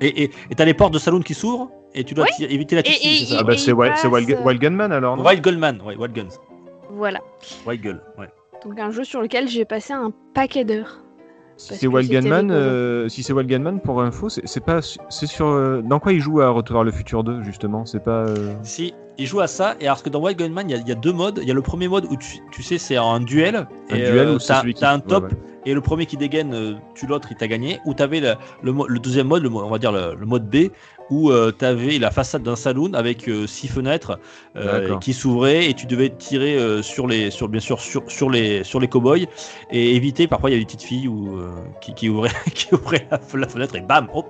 Et et- et t'as les portes de saloon qui s'ouvrent et tu dois éviter la et- c'est ça Ah bah Wild, Wild, Gunman alors, non? Wild Gunman, ouais, Wild Guns. Voilà. Wild Gun, ouais. Donc un jeu sur lequel j'ai passé un paquet d'heures. Si c'est Wild Gunman, euh, si c'est Wild Gunman, pour info, c'est c'est pas, c'est sur, euh, dans quoi il joue à Retour vers le futur 2 justement, c'est pas. euh, Si, il joue à ça, et alors que dans Wild Gunman, il y, a- il y a deux modes. Il y a le premier mode où tu, tu sais, c'est un duel. Un et, duel euh, t'as qui- un top, ouais. et le premier qui dégaine, euh, tu l'autre, il t'a gagné. Ou t'avais le, le, deuxième mode, le, on va dire le, le mode B, où euh, t'avais la façade d'un saloon avec euh, six fenêtres euh, qui s'ouvraient, et tu devais tirer euh, sur les, sur, bien sûr, sur, sur les, sur les cowboys, et éviter, parfois il y a des petites filles où, qui, qui ouvraient, qui ouvraient la, la fenêtre, et bam, hop.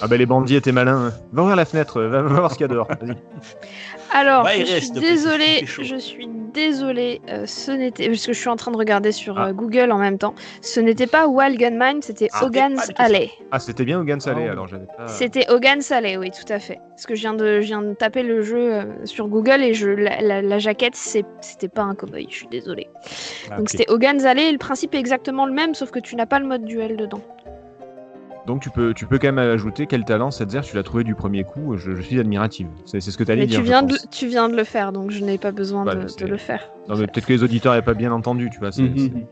Ah bah les bandits étaient malins. hein. Va ouvrir la fenêtre, va, va voir ce qu'il y a dehors. Vas-y. Alors, Bah, je suis désolée, je suis désolée, euh, ce n'était, parce que je suis en train de regarder sur Ah. euh, Google en même temps, ce n'était pas Wild Gunman, c'était Ah, Hogan's. Alley. Ah c'était bien Hogan Salé Ah, alors j'avais pas. C'était Hogan's Alley, oui, tout à fait. Parce que je viens de, je viens de taper le jeu euh, sur Google et je, la, la- la jaquette, c'est- c'était pas un cowboy, je suis désolée. Ah, Donc c'était Hogan's Alley et le principe est exactement le même, sauf que tu n'as pas le mode duel dedans. Donc tu peux, tu peux quand même ajouter quel talent cette zère tu l'as trouvé du premier coup. Je, je suis admirative. C'est c'est ce que t'allais Mais dire. tu viens, de, tu viens de le faire, donc je n'ai pas besoin Bah, de, le faire. Non mais peut-être que les auditeurs n'avaient pas bien entendu, tu vois. c'est- Mhm.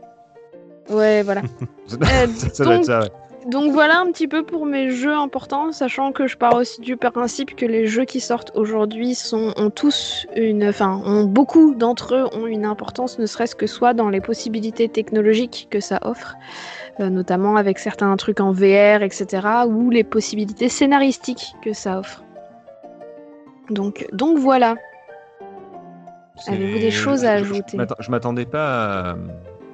Ouais, voilà. Euh, ça, ça doit être donc, ça. ouais. Donc voilà un petit peu pour mes jeux importants, sachant que je pars aussi du principe que les jeux qui sortent aujourd'hui sont ont tous une, enfin, ont beaucoup d'entre eux ont une importance, ne serait-ce que soit dans les possibilités technologiques que ça offre, euh, notamment avec certains trucs en VR, etc., ou les possibilités scénaristiques que ça offre. Donc, donc voilà. Avez-vous des choses je- à je- je ajouter m'attends- Je m'attendais pas à,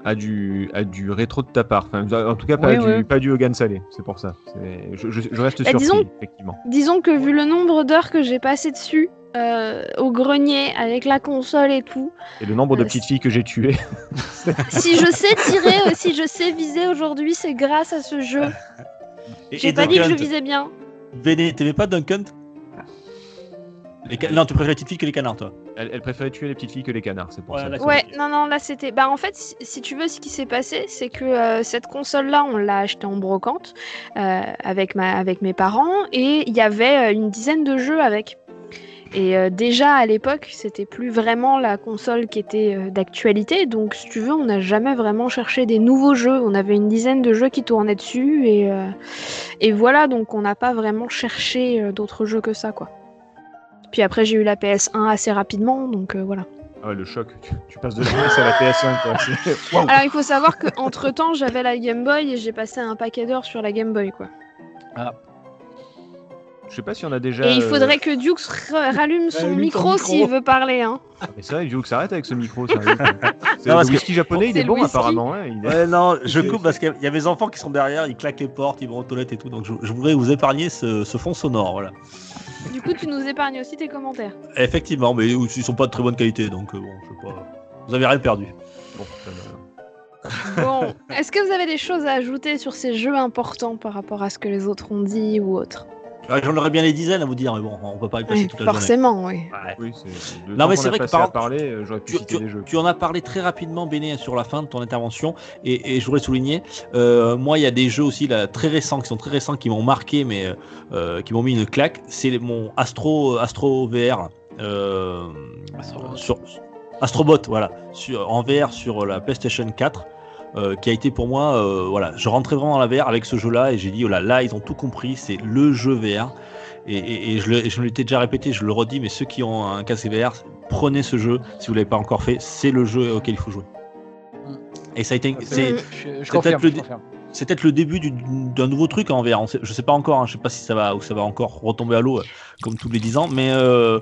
à du, à du rétro de ta part. Enfin, en tout cas, pas, Oui, du, oui. pas du Hogan Salé. C'est pour ça. C'est- Je, je- je reste Bah, surpris, disons- effectivement. Disons que vu le nombre d'heures que j'ai passé dessus, euh, au grenier, avec la console et tout, Et le nombre de Euh, petites filles que j'ai tuées. si je sais tirer, euh, si je sais viser aujourd'hui, c'est grâce à ce jeu. Et- J'ai et pas dit que je Duncan, visais bien. Béné, t'aimais pas Duncan les ca- Non, tu préfères les petites filles que les canards, toi. Elle, elle préférait tuer les petites filles que les canards. C'est pour Ouais, ça. d'accord. Ouais, non, non, là c'était. Bah en fait, si, si tu veux, ce qui s'est passé, c'est que euh, cette console-là, on l'a achetée en brocante euh, avec, ma, avec mes parents et il y avait euh, une dizaine de jeux avec. Et euh, déjà à l'époque, c'était plus vraiment la console qui était euh, d'actualité. Donc, si tu veux, on n'a jamais vraiment cherché des nouveaux jeux. On avait une dizaine de jeux qui tournaient dessus et, euh, et voilà. Donc, on n'a pas vraiment cherché euh, d'autres jeux que ça, quoi. Puis après, j'ai eu la PS1 assez rapidement, donc euh, voilà. Ah ouais, le choc. Tu, tu passes de la PS à la PS1. quoi. C'est- Waouh. Alors il faut savoir qu'entre temps j'avais la Game Boy et j'ai passé un paquet d'heures sur la Game Boy quoi. Je sais pas si on a déjà. et il euh, faudrait que Dukes ra- rallume son Allume ton micro, s'il veut parler. Hein. Ah, Mais c'est vrai, il faut que ça arrête avec ce micro. C'est le parce que- whisky japonais, il est bon whisky. apparemment. hein, est- Ouais, non, je coupe parce qu'il y a mes enfants qui sont derrière, ils claquent les portes, ils vont aux toilettes et tout, donc je, je voudrais vous épargner ce, ce fond sonore, voilà. Du coup tu nous épargnes aussi tes commentaires. Effectivement, mais ils sont pas de très bonne qualité, donc euh, bon, je sais pas. Vous avez rien perdu. Bon. Bon, est-ce que vous avez des choses à ajouter sur ces jeux importants par rapport à ce que les autres ont dit ou autre? J'en aurais bien des dizaines à vous dire, mais bon, on peut pas y passer Oui, toute la journée. forcément, oui. Ouais. Oui, c'est. le Non, temps mais c'est vrai que par parler, euh, j'aurais pu Tu, citer tu- des jeux. tu en as parlé très rapidement, Béné, sur la fin de ton intervention, et, et je voudrais souligner, euh, moi, il y a des jeux aussi là, très récents, qui sont très récents, qui m'ont marqué, mais euh, qui m'ont mis une claque. C'est les- mon Astro, Astro VR, euh, Astrobot. sur Astrobot, voilà, sur, en VR sur la PlayStation 4. Euh, qui a été pour moi, euh, voilà, je rentrais vraiment dans la VR avec ce jeu-là et j'ai dit, oh là, là, ils ont tout compris, c'est le jeu VR. Et, et- et je, l'étais déjà répété, je le redis, mais ceux qui ont un casque VR, prenez ce jeu si vous l'avez pas encore fait, c'est le jeu auquel il faut jouer. Mm. Et ça a été, c'est, peut-être le c'est peut-être le début du- d'un nouveau truc en VR. On sait- je sais pas encore, hein, je sais pas si ça va ou ça va encore retomber à l'eau euh, comme tous les 10 ans, mais euh,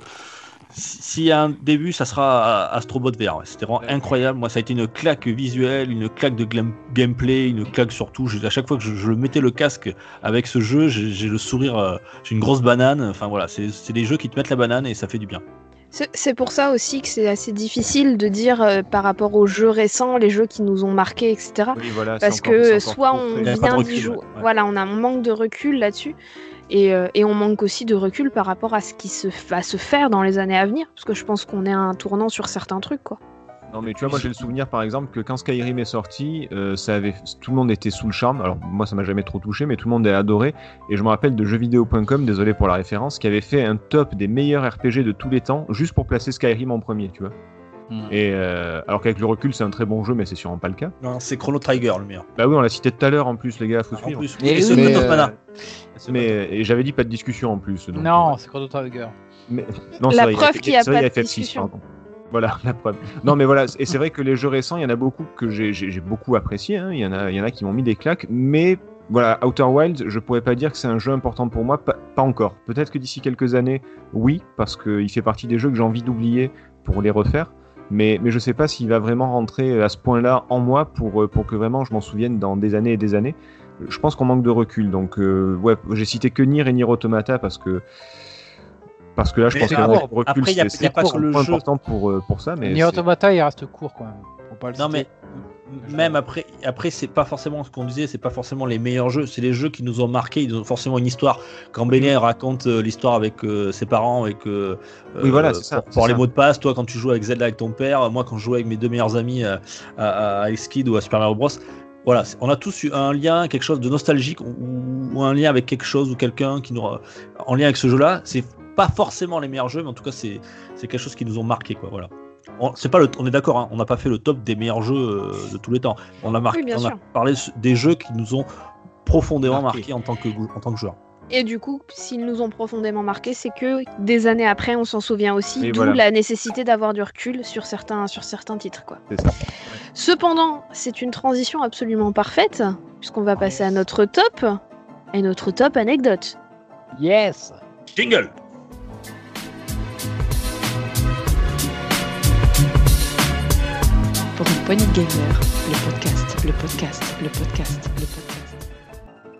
s'il y a un début, ça sera Astrobot VR. ouais. C'était vraiment Ouais. incroyable. Moi, ça a été une claque visuelle, une claque de gameplay, une claque surtout. À chaque fois que je, je mettais le casque avec ce jeu, j'ai le sourire, euh, j'ai une grosse banane. Enfin voilà, c'est c'est des jeux qui te mettent la banane et ça fait du bien. C'est pour ça aussi que c'est assez difficile de dire euh, par rapport aux jeux récents, les jeux qui nous ont marqués, etc. Oui, voilà, c'est Parce encore- que soit on vient d'y jouer, ouais. voilà, on a un manque de recul là-dessus. Et, euh, et on manque aussi de recul par rapport à ce qui va se faire dans les années à venir, parce que je pense qu'on est à un tournant sur certains trucs, quoi. Non mais tu vois moi j'ai le souvenir par exemple que quand Skyrim est sorti, euh, tout le monde était sous le charme. Alors moi ça m'a jamais trop touché mais tout le monde a adoré et je me rappelle de jeuxvideo.com, désolé pour la référence, qui avait fait un top des meilleurs RPG de tous les temps juste pour placer Skyrim en premier, tu vois. Hmm. Et euh, alors qu'avec le recul c'est un très bon jeu mais c'est sûrement pas le cas. Non, c'est Chrono Trigger le meilleur. Bah oui on l'a cité tout à l'heure en plus les gars, faut En suivre. plus, Mais et ce oui, mais, of euh. Mais et j'avais dit pas de discussion en plus. donc, Non, euh, c'est Chrono Trigger. Mais... Non, La vrai, preuve il qu'il y a c'est vrai, pas il de FF6, discussion. pardon. Voilà, la preuve. Non, mais voilà, et c'est vrai que les jeux récents, il y en a beaucoup que j'ai- beaucoup apprécié. hein. Il y en a, il y en a qui m'ont mis des claques, mais voilà, Outer Wilds, je pourrais pas dire que c'est un jeu important pour moi, pas, pas encore. Peut-être que d'ici quelques années, oui, parce qu'il fait partie des jeux que j'ai envie d'oublier pour les refaire. Mais, mais je sais pas s'il va vraiment rentrer à ce point-là en moi pour, euh, pour que vraiment je m'en souvienne dans des années et des années. Je pense qu'on manque de recul. Donc, euh, ouais, j'ai cité que Nier et Nier Automata parce que. Parce que là, je Mais pense le recul, après, il y a- c'est- important pour, euh, pour ça. Mais Nier Automata, il reste court quand même. Faut pas le Non citer. mais même après, après c'est pas forcément ce qu'on disait, c'est pas forcément les meilleurs jeux, c'est les jeux qui nous ont marqué, ils ont forcément une histoire. Quand Béné raconte euh, l'histoire avec euh, ses parents, avec euh, Oui, voilà, c'est ça, pour, les mots de passe, toi quand tu joues avec Zelda avec ton père, moi quand je jouais avec mes deux meilleurs amis euh, à, à Ice Kid ou à Super Mario Bros. Voilà, on a tous eu un lien, quelque chose de nostalgique ou, ou un lien avec quelque chose ou quelqu'un qui nous en lien avec ce jeu-là. C'est pas forcément les meilleurs jeux, mais en tout cas c'est c'est quelque chose qui nous ont marqué quoi. Voilà. On, c'est pas le, on est d'accord, hein, on n'a pas fait le top des meilleurs jeux euh, de tous les temps. On a, marqué, Oui, on a parlé des jeux qui nous ont profondément Marqué. marqué en tant que, en tant que joueur. Et du coup, s'ils nous ont profondément marqués, c'est que des années après, on s'en souvient aussi, Et d'où voilà. la nécessité d'avoir du recul sur certains, sur certains titres. Quoi. C'est ça. Cependant, c'est une transition absolument parfaite, puisqu'on va passer à notre top, et notre top anecdote. Yes Jingle Pour une poignée de gamers, le podcast, le podcast, le podcast, le podcast.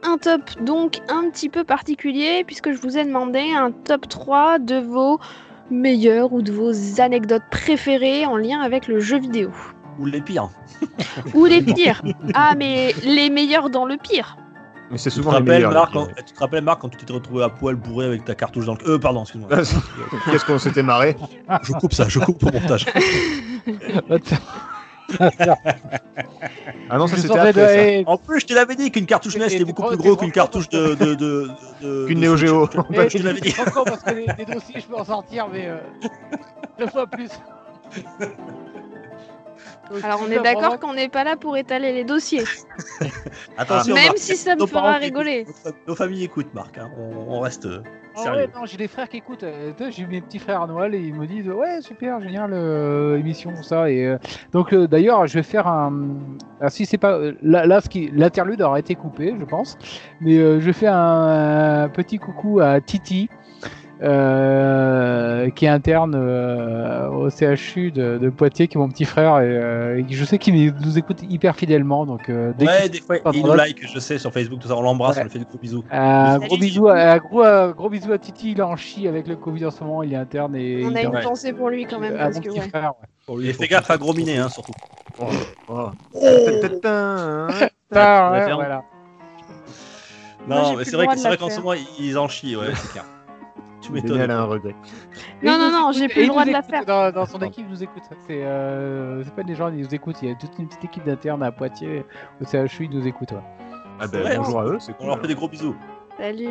Un top donc un petit peu particulier, puisque je vous ai demandé un top 3 de vos meilleurs ou de vos anecdotes préférées en lien avec le jeu vidéo. Ou les pires. Ou les pires. Ah, mais les meilleurs dans le pire. Mais c'est Tu te, souvent les rappelles, meilleurs. Marc, quand, tu te rappelles, Marc, quand tu t'étais retrouvé à poil bourré avec ta cartouche dans le. Euh, pardon, excuse-moi. Qu'est-ce qu'on s'était marré? Je coupe ça, je coupe au montage. Ah non, ça c'était après ça. En plus, je te l'avais dit qu'une cartouche NES était beaucoup plus gros qu'une cartouche de. de, de, de- Qu'une Neo. Geo. Je, je te l'avais dit. encore parce que les, les dossiers, je peux en sortir, mais euh, deux fois plus. Alors on est d'accord qu'on n'est pas là pour étaler les dossiers, Attention, même Marc, si ça me fera rigoler. Nos, familles écoutent, Marc. hein. On, on reste euh, sérieux. ouais, non, j'ai des frères qui écoutent. euh, j'ai mes petits frères à Noël et ils me disent ouais super génial euh, émission ça et euh, donc euh, d'ailleurs je vais faire un ah, si c'est pas euh, là, là ce qui l'interlude aura été coupé je pense mais euh, je fais un, un petit coucou à Titi euh, qui est interne euh, au CHU de, de Poitiers qui est mon petit frère et, euh, et je sais qu'il nous écoute hyper fidèlement donc euh, dès Ouais, des fois, il nous like, je sais, sur Facebook, tout ça. On l'embrasse, Ouais. on lui fait des gros bisous. gros Titi. bisou, à- gros, gros bisou à Titi, il est en chie avec le Covid en ce moment, il est interne et On a une en- pensée pour lui quand même, à parce mon que petit ouais. frère. ouais. Et fais gaffe à gros minet, hein, surtout. Oh. Voilà. Non, mais c'est vrai qu'en ce moment, ils en chient, ouais, c'est clair. Tu m'étonnes. elle a un regret. Non, non, non, j'ai plus le droit de la faire. Dans, dans son équipe, il nous écoute. C'est euh, c'est pas des gens, ils nous écoutent. Il y a toute une petite équipe d'internes à Poitiers, au CHU, ils nous écoutent. ouais. Ah ben, Ouais, bonjour à eux, c'est On leur fait des gros bisous. Salut.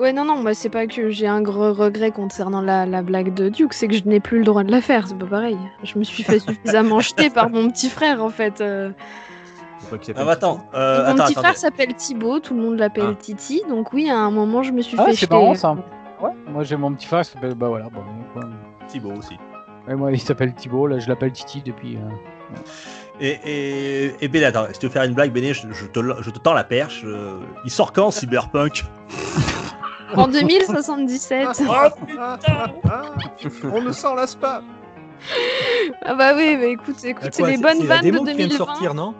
Ouais, non, non, moi, c'est pas que j'ai un gros regret concernant la, la blague de Duke, c'est que je n'ai plus le droit de la faire, c'est pas pareil. Je me suis fait suffisamment jeter par mon petit frère, en fait. euh. Ah, bah, attends, euh, mon attends, petit attendez. frère s'appelle Thibaut, tout le monde l'appelle Ah. Titi, donc oui, à un moment, je me suis Ah, fait c'est jeter. marrant ça. Ouais, moi j'ai mon petit frère, il s'appelle. Bah voilà, bon, quoi. Thibaut aussi. Ouais, moi il s'appelle Thibaut, là je l'appelle Titi depuis. euh, Et, et, et Béné, attends, si tu veux faire une blague, Béné, je, je te, je te tends la perche. euh, il sort quand, Cyberpunk? En 2077. On ne s'en lasse pas. ah bah oui, bah écoute, écoute, Bah c'est les bonnes la vannes de démo qui vient de 2020. sortir, non?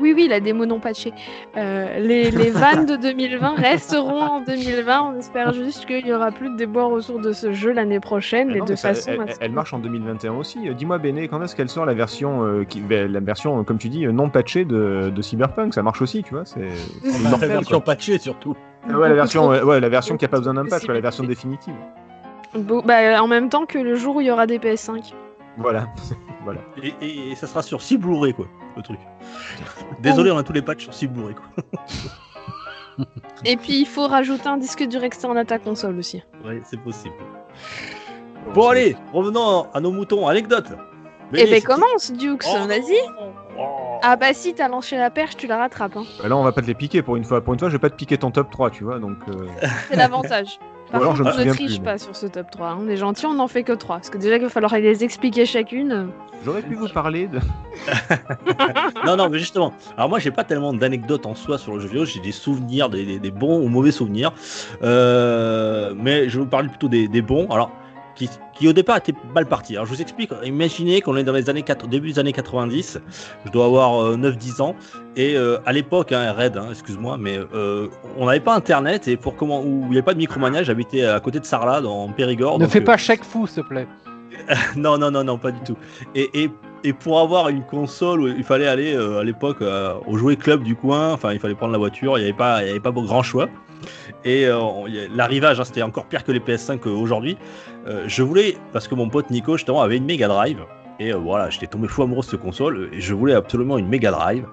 Oui, oui, la démo non patchée. Euh, les, les vannes de 2020 resteront en 2020. On espère juste qu'il n'y aura plus de déboires autour de ce jeu l'année prochaine. Ah et non, de mais ça, façon. elle, marche en 2021 aussi. Euh, Dis-moi, Béné, quand est-ce qu'elle sort la version, euh, qui, ben, la version, comme tu dis, non patchée de, de Cyberpunk? Ça marche aussi, tu vois. C'est La version patchée surtout. Ah ouais, la version, ouais, ouais, la version qui a pas besoin d'un patch, quoi, la version définitive. Bon, bah, en même temps que le jour où il y aura des PS5. Voilà. voilà. et, et, et ça sera sur 6 Blu-ray, quoi, le truc. Désolé, on a tous les patchs sur 6 Blu-ray, quoi. Et puis il faut rajouter un disque dur externe à ta console aussi. Ouais, c'est possible. Bon, allez, revenons à nos moutons. Anecdote. Eh ben c'est- commence, Dukes, Oh, vas-y. oh. Ah bah si, t'as lancé la perche, tu la rattrapes. Hein. Bah Là, on va pas te les piquer pour une fois. Pour une fois, je vais pas te piquer ton top 3, tu vois. Donc, euh, C'est l'avantage. Par Ou alors, contre, je on ne triche plus, pas sur ce top 3. hein. On est gentil, on n'en fait que 3. Parce que déjà qu'il va falloir les expliquer chacune. j'aurais pu vous parler de. Non, non, mais justement. Alors moi, j'ai pas tellement d'anecdotes en soi sur le jeu vidéo. J'ai des souvenirs, des, des- des bons ou mauvais souvenirs. Euh, mais je vais vous parler plutôt des, des bons. Alors, qui, qui au départ étaient mal partis. Alors, je vous explique. Imaginez qu'on est dans les années 4, début des années 90. Je dois avoir euh, 9-10 ans. Et euh, à l'époque, hein, Red, hein, excuse-moi, mais euh, on n'avait pas Internet et pour comment, où il n'y avait pas de micromania. J'habitais à côté de Sarlat, dans Périgord. Ne donc, fais euh, pas chèque fou, s'il te plaît. non, non, non, non, pas du tout. Et, et, et pour avoir une console, il fallait aller euh, à l'époque euh, au jouet club du coin. Enfin, il fallait prendre la voiture. Il n'y avait pas, il y avait pas grand choix. Et euh, l'arrivage, hein, c'était encore pire que les PS5 aujourd'hui. Euh, je voulais, parce que mon pote Nico justement avait une Mega Drive. Et euh, voilà, j'étais tombé fou amoureux de cette console et je voulais absolument une Mega Drive.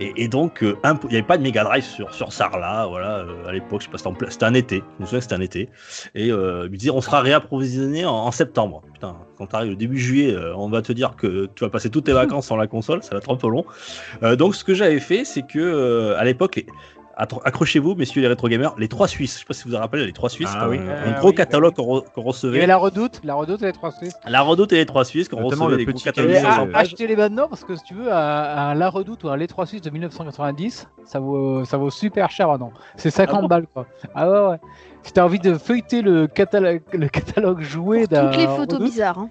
Et, et donc, euh, il n'y avait pas de Mega Drive sur, sur Sarlat, voilà, euh, à l'époque, je sais pas, c'était un été, je me souviens que c'était un été. Et euh, il me on sera réapprovisionné en, en septembre. Putain, quand tu arrives au début juillet, euh, on va te dire que tu vas passer toutes tes vacances sans la console, ça va être un peu long. Euh, donc, ce que j'avais fait, c'est que euh, à l'époque, accrochez-vous, messieurs les rétro gamers, les trois Suisses. Je sais pas si vous vous rappelez, les trois Suisses, Ah c'était oui. un, Euh, un gros oui, catalogue qu'on re- recevait. la redoute, la redoute et les trois Suisses. La Redoute et les trois Suisses, qu'on recevait le des gros catalogues Et cahier, de à- euh, 500 pages. achetez-les maintenant parce que si tu veux, un, un La Redoute ou un Les 3 Suisses de 1990, ça vaut, ça vaut super cher maintenant. C'est 50 Ah bon balles quoi. Ah ouais, ouais. Si t'as envie de feuilleter le catalogue, le catalogue joué d'un. Toutes les photos Redoute- bizarres. hein.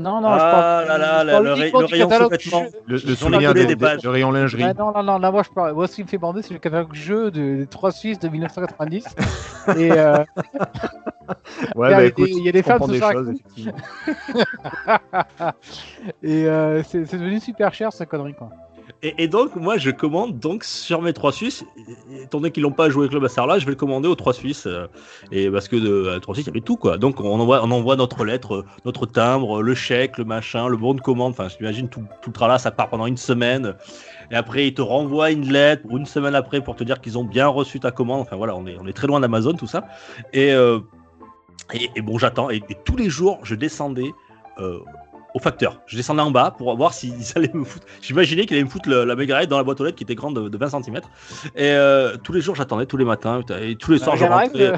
Non, non, Ah je parle. là là, là, parle le, rayon sous-vêtements. Le, le Sur la souvenir collée des, des des- pages. le rayon lingerie. Ah non, non, non, là, moi, je parle. Moi, ce qui me fait bander, c'est le catalogue jeu de- des 3 Suisses de 1990. Et euh, Ouais, il y a bah des- écoute, il y a des femmes des ce soir choses, avec effectivement. et euh, c'est c'est devenu super cher, cette connerie, quoi. Et, donc, moi, je commande donc sur mes trois Suisses. Étant donné qu'ils n'ont pas joué Club à Sarlat, je vais le commander aux trois Suisses. euh, et parce que de à trois Suisses, il y avait tout, quoi. Donc, on envoie, notre lettre, euh, notre timbre, le chèque, le machin, le bon de commande. Enfin, j'imagine tout, tout le tralala, ça part pendant une semaine. Et après, ils te renvoient une lettre une semaine après pour te dire qu'ils ont bien reçu ta commande. Enfin, voilà, on est, très loin d'Amazon, tout ça. Et, euh, bon, j'attends. Et, tous les jours, je descendais. euh, au facteur. Je descendais en bas pour voir s'ils allaient me foutre. J'imaginais qu'il allait me foutre le- la Drive dans la boîte aux lettres qui était grande de, de 20 cm. Et euh, tous les jours, j'attendais, tous les matins, et tous les soirs, je rentrais.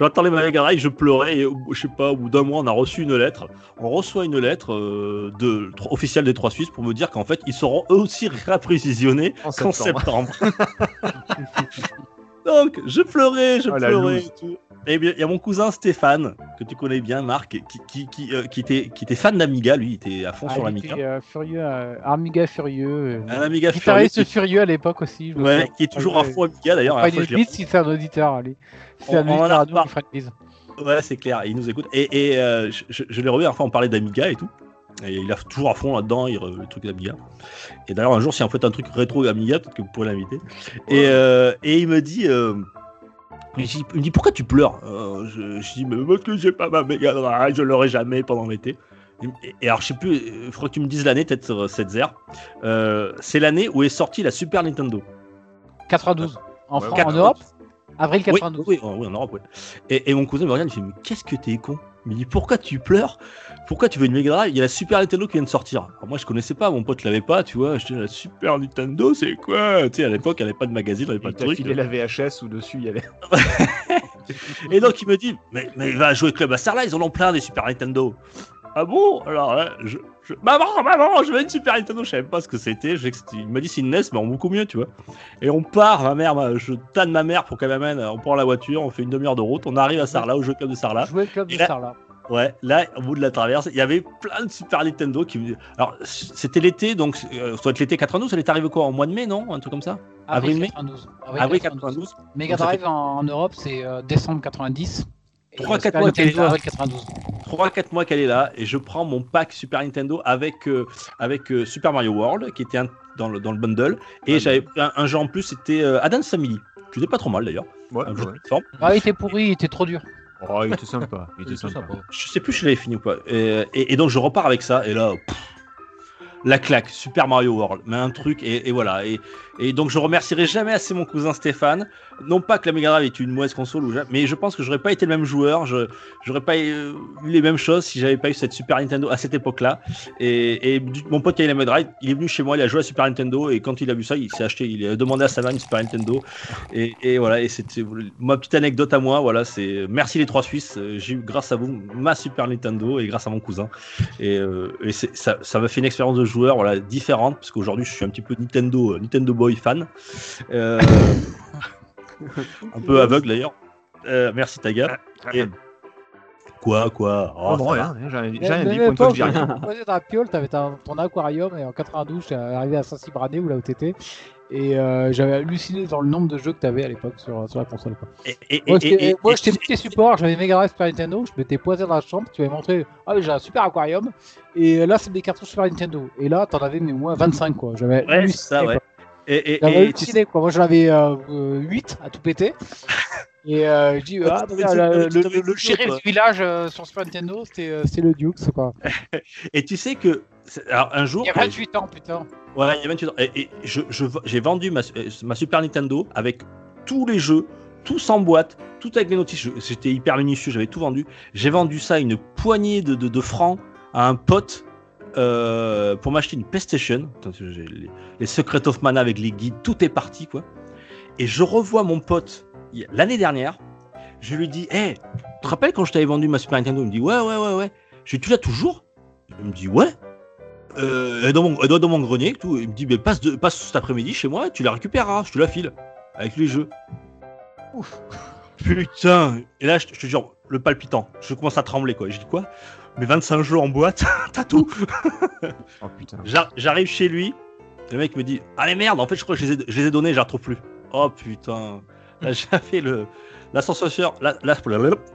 J'attendais ma Drive, je pleurais, et je sais pas, au bout d'un mois, on a reçu une lettre. On reçoit une lettre euh, de, officielle des Trois Suisses pour me dire qu'en fait, ils seront eux aussi réapprévisionnés En qu'en septembre. septembre. Donc, je pleurais, je Oh, pleurais. et tout. Et bien, il y a mon cousin Stéphane, que tu connais bien, Marc, qui, qui, qui, euh, qui était, qui était fan d'Amiga, lui, il était à fond ah, sur il l'Amiga. était, euh, furieux, euh, Amiga furieux. Un Euh, Amiga furieux, guitariste qui, furieux à l'époque aussi. ouais, qui est toujours à fond Amiga d'ailleurs. il c'est un auditeur, allez. Si c'est un On- on en auditeur a à nous. Ouais, c'est clair, il nous écoute. Et, et, euh, je, je, je l'ai revu, enfin, on parlait d'Amiga et tout. Et il a toujours à fond là-dedans, il, le truc d'Amiga. Et d'ailleurs, un jour, si on fait un truc rétro Amiga, peut-être que vous pourrez l'inviter. Et, euh, et il me dit. euh, il dit- il me dit pourquoi tu pleures Euh, je, je dis mais parce que j'ai pas ma Mega Drive, je l'aurai jamais pendant l'été. Et, et alors je sais plus, il faudrait que tu me dises l'année peut-être sur cette zère. Euh, c'est l'année où est sortie la Super Nintendo. 92. En, Ouais, France, en Europe Avril Oui, 92. oui, oui, en Europe, oui. Et, et mon cousin me regarde, il fait Mais qu'est-ce que t'es con? Il me dit Pourquoi tu pleures? Pourquoi tu veux une Mega Drive? Il y a la Super Nintendo qui vient de sortir. Alors moi, je connaissais pas, mon pote l'avait pas, tu vois. Je dis La Super Nintendo, c'est quoi? Tu sais, à l'époque, il n'y avait pas de magazine, il n'y avait pas Il de truc. filé la VHS où dessus il y avait. Et donc, il me dit Mais, mais il va jouer Club Master là, ils en ont plein des Super Nintendo. Ah bon? Alors, là, je, je- Maman, maman, je veux une Super Nintendo. Je savais pas ce que c'était. Il m'a dit c'est une NES, mais en beaucoup mieux, tu vois. Et on part, ma mère, je tanne ma mère pour qu'elle m'amène. On prend la voiture, on fait une demi-heure de route, on arrive à Sarlat, au jeu club de Sarlat. Jouer club de Sarlat. Ouais, là, au bout de la traverse, il y avait plein de Super Nintendo qui Alors, c'était l'été, donc euh, ça être l'été 92, elle est arrivée quoi En mois de mai, non? Un truc comme ça? Avril, mai? 92. Avril 92. Mega ça Drive en, en Europe, c'est euh, décembre 90. Et Trois, le quatre Super mois qu'elle est là. avril 92. 3-4 mois qu'elle est là, et je prends mon pack Super Nintendo avec, euh, avec euh, Super Mario World, qui était un- dans, le, dans le bundle, et j'avais un, un jeu en plus, c'était euh, Adam's Family, qui était pas trop mal d'ailleurs, Ouais, un jeu de ouais. plateforme. Ah, il était pourri, il était trop dur. Oh, il était sympa. Il était sympa. Je sais plus si je l'avais fini ou pas. Et, et- et donc je repars avec ça, et là, pff, la claque, Super Mario World, mais un truc, et, voilà. Et, donc je remercierai jamais assez mon cousin Stéphane. Non pas que la Mega Drive est une mauvaise console, mais je pense que j'aurais pas été le même joueur, je j'aurais pas eu les mêmes choses si j'avais pas eu cette Super Nintendo à cette époque-là. Et, mon pote qui a eu la Mega Drive, il est venu chez moi, il a joué à Super Nintendo, et quand il a vu ça, il s'est acheté, il a demandé à sa mère une Super Nintendo. Et, voilà, et c'était ma petite anecdote à moi. Voilà, c'est merci les trois Suisses. J'ai eu grâce à vous ma Super Nintendo et grâce à mon cousin. Et, euh, ça, m'a fait une expérience de joueur voilà différente parce qu'aujourd'hui je suis un petit peu Nintendo euh, Nintendo boy fan, Euh, un peu aveugle d'ailleurs. Euh, merci Taga. Et- Quoi quoi? Oh, Oh, non, va. rien, j'ai rien dit. Pour une fois que rien. Dans la piole, t'avais ton aquarium, et en 92, j'étais arrivé à Saint-Cybrané, ou là où t'étais. Et euh, j'avais halluciné dans le nombre de jeux que t'avais à l'époque sur, sur la console. Quoi. Et, et- Moi, j'étais petit support, j'avais Mega Drive Super Nintendo, je m'étais posé dans la chambre, tu m'avais montré, ah j'ai un super aquarium, et là, c'est des cartouches Super Nintendo. Et là, t'en avais mais moins 25, quoi. J'avais Ouais, ça, ouais. quoi. Et, et- J'avais et tu halluciné, quoi. Moi, j'en avais euh, 8 à tout péter. Et euh, je dis, ah, tu dit- le, tu le- shérif du village euh, sur Super Nintendo, c'était euh, le Dukes, quoi. et tu sais que alors un jour Il y a 28 ans, putain. Ouais, il y a 28 ans. Et, et je, je- j'ai vendu ma, euh, ma Super Nintendo avec tous les jeux, tous en boîte, tout avec les notices. J'étais hyper minutieux, j'avais tout vendu. J'ai vendu ça une poignée de, de- francs à un pote euh, pour m'acheter une PlayStation. J'ai Les, les Secret of Mana avec les guides, tout est parti, quoi. Et je revois mon pote l'année dernière. Je lui dis, hé, tu te rappelles quand je t'avais vendu ma Super Nintendo? Il me dit, ouais, ouais, ouais, ouais. Je lui dis, tu l'as toujours? Il me dit, ouais. Euh, elle est dans mon, elle doit dans mon grenier, tout. Il me dit, mais passe, de, passe cet après-midi chez moi, tu la récupéreras, je te la file. Avec les jeux. Ouf. Putain. Et là, je, te- je te jure, le palpitant. Je commence à trembler, quoi. Je dis, quoi? Mais 25 jeux en boîte, t'as tout. Oh putain. J'ar- J'arrive chez lui, le mec me dit, ah mais merde, en fait, je crois que je les ai, je les ai donnés, je les retrouve plus. Oh putain. Là, j'avais le. L'ascenseur. la- la-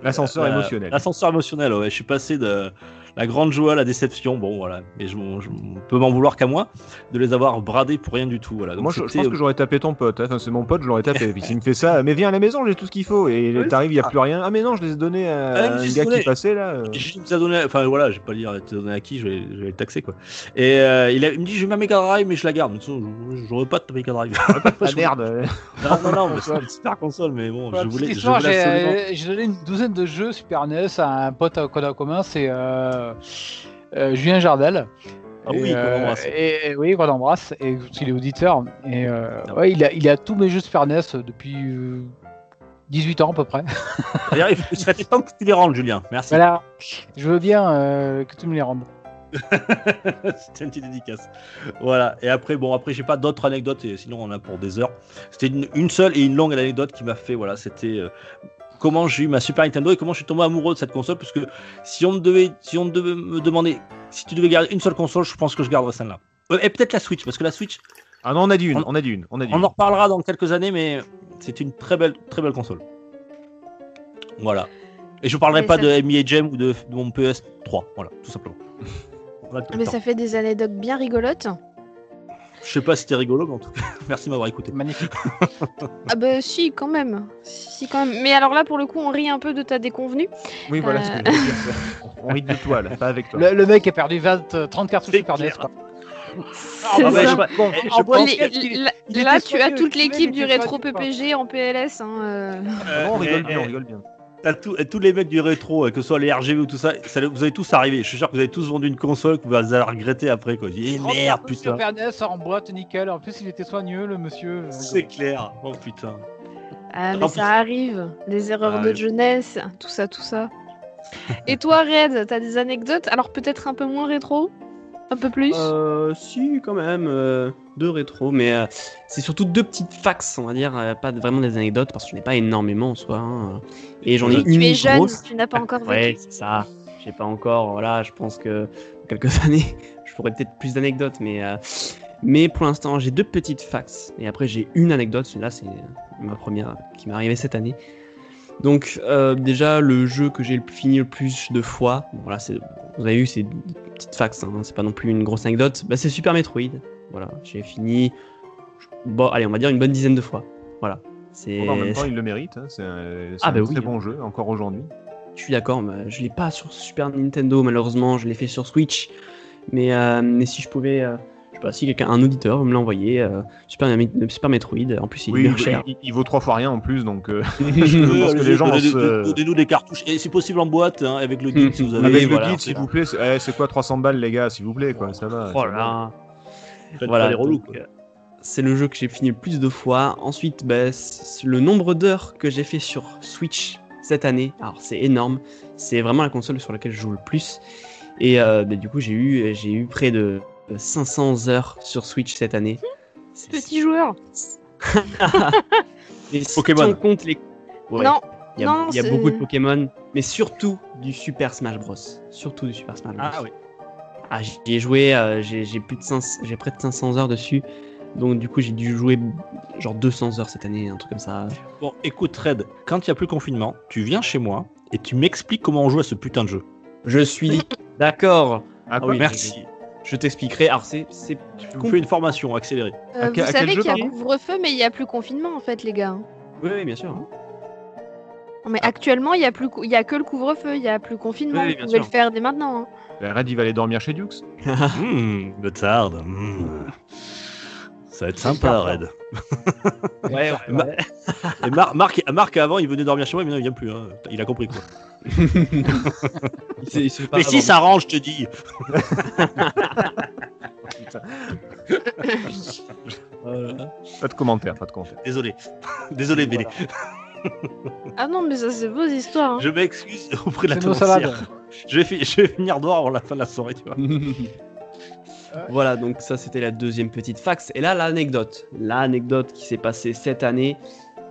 L'ascenseur émotionnel. L'ascenseur émotionnel, ouais. Je suis passé de la grande joie à la déception. Bon, voilà. Mais je, je m'en- peux m'en vouloir qu'à moi de les avoir bradés pour rien du tout. Voilà. Donc, Moi, je, je pense que j'aurais tapé ton pote. hein. Enfin, c'est mon pote, je l'aurais tapé. Puis s'il me fait ça, mais viens à la maison, j'ai tout ce qu'il faut. Et t'arrives, il n'y a plus rien. Ah, mais non, je les ai donnés à Ah, un les ai gars donnés. qui passait là. euh. Je nous a donné, enfin voilà, je vais pas dire donné à qui, je vais, je vais le taxer quoi. Et euh, il, a- il me dit j'ai ma Mega Drive mais je la garde. Mais de toute façon, je- j'aurais pas de Mega Drive. Ah merde. non non non, c'est une super console mais bon, je voulais, j'ai absolument. euh, j'ai donné une douzaine de jeux Super NES à un pote qu'on a en commun, c'est euh, euh, Julien Jardel. Ah oui, Et, qu'on embrasse. Et, et- oui, qu'on embrasse, et qu'il est auditeur. Et ouais, il a, il a tous mes jeux Super NES depuis euh, 18 ans à peu près. Il il serait temps que tu les rendes, Julien. Merci. Voilà, je veux bien que tu me les rendes. C'était une petite dédicace. Voilà. Et après, bon, après, j'ai pas d'autres anecdotes, et sinon on en a pour des heures. C'était une, une seule et une longue anecdote qui m'a fait, voilà, c'était euh, comment j'ai eu ma Super Nintendo et comment je suis tombé amoureux de cette console. Parce que si on me devait, si on devait me demander, si tu devais garder une seule console, je pense que je garderais celle-là. Euh, Et peut-être la Switch, parce que la Switch, Ah non, on a dit une. On- On a dit une. On a dit on une. en reparlera dans quelques années, mais c'est une très belle, très belle console. Voilà. Et je parlerai Mais pas ça- de NBA Jam ou de, de mon PS3. Voilà, tout simplement. Mais temps. ça fait des anecdotes bien rigolotes. Je sais pas si c'était rigolo, mais en tout cas, merci de m'avoir écouté. Magnifique. Ah bah si, quand même. Si, quand même. Mais alors là, pour le coup, on rit un peu de ta déconvenue. Oui, voilà Euh. ce que je veux dire. On rit de toi, là, pas avec toi. Le, le mec a perdu 20, euh, 30 cartouches C'est Super NES. quoi. C'est Ah bah, je- Bon, Eh, je boîte, pense Les- il- il- là, tu as toute l'équipe du rétro. PPG en PLS. hein, euh. Non, on rigole Eh, bien, on eh, rigole bien. T'as tous les mecs du rétro, euh, que ce soit les RGV ou tout ça, ça- vous avez tous arrivé. Je suis sûr que vous avez tous vendu une console que vous allez regretter après. Quoi. Eh 30 merde, putain. Super NES en boîte, nickel. En plus, il était soigneux, le monsieur. C'est clair. Oh putain. Ah, mais En ça arrive. Les erreurs Ah, de jeunesse, tout ça, tout ça. Et toi, Red, t'as des anecdotes? Alors peut-être un peu moins rétro? Un peu plus Euh, si, quand même, euh, deux rétro, mais euh, c'est surtout deux petites fax, on va dire, euh, pas vraiment des anecdotes, parce que je n'ai pas énormément en soi. hein. Et j'en ai Tu une es jeune, grosse. tu n'as pas encore vécu. Ouais, c'est ça. J'ai pas encore, voilà, je pense que dans quelques années, je ferai peut-être plus d'anecdotes, mais, euh, mais pour l'instant, j'ai deux petites fax. Et après, j'ai une anecdote, celle-là, c'est ma première qui m'est arrivée cette année. Donc, euh, déjà, le jeu que j'ai fini le plus de fois, bon, voilà, c'est, vous avez vu, c'est petite fax, hein, c'est pas non plus une grosse anecdote, bah, c'est Super Metroid. Voilà, j'ai fini, bon, allez, on va dire une bonne dizaine de fois. Voilà. C'est... Bon, en même temps, il le mérite. hein, C'est un, c'est Ah, un bah très oui. bon jeu, encore aujourd'hui. Je suis d'accord, mais je l'ai pas sur Super Nintendo malheureusement, je l'ai fait sur Switch. Mais, euh, mais si je pouvais, euh, sais pas, si quelqu'un, un auditeur veut me l'envoyer, euh, Super, Super Metroid, en plus il est Oui, bien il, cher. il- il vaut trois fois rien en plus, donc euh, je pense que les gens Donnez-nous des cartouches. Et si possible en boîte, hein, avec le guide si vous avez. Avec le voilà, guide, s'il vous plaît, c'est eh, c'est quoi 300 balles, les gars, s'il vous plaît, quoi, ça va. Oh ça va. Voilà, euh, c'est le jeu que j'ai fini le plus de fois. Ensuite, bah, le nombre d'heures que j'ai fait sur Switch cette année, alors c'est énorme. C'est vraiment la console sur laquelle je joue le plus. Et euh, bah, du coup, j'ai eu, j'ai eu près de 500 heures sur Switch cette année. C'est- Petit joueur. Et si Pokémon. on compte les. Ouais, Non, il y a, non, il y a c'est- beaucoup de Pokémon, mais surtout du Super Smash Bros. Surtout du Super Smash Bros. Ah oui. Ah, j'y ai joué, euh, j'ai j'ai plus de 500 j'ai près de 500 heures dessus. Donc du coup, j'ai dû jouer genre 200 heures cette année, un truc comme ça. Bon, écoute, Red, quand il n'y a plus confinement, tu viens chez moi et tu m'expliques comment on joue à ce putain de jeu. Je suis d'accord. Ah, oui, Merci. Je t'expliquerai. Alors c'est c'est Tu me fais une formation accélérée. Euh, À vous à savez qu'il y a couvre-feu, mais il n'y a plus confinement en fait, les gars. oui, oui, bien sûr. Non, Mais actuellement, il n'y a, plus cou- il y a que le couvre-feu, il n'y a plus confinement. Oui, oui, vous pouvez sûr. le faire dès maintenant. hein. Red, il va aller dormir chez Dukes. Le tarde. hum. Ça va être sympa, Red. Ouais, ouais, Ma-. Et Mar- Marc, Marc, avant, il venait dormir chez moi, mais maintenant, il vient plus. hein. Il a compris quoi. Il il pas Mais si ça range, je te dis. Pas de commentaires, pas de commentaires. Désolé. Désolé, Bélé. Ah non, mais ça, c'est vos histoires. hein. Je m'excuse auprès de la tenancière. Je vais, je vais finir dehors avant la fin de la soirée, tu vois. Voilà, donc ça c'était la deuxième petite fax. Et là, l'anecdote. L'anecdote qui s'est passée cette année.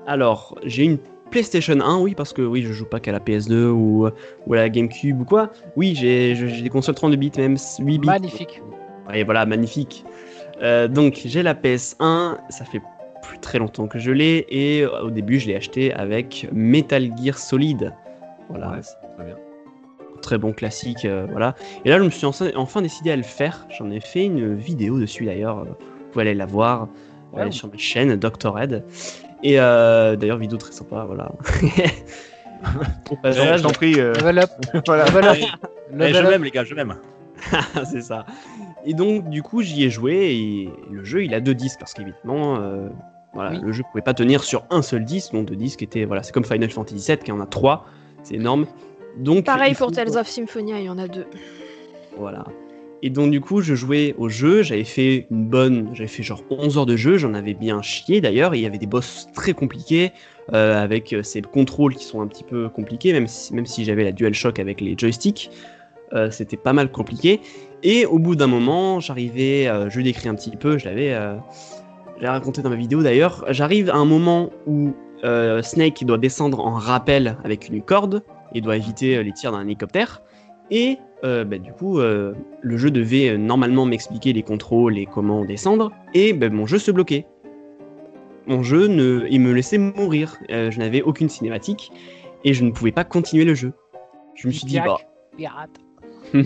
Alors, j'ai une PlayStation 1, oui, parce que oui, je joue pas qu'à la PS2 ou, ou à la GameCube ou quoi. Oui, j'ai des consoles 32 bits, même 8 bits. Magnifique. Et voilà, magnifique. Euh, donc, j'ai la PS1, ça fait plus très longtemps que je l'ai, et euh, au début, je l'ai acheté avec Metal Gear Solid. Voilà, Ouais, très bien. Très bon classique, euh, voilà. Et là, je me suis enfin, enfin décidé à le faire. J'en ai fait une vidéo dessus d'ailleurs. euh, Vous pouvez aller la voir Ouais, euh, sur ma chaîne, Dr. Red. Et euh, d'ailleurs, vidéo très sympa, voilà. Je t'en prie. euh, voilà. Je m'aime, les gars, je m'aime. c'est ça. Et donc, du coup, j'y ai joué et le jeu, il a deux disques parce qu'évidemment, euh, voilà, Oui. le jeu pouvait pas tenir sur un seul disque, donc deux disques étaient, voilà, c'est comme Final Fantasy VII qui en a trois, c'est énorme. Donc, Pareil il pour Tales of Symphonia, il y en a deux. Voilà. Et donc, du coup, je jouais au jeu, j'avais fait une bonne, j'avais fait genre 11 heures de jeu, j'en avais bien chié d'ailleurs, il y avait des boss très compliqués, euh, avec euh, ces contrôles qui sont un petit peu compliqués, même si, même si j'avais la DualShock avec les joysticks, euh, c'était pas mal compliqué. Et au bout d'un moment, j'arrivais, euh, je décris un petit peu, je l'avais raconté dans ma vidéo d'ailleurs, j'arrive à un moment où Snake doit descendre en rappel avec une corde, et doit éviter euh, les tirs d'un hélicoptère, et euh, bah, du coup, euh, le jeu devait normalement m'expliquer les contrôles et comment descendre, et bah, mon jeu se bloquait. Mon jeu ne, il me laissait mourir. Euh, je n'avais aucune cinématique et je ne pouvais pas continuer le jeu. Je me suis dit, bah, Pirate.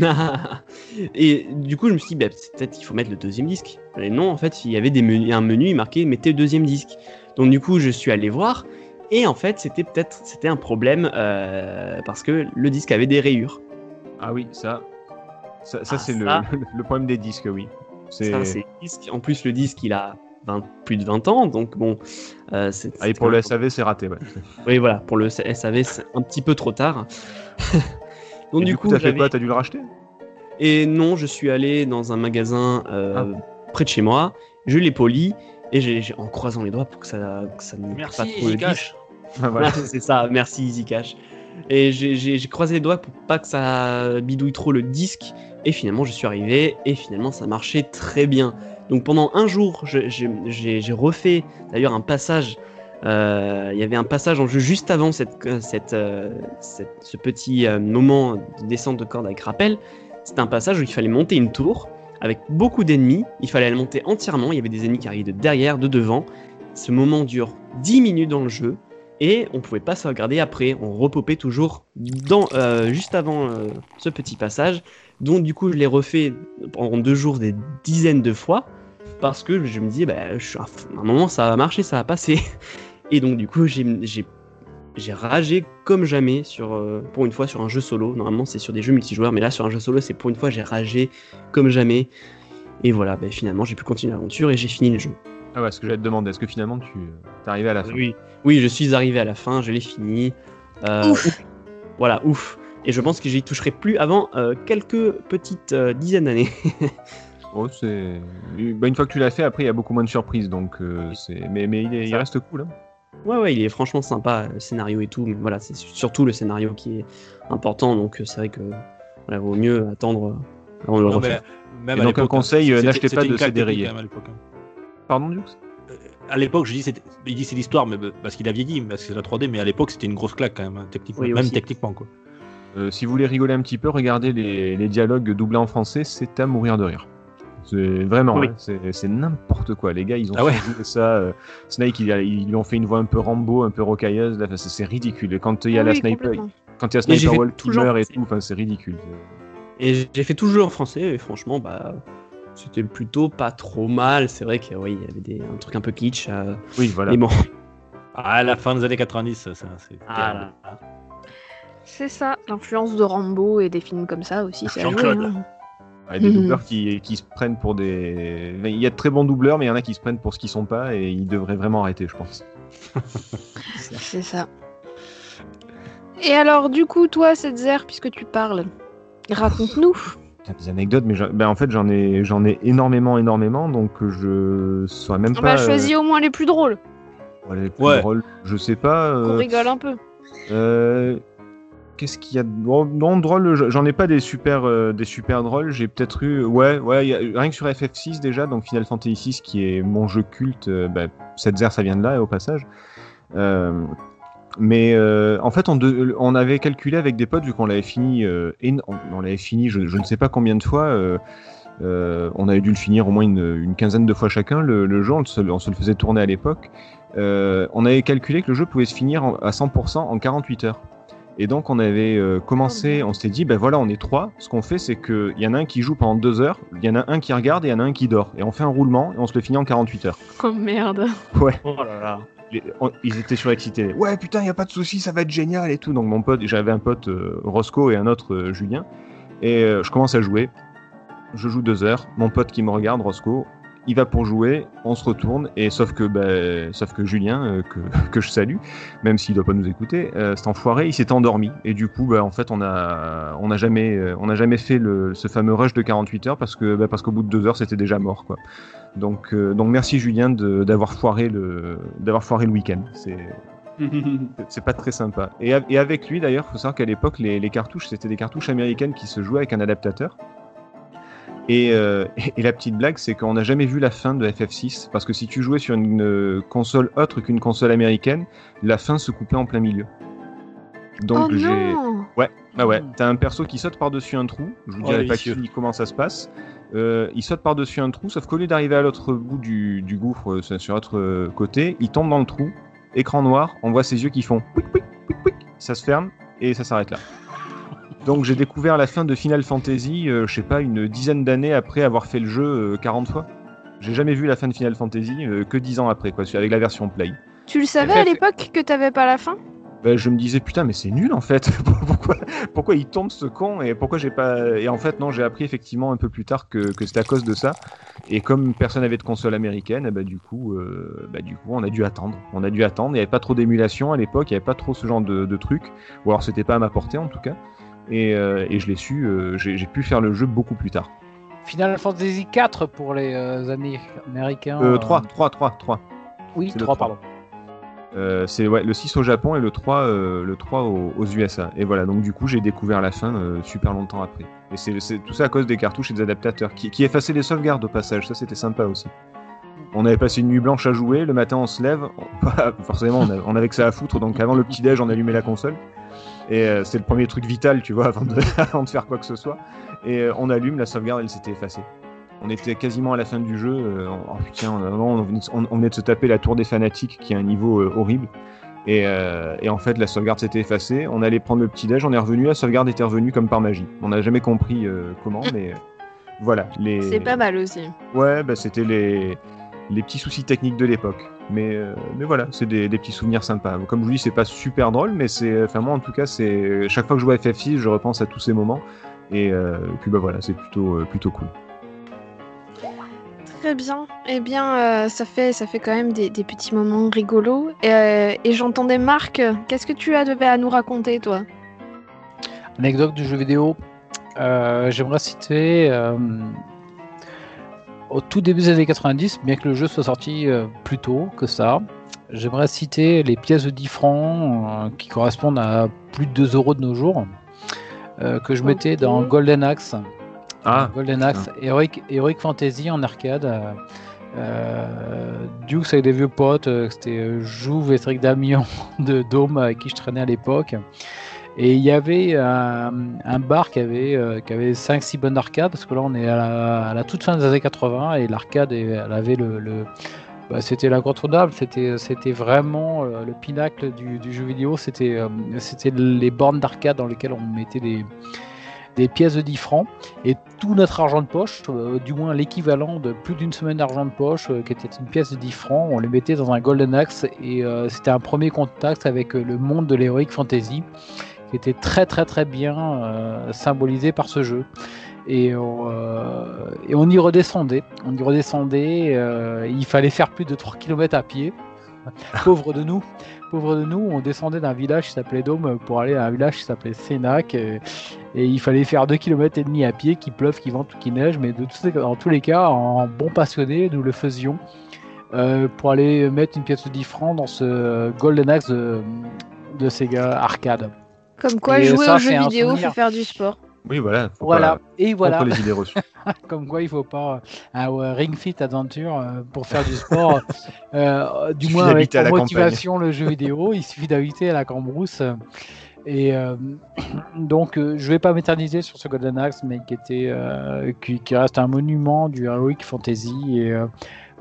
et du coup, je me suis dit, bah, peut-être il faut mettre le deuxième disque. Et non, en fait, il y avait des menus, un menu marqué mettez le deuxième disque. Donc du coup, je suis allé voir. Et en fait, c'était peut-être c'était un problème euh, parce que le disque avait des rayures. Ah oui, ça, ça, ça, Ah, c'est le, ça. le problème des disques, oui. C'est Ça, c'est le disque. En plus, le disque, il a 20 plus de 20 ans, donc bon. euh, c'est- ah, et pour le SAV, c'est raté. Ouais. Oui, voilà, pour le SAV, c'est un petit peu trop tard. donc Et du, du coup, coup, t'as fait quoi? T'as dû le racheter? Et non, je suis allé dans un magasin euh, Ah. près de chez moi, je l'ai poli, et j'ai j'ai- en croisant les doigts pour que ça, que ça ne Merci, pas trop le Zcash. voilà. C'est ça, merci EasyCash. Et j'ai- croisé les doigts pour pas que ça bidouille trop le disque, et finalement je suis arrivé, et finalement ça marchait très bien. Donc pendant un jour, j'ai refait d'ailleurs un passage. euh, Il y avait un passage en jeu juste avant cette, cette, euh, cette- ce petit euh, moment de descente de corde avec rappel. C'était un passage où il fallait monter une tour avec beaucoup d'ennemis. Il fallait la monter entièrement. Il y avait des ennemis qui arrivaient de derrière, de devant. Ce moment dure 10 minutes dans le jeu et on pouvait pas sauvegarder après. On repopait toujours dans, euh, juste avant euh, ce petit passage. Donc du coup, je l'ai refait pendant deux jours des dizaines de fois parce que je me disais, bah, un moment ça va marcher, ça va passer. Et donc du coup, j'ai j'ai- ragé comme jamais euh, pour une fois sur un jeu solo. Normalement, c'est sur des jeux multijoueurs, mais là, sur un jeu solo, c'est pour une fois, j'ai ragé comme jamais. Et voilà, bah, finalement, j'ai pu continuer l'aventure et j'ai fini le jeu. Ah ouais, ce que j'allais te demander, est-ce que finalement tu es arrivé à la fin Oui, oui, je suis arrivé à la fin, je l'ai fini. Euh, Ouf. Voilà, ouf. Et je pense que j'y toucherai plus avant euh, quelques petites euh, dizaines d'années. Oh, c'est... Bah, une fois que tu l'as fait, après il y a beaucoup moins de surprises, donc euh, c'est. Mais, mais il, est- il Ça. reste cool. Hein. Ouais, ouais, il est franchement sympa, le scénario et tout, mais voilà, c'est surtout le scénario qui est important, donc euh, c'est vrai que voilà, vaut mieux attendre euh, avant de le Non, refaire. mais même Et donc, un l'époque, conseil, euh, n'achetez pas de CD Pardon, Dux? Euh, À l'époque, je dis, il dit c'est l'histoire, mais parce qu'il a vieilli, parce que c'est la 3D, mais à l'époque, c'était une grosse claque quand même, hein, techniquement, Oui, même aussi. techniquement quoi. Euh, Si vous voulez rigoler un petit peu, regardez les, les dialogues doublés en français, c'est à mourir de rire. C'est vraiment, Oui. hein, c'est c'est n'importe quoi. Les gars, ils ont Ah ouais. fait ça. euh, Snake, il, a- ils lui ont fait une voix un peu Rambo, un peu rocailleuse. Là, c'est c'est ridicule. Et quand il y a la Oui, sniper, quand il y a Sniper Wall toujours meurt et tout, enfin, c'est ridicule. Et j'ai fait tout le jeu en français, et franchement, bah, c'était plutôt pas trop mal. C'est vrai qu'il oui, il y avait des, un truc un peu kitsch, euh, Oui, voilà. mais bon. Ah, à la fin des années 90, ça, c'est Ah terrible. C'est ça, l'influence de Rambo et des films comme ça aussi. Jean-Claude. hein. Ouais, des Mhm. doubleurs qui, qui se prennent pour des. Il y a de très bons doubleurs, mais il y en a qui se prennent pour ce qu'ils sont pas et ils devraient vraiment arrêter, je pense. C'est ça. Et alors, du coup, toi, Setzer, puisque tu parles, raconte-nous. A des anecdotes, mais j'en- ben, en fait, j'en ai, j'en ai énormément, énormément, donc je saurais même On pas. a choisi au moins les plus drôles, euh, les plus Ouais. drôles. Je sais pas. euh, rigole un peu. euh, Qu'est-ce qu'il y a de bon, non drôle je- J'en ai pas des super, euh, des super drôles. J'ai peut-être eu, ouais, ouais, il y a- rien que sur FF6 déjà, donc Final Fantasy 6 qui est mon jeu culte. Euh, bah, Setzer, ça vient de là, au passage. Euh, mais euh, en fait, on, de- on avait calculé avec des potes vu qu'on l'avait fini, euh, on, on l'avait fini, je, je ne sais pas combien de fois. euh, euh, on avait dû le finir au moins une, une quinzaine de fois chacun. Le, le jeu, on se, on se le faisait tourner à l'époque. Euh, on avait calculé que le jeu pouvait se finir en- à 100% en 48 heures. Et donc on avait euh, commencé, on s'était dit, ben voilà, on est trois. Ce qu'on fait, c'est qu'il y en a un qui joue pendant deux heures, il y en a un qui regarde et il y en a un qui dort. Et on fait un roulement et on se le finit en 48 heures. Oh merde. Ouais. Oh là là. Ils étaient surexcités. Ouais, putain, y a pas de souci, ça va être génial et tout. Donc mon pote, j'avais un pote euh, Roscoe et un autre euh, Julien. Et euh, je commence à jouer. Je joue deux heures. Mon pote qui me regarde, Roscoe, il va pour jouer. On se retourne et sauf que, ben, sauf que Julien, euh, que, que je salue, même s'il doit pas nous écouter, cet enfoiré, il s'est endormi. Et du coup, ben, en fait, on a, on a jamais, on a jamais fait le, ce fameux rush de 48 heures parce que, ben, parce qu'au bout de deux heures, c'était déjà mort, quoi. Donc, euh, donc merci Julien de- d'avoir foiré le, d'avoir foiré le week-end. C'est, c'est pas très sympa. Et, avec lui, d'ailleurs, faut savoir qu'à l'époque, les, les cartouches, c'était des cartouches américaines qui se jouaient avec un adaptateur. Et, euh, et- et la petite blague, c'est qu'on n'a jamais vu la fin de FF6, parce que si tu jouais sur une euh, console autre qu'une console américaine, la fin se coupait en plein milieu. Donc oh j'ai... non Ah ouais, t'as un perso qui saute par-dessus un trou, je vous Oh, dirai pas qui, comment ça se passe. Euh, il saute par-dessus un trou, sauf qu'au lieu d'arriver à l'autre bout du, du gouffre, euh, sur l'autre euh, côté, il tombe dans le trou, écran noir, on voit ses yeux qui font pouic, pouic, pouic, pouic. ça se ferme et ça s'arrête là. Donc j'ai découvert la fin de Final Fantasy, euh, je sais pas, une dizaine d'années après avoir fait le jeu euh, 40 fois. J'ai jamais vu la fin de Final Fantasy euh, que 10 ans après, quoi, avec la version Play. Tu le savais fait, à l'époque que t'avais pas la fin? Ben, je me disais putain mais c'est nul en fait. Pourquoi pourquoi il tombe ce con? Et pourquoi j'ai pas et en fait non j'ai appris effectivement un peu plus tard que, que c'était à cause de ça. Et comme personne n'avait de console américaine eh ben, du coup euh, bah, du coup on a dû attendre. On a dû attendre. Il n'y avait pas trop d'émulation à l'époque. Il n'y avait pas trop ce genre de, de truc. Ou alors c'était pas à ma portée en tout cas. Et, euh, et je l'ai su euh, j'ai pu faire le jeu beaucoup plus tard. Final Fantasy 4 pour les années américains. euh, 3 3 3 3 Oui, c'est le 3, 3. pardon. Euh, c'est le 6 au Japon et le 3, euh, le 3 aux, USA. Et voilà, donc du coup, j'ai découvert la fin euh, super longtemps après. Et c'est c'est tout ça à cause des cartouches et des adaptateurs qui, qui effaçaient les sauvegardes au passage. Ça, c'était sympa aussi. On avait passé une nuit blanche à jouer. Le matin, on se lève. Forcément, on, avait que ça à foutre. Donc avant le petit-déj, on allumait la console. Et c'était le premier truc vital, tu vois, avant de, avant de faire quoi que ce soit. Et on allume, la sauvegarde, elle s'était effacée. On était quasiment à la fin du jeu. oh putain, on, on venait de- on- on venait de se taper la tour des fanatiques, qui est un niveau euh, horrible. Et, euh, et en fait, la sauvegarde s'était effacée. On allait prendre le petit déj, on est revenu, la sauvegarde était revenue comme par magie. On n'a jamais compris euh, comment, mais euh, voilà. Les... C'est pas mal aussi. Ouais, bah, c'était les, les petits soucis techniques de l'époque. Mais, mais voilà, c'est des, des petits souvenirs sympas. Comme je vous dis, c'est pas super drôle, mais c'est, enfin moi en tout cas, c'est chaque fois que je vois FF6, je repense à tous ces moments. Et puis bah voilà, c'est plutôt, plutôt cool. Très bien. Eh bien, euh, ça, fait, ça fait quand même des, des petits moments rigolos. Euh, et j'entendais Marc, qu'est-ce que tu avais à nous raconter, toi? Anecdote du jeu vidéo. Euh, J'aimerais citer au tout début des années 90, bien que le jeu soit sorti plus tôt que ça. J'aimerais citer les pièces de 10 francs qui correspondent à plus de 2 euros de nos jours, que je mettais dans Golden Axe. Ah, Golden Axe, Heroic, Heroic Fantasy en arcade. euh, euh, Dukes avec des vieux potes, euh, c'était euh, Jouve et Trick Damian de Dome avec qui je traînais à l'époque. Et il y avait un, un bar qui avait, euh, qui avait 5-6 bonnes arcades, parce que là on est à la, à la toute fin des années 80 et l'arcade elle avait le. le- bah, c'était l'incontournable, c'était, c'était vraiment euh, le pinacle du, du jeu vidéo, c'était, euh, c'était les bornes d'arcade dans lesquelles on mettait des, des pièces de 10 francs et tout notre argent de poche, euh, du moins l'équivalent de plus d'une semaine d'argent de poche, euh, qui était une pièce de 10 francs, on les mettait dans un Golden Axe et euh, c'était un premier contact avec le monde de l'Heroic Fantasy qui était très très très bien symbolisé par ce jeu. Et, on y redescendait, on y redescendait, il fallait faire plus de 3 km à pied. Pauvre de nous, pauvre de nous, on descendait d'un village qui s'appelait Dôme pour aller à un village qui s'appelait Sénac. Et il fallait faire 2 km et demi à pied, qu'il pleuve, qu'il vente ou qu'il neige, mais de tous les- dans tous les cas, en bon passionné, nous le faisions euh, pour aller mettre une pièce de 10 francs dans ce Golden Axe de, de Sega Arcade. Comme quoi, Et jouer ça, aux jeux un vidéo, souvenir. faut faire du sport. oui, voilà. Voilà, pas et voilà, Contre les idées reçues. comme quoi il faut pas un euh, Ring Fit Adventure euh, pour faire du sport, euh, du moins avec pour la motivation le jeu vidéo, il suffit d'habiter à la Cambrousse. Et euh, donc, euh, je vais pas m'éterniser sur ce Golden Axe, mais qui était, euh, qui, qui reste un monument du Heroic Fantasy et euh,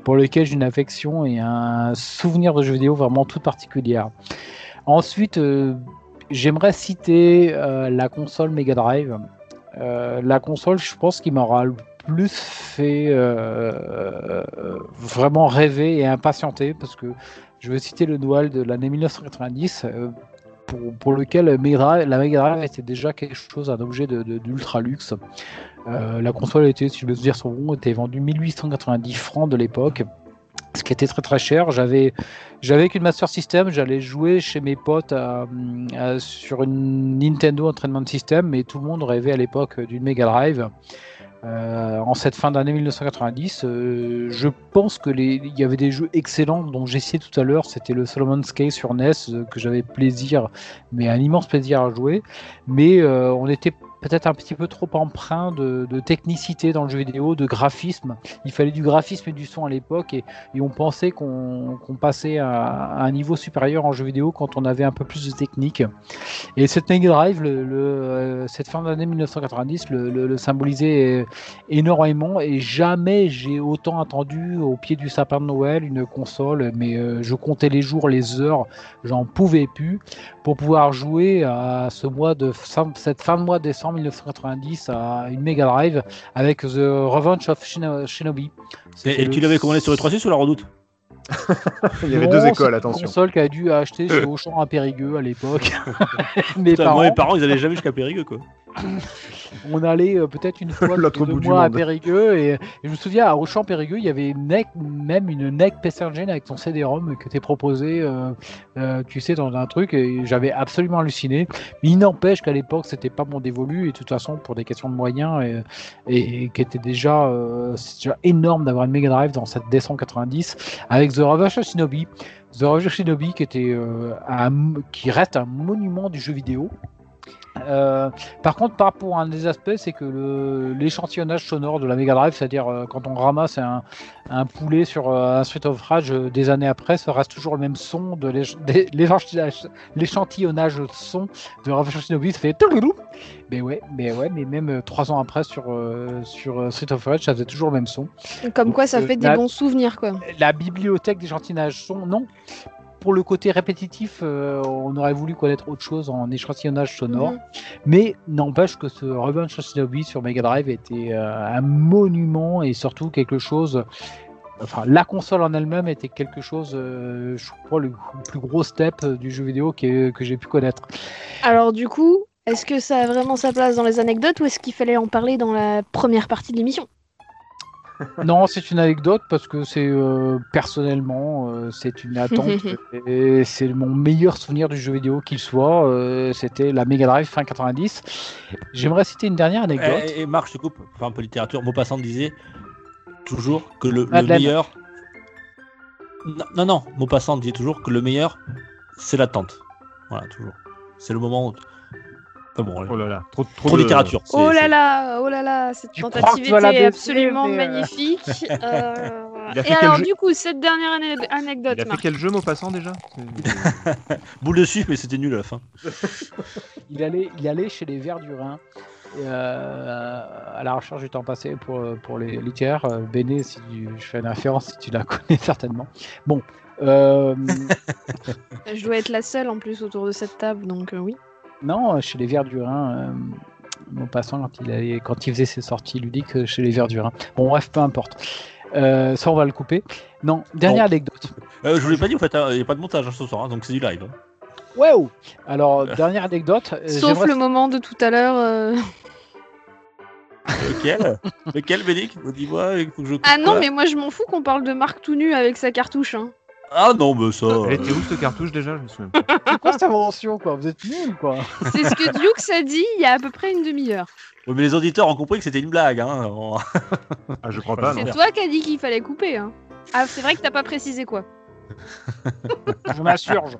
pour lequel j'ai une affection et un souvenir de jeu vidéo vraiment tout particulière. Ensuite, j'aimerais citer la console Mega Drive. La console, je pense qu'il m'aura le plus fait vraiment rêver et impatienter parce que je vais citer le Noël de l'année 1990 euh, pour, lequel la Mega Drive, était déjà quelque chose, un objet d'ultra luxe. Euh, la console était, si je me souviens son nom, était vendue 1890 francs de l'époque, ce qui était très très cher. J'avais j'avais qu'une Master System, j'allais jouer chez mes potes sur une Nintendo Entraînement System, mais tout le monde rêvait à l'époque d'une Mega Drive. Euh, en cette fin d'année 1990, euh, je pense que il y avait des jeux excellents dont j'ai cité tout à l'heure. C'était le Solomon's Case sur NES euh, que j'avais plaisir, mais un immense plaisir à jouer. Mais on était peut-être un petit peu trop empreint de, technicité dans le jeu vidéo, de graphisme. Il fallait du graphisme et du son à l'époque et, on pensait qu'on passait à, un niveau supérieur en jeu vidéo quand on avait un peu plus de technique. Et cette Mega Drive, euh, cette fin d'année 1990, le, le- le symbolisait euh, énormément et jamais j'ai autant attendu au pied du sapin de Noël une console, mais euh, je comptais les jours, les heures, j'en pouvais plus pour pouvoir jouer à ce mois de fin- cette fin de mois de décembre 1990 à une Mega Drive avec The Revenge of Shino- Shinobi. Et, tu l'avais commandé sur le 3 ou la redoute? Il y avait Non, deux c'est écoles, une attention. console qu'a dû acheter chez Auchan à Périgueux à l'époque. Mes parents, Moi, mes parents, ils allaient jamais jusqu'à Périgueux, quoi. On allait euh, peut-être une fois L'autre deux bout mois à. Périgueux et, et je me souviens à Auchan Périgueux il y avait une NEC, même une NEC Engine avec ton CD-ROM que t'es proposé euh, euh, tu sais dans un truc et j'avais absolument halluciné. Mais il n'empêche qu'à l'époque c'était pas mon dévolu et de toute façon pour des questions de moyens et, et, et qui était déjà, énorme d'avoir une Mega Drive dans cette décembre 90 avec The Revenge of Shinobi. The Shinobi qui était un- qui reste un monument du jeu vidéo euh, par contre, par rapport à un des aspects, c'est que l'échantillonnage sonore de la Mega Drive, c'est-à-dire euh, quand on ramasse un, un poulet sur euh, un Street of Rage des années après, ça reste toujours le même son de l'échantillonnage son de of Shinobi, ça fait. Mais ouais, mais ouais, mais même trois ans après sur sur Street of Rage, ça faisait toujours le même son. Comme quoi, ça fait des la- bons souvenirs, quoi. La bibliothèque d'échantillonnage son, non. Pour le côté répétitif, euh, on aurait voulu connaître autre chose en échantillonnage sonore. Mhm. Mais n'empêche que ce Revenge of Shinobi sur Mega Drive était euh, un monument et surtout quelque chose. Enfin, la console en elle-même était quelque chose, euh, je crois, le, plus gros step du jeu vidéo que, que j'ai pu connaître. Alors, du coup, est-ce que ça a vraiment sa place dans les anecdotes ou est-ce qu'il fallait en parler dans la première partie de l'émission? Non, c'est une anecdote parce que c'est euh, personnellement, euh, c'est une attente et c'est mon meilleur souvenir du jeu vidéo qu'il soit. euh, C'était la Mega Drive fin 90. J'aimerais citer une dernière anecdote. Et, et Marc, je te coupe, faire un peu littérature. Maupassant disait toujours que le, meilleur. Non, non, non, Maupassant disait toujours que le meilleur, c'est l'attente. Voilà, toujours. C'est le moment où. Bon, Oh là là, trop, trop, trop de- littérature. Oh là là, oh là là, cette tentative était baisser, absolument mais, euh, magnifique. Euh, Et alors, jeu du coup, cette dernière ane- anecdote, Il a fait Marc. quel jeu, Maupassant, déjà C'est- Boule de suif, mais c'était nul à la fin. Il allait, il allait chez les Verts du Rhin. euh, à la recherche du temps passé pour, pour les littéraires. Béné, si tu- je fais une référence, si tu la connais certainement. Bon, euh, Je dois être la seule en plus autour de cette table, donc euh, oui. Non, chez les Verts du Rhin, euh, mon passant, quand il, allait- quand il faisait ses sorties ludiques euh, chez les Verts du Rhin. Bon, bref, peu importe. Euh, ça, on va le couper. Non, dernière Bon. anecdote. Euh, je vous l'ai pas dit, en fait, hein, il n'y a pas de montage hein, ce soir, hein, donc c'est du live. hein. Wow Alors, dernière anecdote. euh, Sauf le moment de tout à l'heure. euh. Lequel Lequel, Bénic Dis-moi, il faut que je coupe Ah non, quoi mais moi je m'en fous qu'on parle de Marc tout nu avec sa cartouche. Hein. Ah non, mais ça. Elle était où cette cartouche déjà? Je me souviens. C'est quoi cette invention, quoi? Vous êtes nuls, quoi C'est ce que Duke a dit il y a à peu près une demi-heure. Mais les auditeurs ont compris que c'était une blague. Hein. Ah, je crois pas, C'est toi qui as dit qu'il fallait couper. Hein. Ah, c'est vrai que t'as pas précisé quoi. Je m'insurge.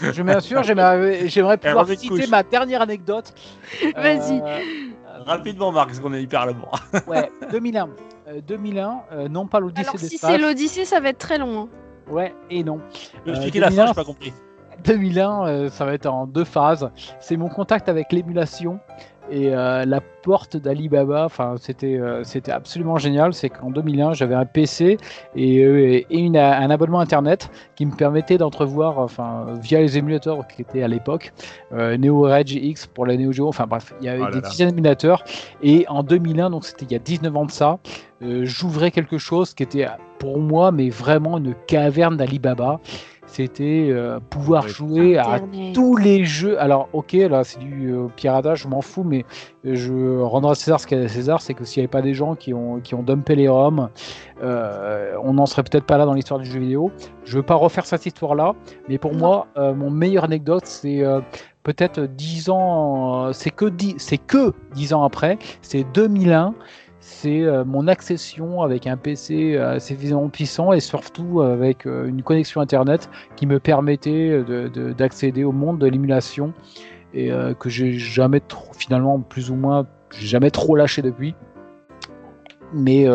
Je m'insurge, j'aimerais j'aimerais pouvoir citer couche. ma dernière anecdote. Vas-y. Euh, Rapidement, Marc, parce qu'on est hyper à l'amour. ouais, 2001. Euh, 2001, euh, non pas l'Odyssée Alors si c'est l'Odyssée, ça va être très long. hein. Ouais, et non. Peux Euh, expliquer la fin, 2001, j'ai pas compris. 2001, euh, ça va être en deux phases. C'est mon contact avec l'émulation et euh, la porte d'Alibaba. Enfin, c'était euh, c'était absolument génial. C'est qu'en 2001, j'avais un PC et, euh, et une- un abonnement internet qui me permettait d'entrevoir, enfin, via les émulateurs qui étaient à l'époque, Neo Reg X pour la Neo Geo. Enfin bref, il y avait Oh là des là. dizaines d'émulateurs. Et en 2001, donc c'était il y a 19 ans de ça, j'ouvrais quelque chose qui était pour moi, mais vraiment une caverne d'Alibaba. C'était euh, pouvoir jouer à tous les jeux. Alors, ok, là, c'est du euh, piratage, je m'en fous, mais euh, je rendrai à César ce qu'il y a à César, c'est que s'il n'y avait pas des gens qui ont, qui ont dumpé les ROM, euh, on n'en serait peut-être pas là dans l'histoire du jeu vidéo. Je veux pas refaire cette histoire-là, mais pour Non. moi, euh, mon meilleur anecdote, c'est euh, peut-être 10 ans, euh, c'est que 10, c'est que 10 ans après, c'est 2001. C'est euh, mon accession avec un PC euh, suffisamment puissant et surtout avec euh, une connexion internet qui me permettait de- de- d'accéder au monde de l'émulation et que j'ai jamais finalement, plus ou moins, jamais trop lâché depuis. Mais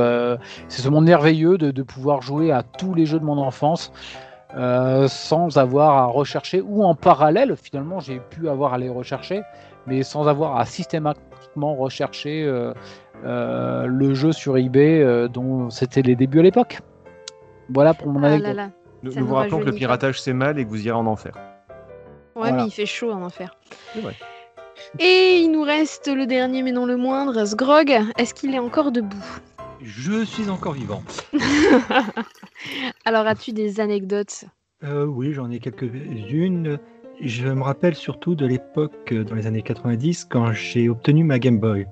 c'est ce monde merveilleux de, pouvoir jouer à tous les jeux de mon enfance sans avoir à rechercher, ou en parallèle, finalement, j'ai pu avoir à les rechercher, mais sans avoir à systématiquement rechercher le jeu sur eBay euh, dont c'était les débuts à l'époque. Voilà pour mon Ah là anecdote. là. Nous, Ça nous nous vous rappelons que le piratage c'est mal et que vous irez en enfer. Ouais, Voilà. mais il fait chaud en enfer. C'est vrai. Et il nous reste le dernier, mais non le moindre, Sgrog. Est-ce qu'il est encore debout? Je suis encore vivant. Alors, as-tu des anecdotes? Euh, oui, j'en ai quelques-unes. Je me rappelle surtout de l'époque, euh, dans les années 90, quand j'ai obtenu ma Game Boy.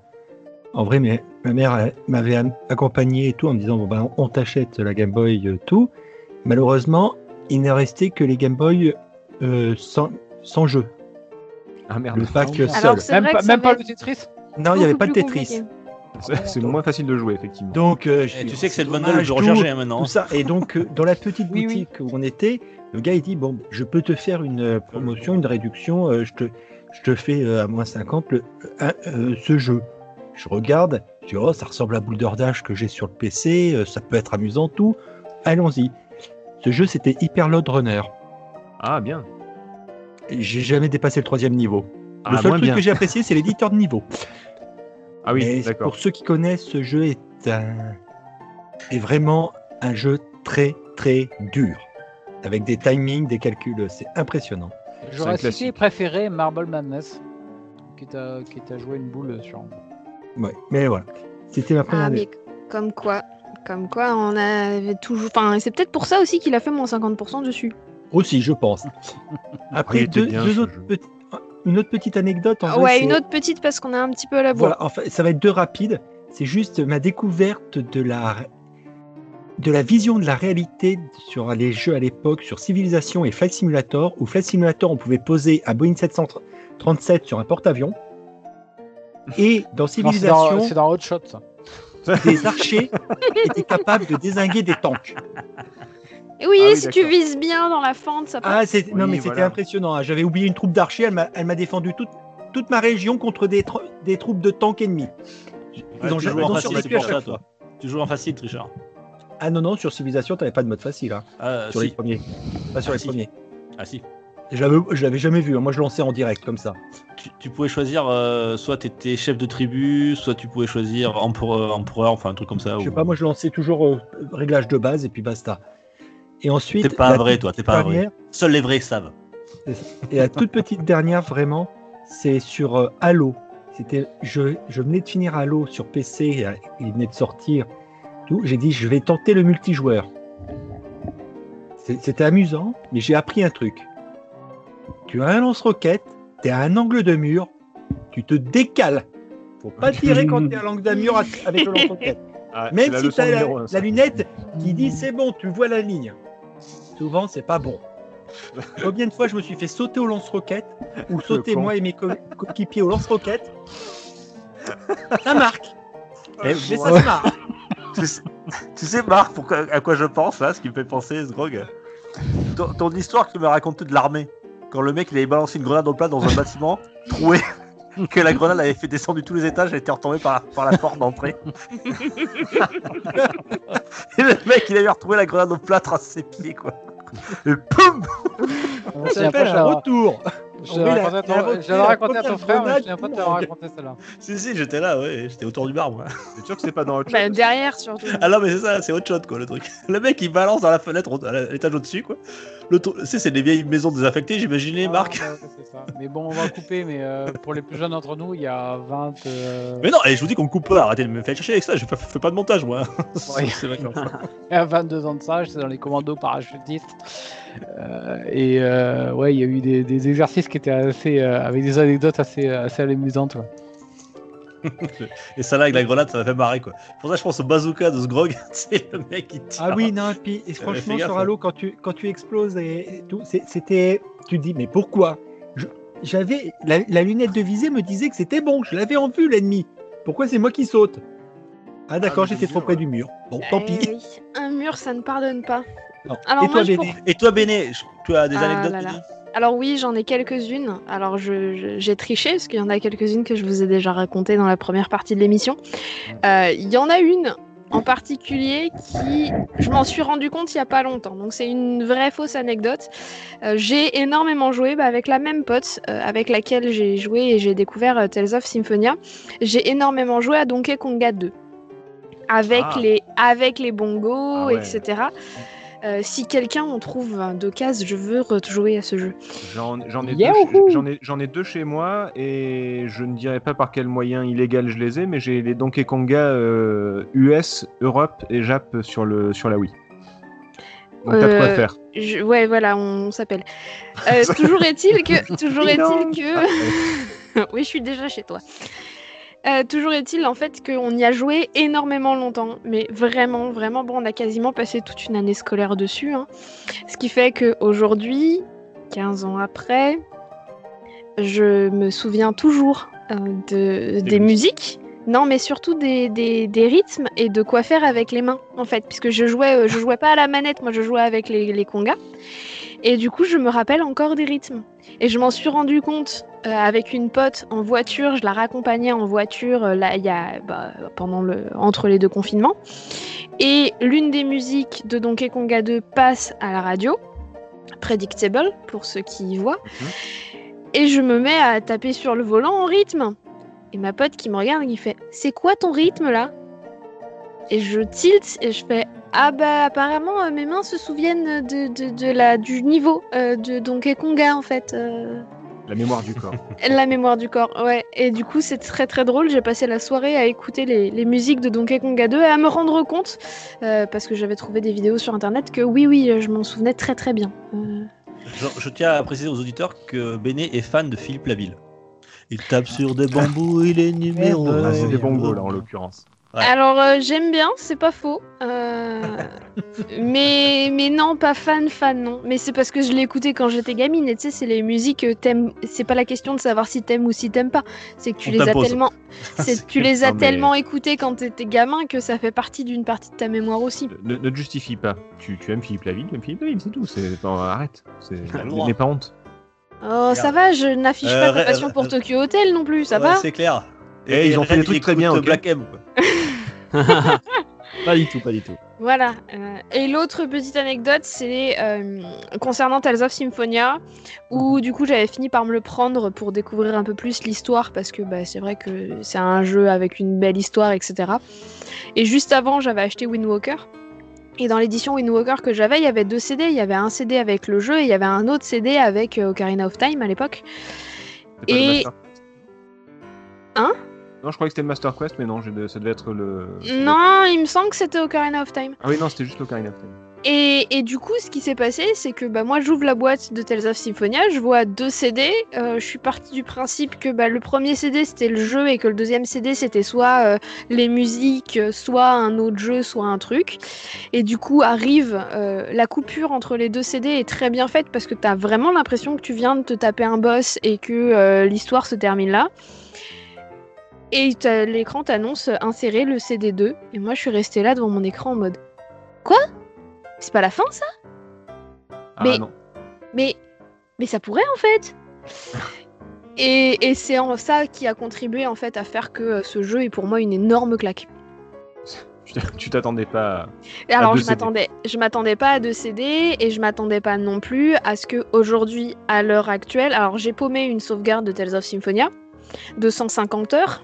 En vrai, mais, ma mère m'avait accompagné et tout en me disant bon ben on t'achète la Game Boy euh, tout. Malheureusement, il n'est resté que les Game Boy euh, sans, sans jeu. Ah merde. Le pack Alors, seul. c'est Même pas, que même le Tetris Non, il n'y avait pas de plus Tetris. compliqué. C'est moins facile de jouer effectivement. Donc, euh, je Eh, tu sais que c'est le bundle de tout. recharger hein, maintenant. tout ça. Et donc, euh, dans la petite Oui, oui. boutique où on était, le gars, il dit Bon, je peux te faire une promotion, une réduction, euh, je, te, je te fais euh, à moins 50 le- euh, ce jeu. Je regarde, je dis Oh, ça ressemble à Boulder Dash que j'ai sur le PC, euh, ça peut être amusant, tout. Allons-y. Ce jeu, c'était Hyper Load Runner. Ah bien. J'ai jamais dépassé le troisième niveau. Le Ah, seul truc bien. que j'ai apprécié, c'est l'éditeur de niveau. Ah oui, d'accord. pour ceux qui connaissent, ce jeu est, un... est vraiment un jeu très très dur. Avec des timings, des calculs, c'est impressionnant. J'aurais cité préféré Marble Madness, qui t'a qui t'a joué une boule sur. Ouais, mais voilà. C'était ma première. Ah, mais comme quoi Comme quoi, on avait toujours. Enfin, c'est peut-être pour ça aussi qu'il a fait moins 50% dessus. Aussi, je pense. Après, deux, autres petits- une autre petite anecdote. En Ah vrai, ouais, une autre petite parce qu'on a un petit peu à la bourre. Voilà, enfin, ça va être deux rapides. C'est juste ma découverte de la de la vision de la réalité sur les jeux à l'époque, sur Civilization et Flight Simulator, où Flight Simulator, on pouvait poser un Boeing 737 sur un porte-avions. Et dans Non, c'est dans, dans Hot Shot, ça. des archers étaient capables de désinguer des tanks. Et oui, Ah oui, si tu vises bien dans la fente, ça passe. Ah, c'est- non, Oui, mais c'était voilà. impressionnant. hein. J'avais oublié une troupe d'archers, elle m'a elle m'a défendu toute, toute ma région contre des, des troupes de tanks ennemis. Ils Ouais, ont tu joues en facile, pour ça, toi. Tu joues en facile, tricheur. Ah non, non, sur Civilization, t'avais pas de mode facile. hein. Ah, sur les premiers. Pas sur Ah, les si. premiers. Ah, si. Je l'avais, jamais vu. hein. Moi, je lançais en direct comme ça. Tu, tu pouvais choisir, euh, soit tu étais chef de tribu, soit tu pouvais choisir empereur, empereur enfin un truc comme ça. Je sais ou- pas, moi, je lançais toujours euh, réglage de base et puis basta. Et ensuite, T'es pas vrai, toi, t'es pas vrai. Seuls les vrais savent. Et la toute petite dernière, vraiment, c'est sur euh, Halo. C'était, je, je venais de finir Halo sur PC, euh, il venait de sortir. Tout. J'ai dit, je vais tenter le multijoueur. C'était amusant, mais j'ai appris un truc. Tu as un lance-roquette, tu es à un angle de mur, tu te décales. Faut pas tirer quand tu es à l'angle d'un mur avec le lance-roquette. Ah, Même si tu as la, lunette qui dit c'est bon, tu vois la ligne. Souvent, c'est pas bon. Combien de fois je me suis fait sauter au lance-roquette ou sauter moi et mes co- coéquipiers au lance-roquette? Ça marque. Eh, Mais ça se marque. tu, sais, tu sais, Marc, à quoi je pense là, ce qui me fait penser, ce grog ton, ton histoire que tu m'as racontée de l'armée, quand le mec il avait balancé une grenade au plat dans un bâtiment troué, que la grenade avait fait descendre de tous les étages, elle était retombée par, par la porte d'entrée. Et le mec il avait retrouvé la grenade au plâtre à ses pieds quoi. Et poum Ça s'appelle un retour. La- raconté à ton- frère, mais je grenade ne pas t'avoir raconté celle-là. Si, si, j'étais là, ouais, j'étais autour du bar moi. C'est sûr que c'est pas dans Shot Bah, derrière, surtout. Ah non, mais c'est ça, c'est autre chose quoi le truc. Le mec il balance dans la fenêtre à l'étage au-dessus quoi. Le Tu sais, c'est des vieilles maisons désaffectées, j'imaginais, Ah, Marc. ouais, ça. Mais bon, on va couper, mais euh, pour les plus jeunes d'entre nous, il y a 20. euh, Mais non, et je vous dis qu'on coupe pas, arrêtez de me faire chercher avec ça, je fais, fais pas de montage moi. C'est. Il y a 22 ans de ça, j'étais dans les commandos parachutistes. Euh, et euh, ouais, il y a eu des, des exercices qui étaient assez. avec des anecdotes assez, assez amusantes. Et ça là avec la grenade, ça m'a fait marrer quoi. Pour ça, je pense au bazooka de ce grog, c'est le mec qui tire. Ah oui, non, et puis et fais franchement, sur hein. Halo, quand tu, quand tu exploses et, et tout, c'était. Tu te dis, mais pourquoi? J'avais. La, la lunette de visée me disait que c'était bon, je l'avais en vue l'ennemi. Pourquoi c'est moi qui saute? Ah d'accord, Ah, j'étais trop près ouais. du mur. Bon, tant Eh pis. oui, Un mur, ça ne pardonne pas. Non. Alors et moi, toi, je Béné? Et toi, Béné, tu as des Ah anecdotes là là. Alors oui, j'en ai quelques-unes. Alors j'ai triché parce qu'il y en a quelques-unes que je vous ai déjà racontées dans la première partie de l'émission. Euh, Il y en a une en particulier qui, je m'en suis rendu compte il y a pas longtemps. Donc c'est une vraie fausse anecdote. Euh, j'ai énormément joué bah, avec la même pote euh, avec laquelle j'ai joué et j'ai découvert euh, Tales of Symphonia. J'ai énormément joué à Donkey Konga 2 avec Ah. les avec les bongos, Ah ouais. etc. Euh, si quelqu'un en trouve un de cases, je veux rejouer à ce jeu. J'en ai, deux ai, ai deux chez moi et je ne dirais pas par quel moyen illégal je les ai, mais j'ai les Donkey Konga euh, US, Europe et Jap sur, le, sur la Wii. Donc t'as de quoi Euh, faire. Je- ouais, voilà, on, s'appelle. Euh, toujours est-il que, toujours est-il que, oui, je suis déjà chez toi. Euh, toujours est-il en fait qu'on y a joué énormément longtemps, mais vraiment, vraiment, bon, on a quasiment passé toute une année scolaire dessus. hein. Ce qui fait qu'aujourd'hui, 15 ans après, je me souviens toujours euh, de, des, musiques. Non, mais surtout des, des, des rythmes et de quoi faire avec les mains, en fait, puisque je jouais, euh, je jouais pas à la manette, moi je jouais avec les, les congas. Et du coup, je me rappelle encore des rythmes. Et je m'en suis rendu compte euh, avec une pote en voiture. Je la raccompagnais en voiture euh, là, y a, bah, pendant le, entre les deux confinements. Et l'une des musiques de Donkey Konga 2 passe à la radio, Predictable pour ceux qui y voient. Et je me mets à taper sur le volant en rythme. Et ma pote qui me regarde, qui fait C'est quoi ton rythme là? Et je tilte et je fais Ah bah apparemment euh, mes mains se souviennent de, de, de la, du niveau euh, de Donkey Konga en fait. euh, La mémoire du corps. la mémoire du corps, ouais. Et du coup, c'est très très drôle. J'ai passé la soirée à écouter les, les musiques de Donkey Konga 2 et à me rendre compte, euh, parce que j'avais trouvé des vidéos sur internet, que oui, oui, je m'en souvenais très très bien. Euh, Je, je tiens à préciser aux auditeurs que Béné est fan de Philippe Laville. Il tape sur des bambous, il est numéro. Ah, c'est des bongos là en l'occurrence. Ouais. Alors, euh, j'aime bien, c'est pas faux. Euh, mais, mais non, pas fan, fan, non. Mais c'est parce que je l'ai écouté quand j'étais gamine. Et tu sais, c'est les musiques que t'aimes. C'est pas la question de savoir si t'aimes ou si t'aimes pas. C'est que tu On les as tellement. c'est- tu les as mais- tellement écoutés quand t'étais gamin que ça fait partie d'une partie de ta mémoire aussi. Ne, ne te justifie pas. Tu, tu aimes Philippe Laville, tu aimes Philippe Laville, c'est tout. C'est... Non, arrête. C'est... Ah. N'aie pas honte. Oh, ça va, je n'affiche Euh, pas ta passion pour euh, Tokyo Hotel non plus, ça Ouais, va C'est clair. Eh, ils ont fait des trucs très bien. Black M. Pas du tout, pas du tout. Voilà. euh, et l'autre petite anecdote, c'est euh, concernant Tales of Symphonia, où du coup j'avais fini par me le prendre pour découvrir un peu plus l'histoire, parce que bah, c'est vrai que c'est un jeu avec une belle histoire, etc. Et juste avant, j'avais acheté Wind Walker. Et dans l'édition Wind Walker que j'avais, il y avait deux CD. Il y avait un CD avec le jeu et il y avait un autre CD avec euh, Ocarina of Time à l'époque. Et- Hein? Non, je croyais que c'était le Master Quest, mais non, ça devait être le. Non, il me semble que c'était Ocarina of Time. Ah oui, non, c'était juste l'Ocarina of Time. Et, et du coup, ce qui s'est passé, c'est que bah, moi, j'ouvre la boîte de Tales of Symphonia, je vois deux CD. euh, je suis partie du principe que bah, le premier CD c'était le jeu et que le deuxième CD c'était soit euh, les musiques, soit un autre jeu, soit un truc. Et du coup, arrive euh, la coupure entre les deux CD est très bien faite parce que t'as vraiment l'impression que tu viens de te taper un boss et que l'histoire se termine là. Et l'écran t'annonce euh, insérer le CD2. Et moi, je suis restée là devant mon écran en mode Quoi? C'est pas la fin ça? Ah Mais- non. mais, mais ça pourrait en fait. Et, et c'est en ça qui a contribué en fait à faire que euh, ce jeu est pour moi une énorme claque. Tu t'a- Tu t'attendais pas. Et alors deux je m'attendais, je m'attendais pas à deux CD et je m'attendais pas non plus à ce que aujourd'hui, à l'heure actuelle, alors j'ai paumé une sauvegarde de Tales of Symphonia, 250 heures.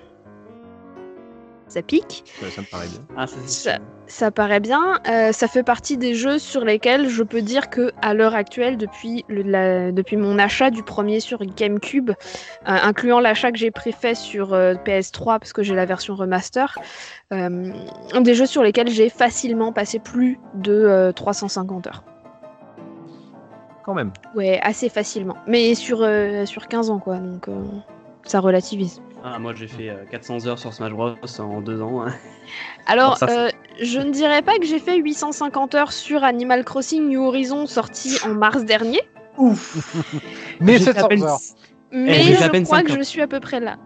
Ça pique. Ça, ça me paraît bien. Ah, ça, c'est Ça, sûr. ça paraît bien. Euh, ça fait partie des jeux sur lesquels je peux dire que à l'heure actuelle, depuis, le- la- depuis mon achat du premier sur GameCube, euh, incluant l'achat que j'ai préfait sur euh, PS3 parce que j'ai la version remaster, euh, des jeux sur lesquels j'ai facilement passé plus de euh, 350 heures. Quand même. Ouais, assez facilement. Mais sur, euh, sur 15 ans, quoi. Donc euh, ça relativise. Ah, moi j'ai fait euh, 400 heures sur Smash Bros en deux ans. hein. Alors, ça, euh, je ne dirais pas que j'ai fait 850 heures sur Animal Crossing New Horizon sorti en mars dernier, Mais J'ai fait 700 à peine- heures. mais à je peine crois que 50. je suis à peu près là.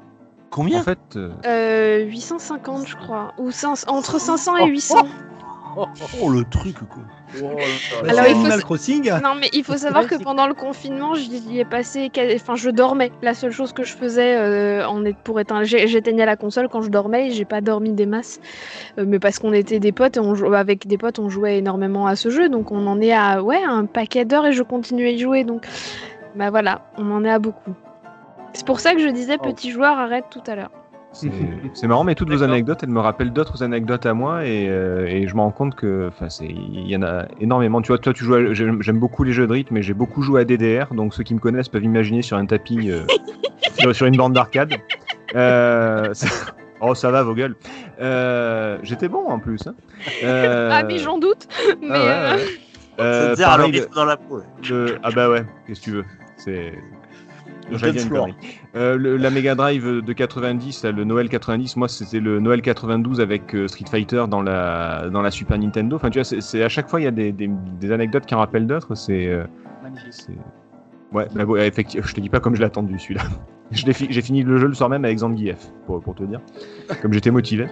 Combien En fait, euh, Euh, 850, je crois, ou 500 entre 500 et 800. Oh le truc quoi. Alors, c'est il faut Animal se- Crossing Non, mais il faut savoir que pendant le confinement, j'y ai passé. Enfin, je dormais. La seule chose que je faisais euh, en est pour éteindre. J'éteignais la console quand je dormais. et J'ai pas dormi des masses, Euh, mais parce qu'on était des potes et on jou- avec des potes, on jouait énormément à ce jeu. Donc, on en est à ouais un paquet d'heures et je continue à y jouer. Donc, bah voilà, on en est à beaucoup. C'est pour ça que je disais Oh. petit joueur arrête tout à l'heure. C'est marrant, mais toutes vos anecdotes, elles me rappellent d'autres anecdotes à moi et, euh, et je me rends compte que, enfin, il y en a énormément. Tu vois, toi, tu joues, j'aime beaucoup les jeux de rythme, mais j'ai beaucoup joué à DDR, donc ceux qui me connaissent peuvent imaginer sur un tapis, euh, sur, sur une bande d'arcade. Euh, ça- Oh, ça va, vos gueules. Euh, J'étais bon en plus. Hein. Euh, Ah mais j'en doute. Mais ah ouais, euh, ouais. Euh, alors pareil, le- dans la peau. le- Ah bah ouais, qu'est-ce que tu veux C'est. Euh, le- la Mega Drive de 90, là, le Noël 90, moi c'était le Noël 92 avec euh, Street Fighter dans la, dans la Super Nintendo. Enfin, tu vois, c'est- à chaque fois il y a des, des, des anecdotes qui en rappellent d'autres. C'est. euh, ouais, bah, ouais, effectivement, je te dis pas comme je l'ai attendu celui-là. Fi- J'ai fini le jeu le soir même avec Zangief, pour, pour te dire. Comme j'étais motivé.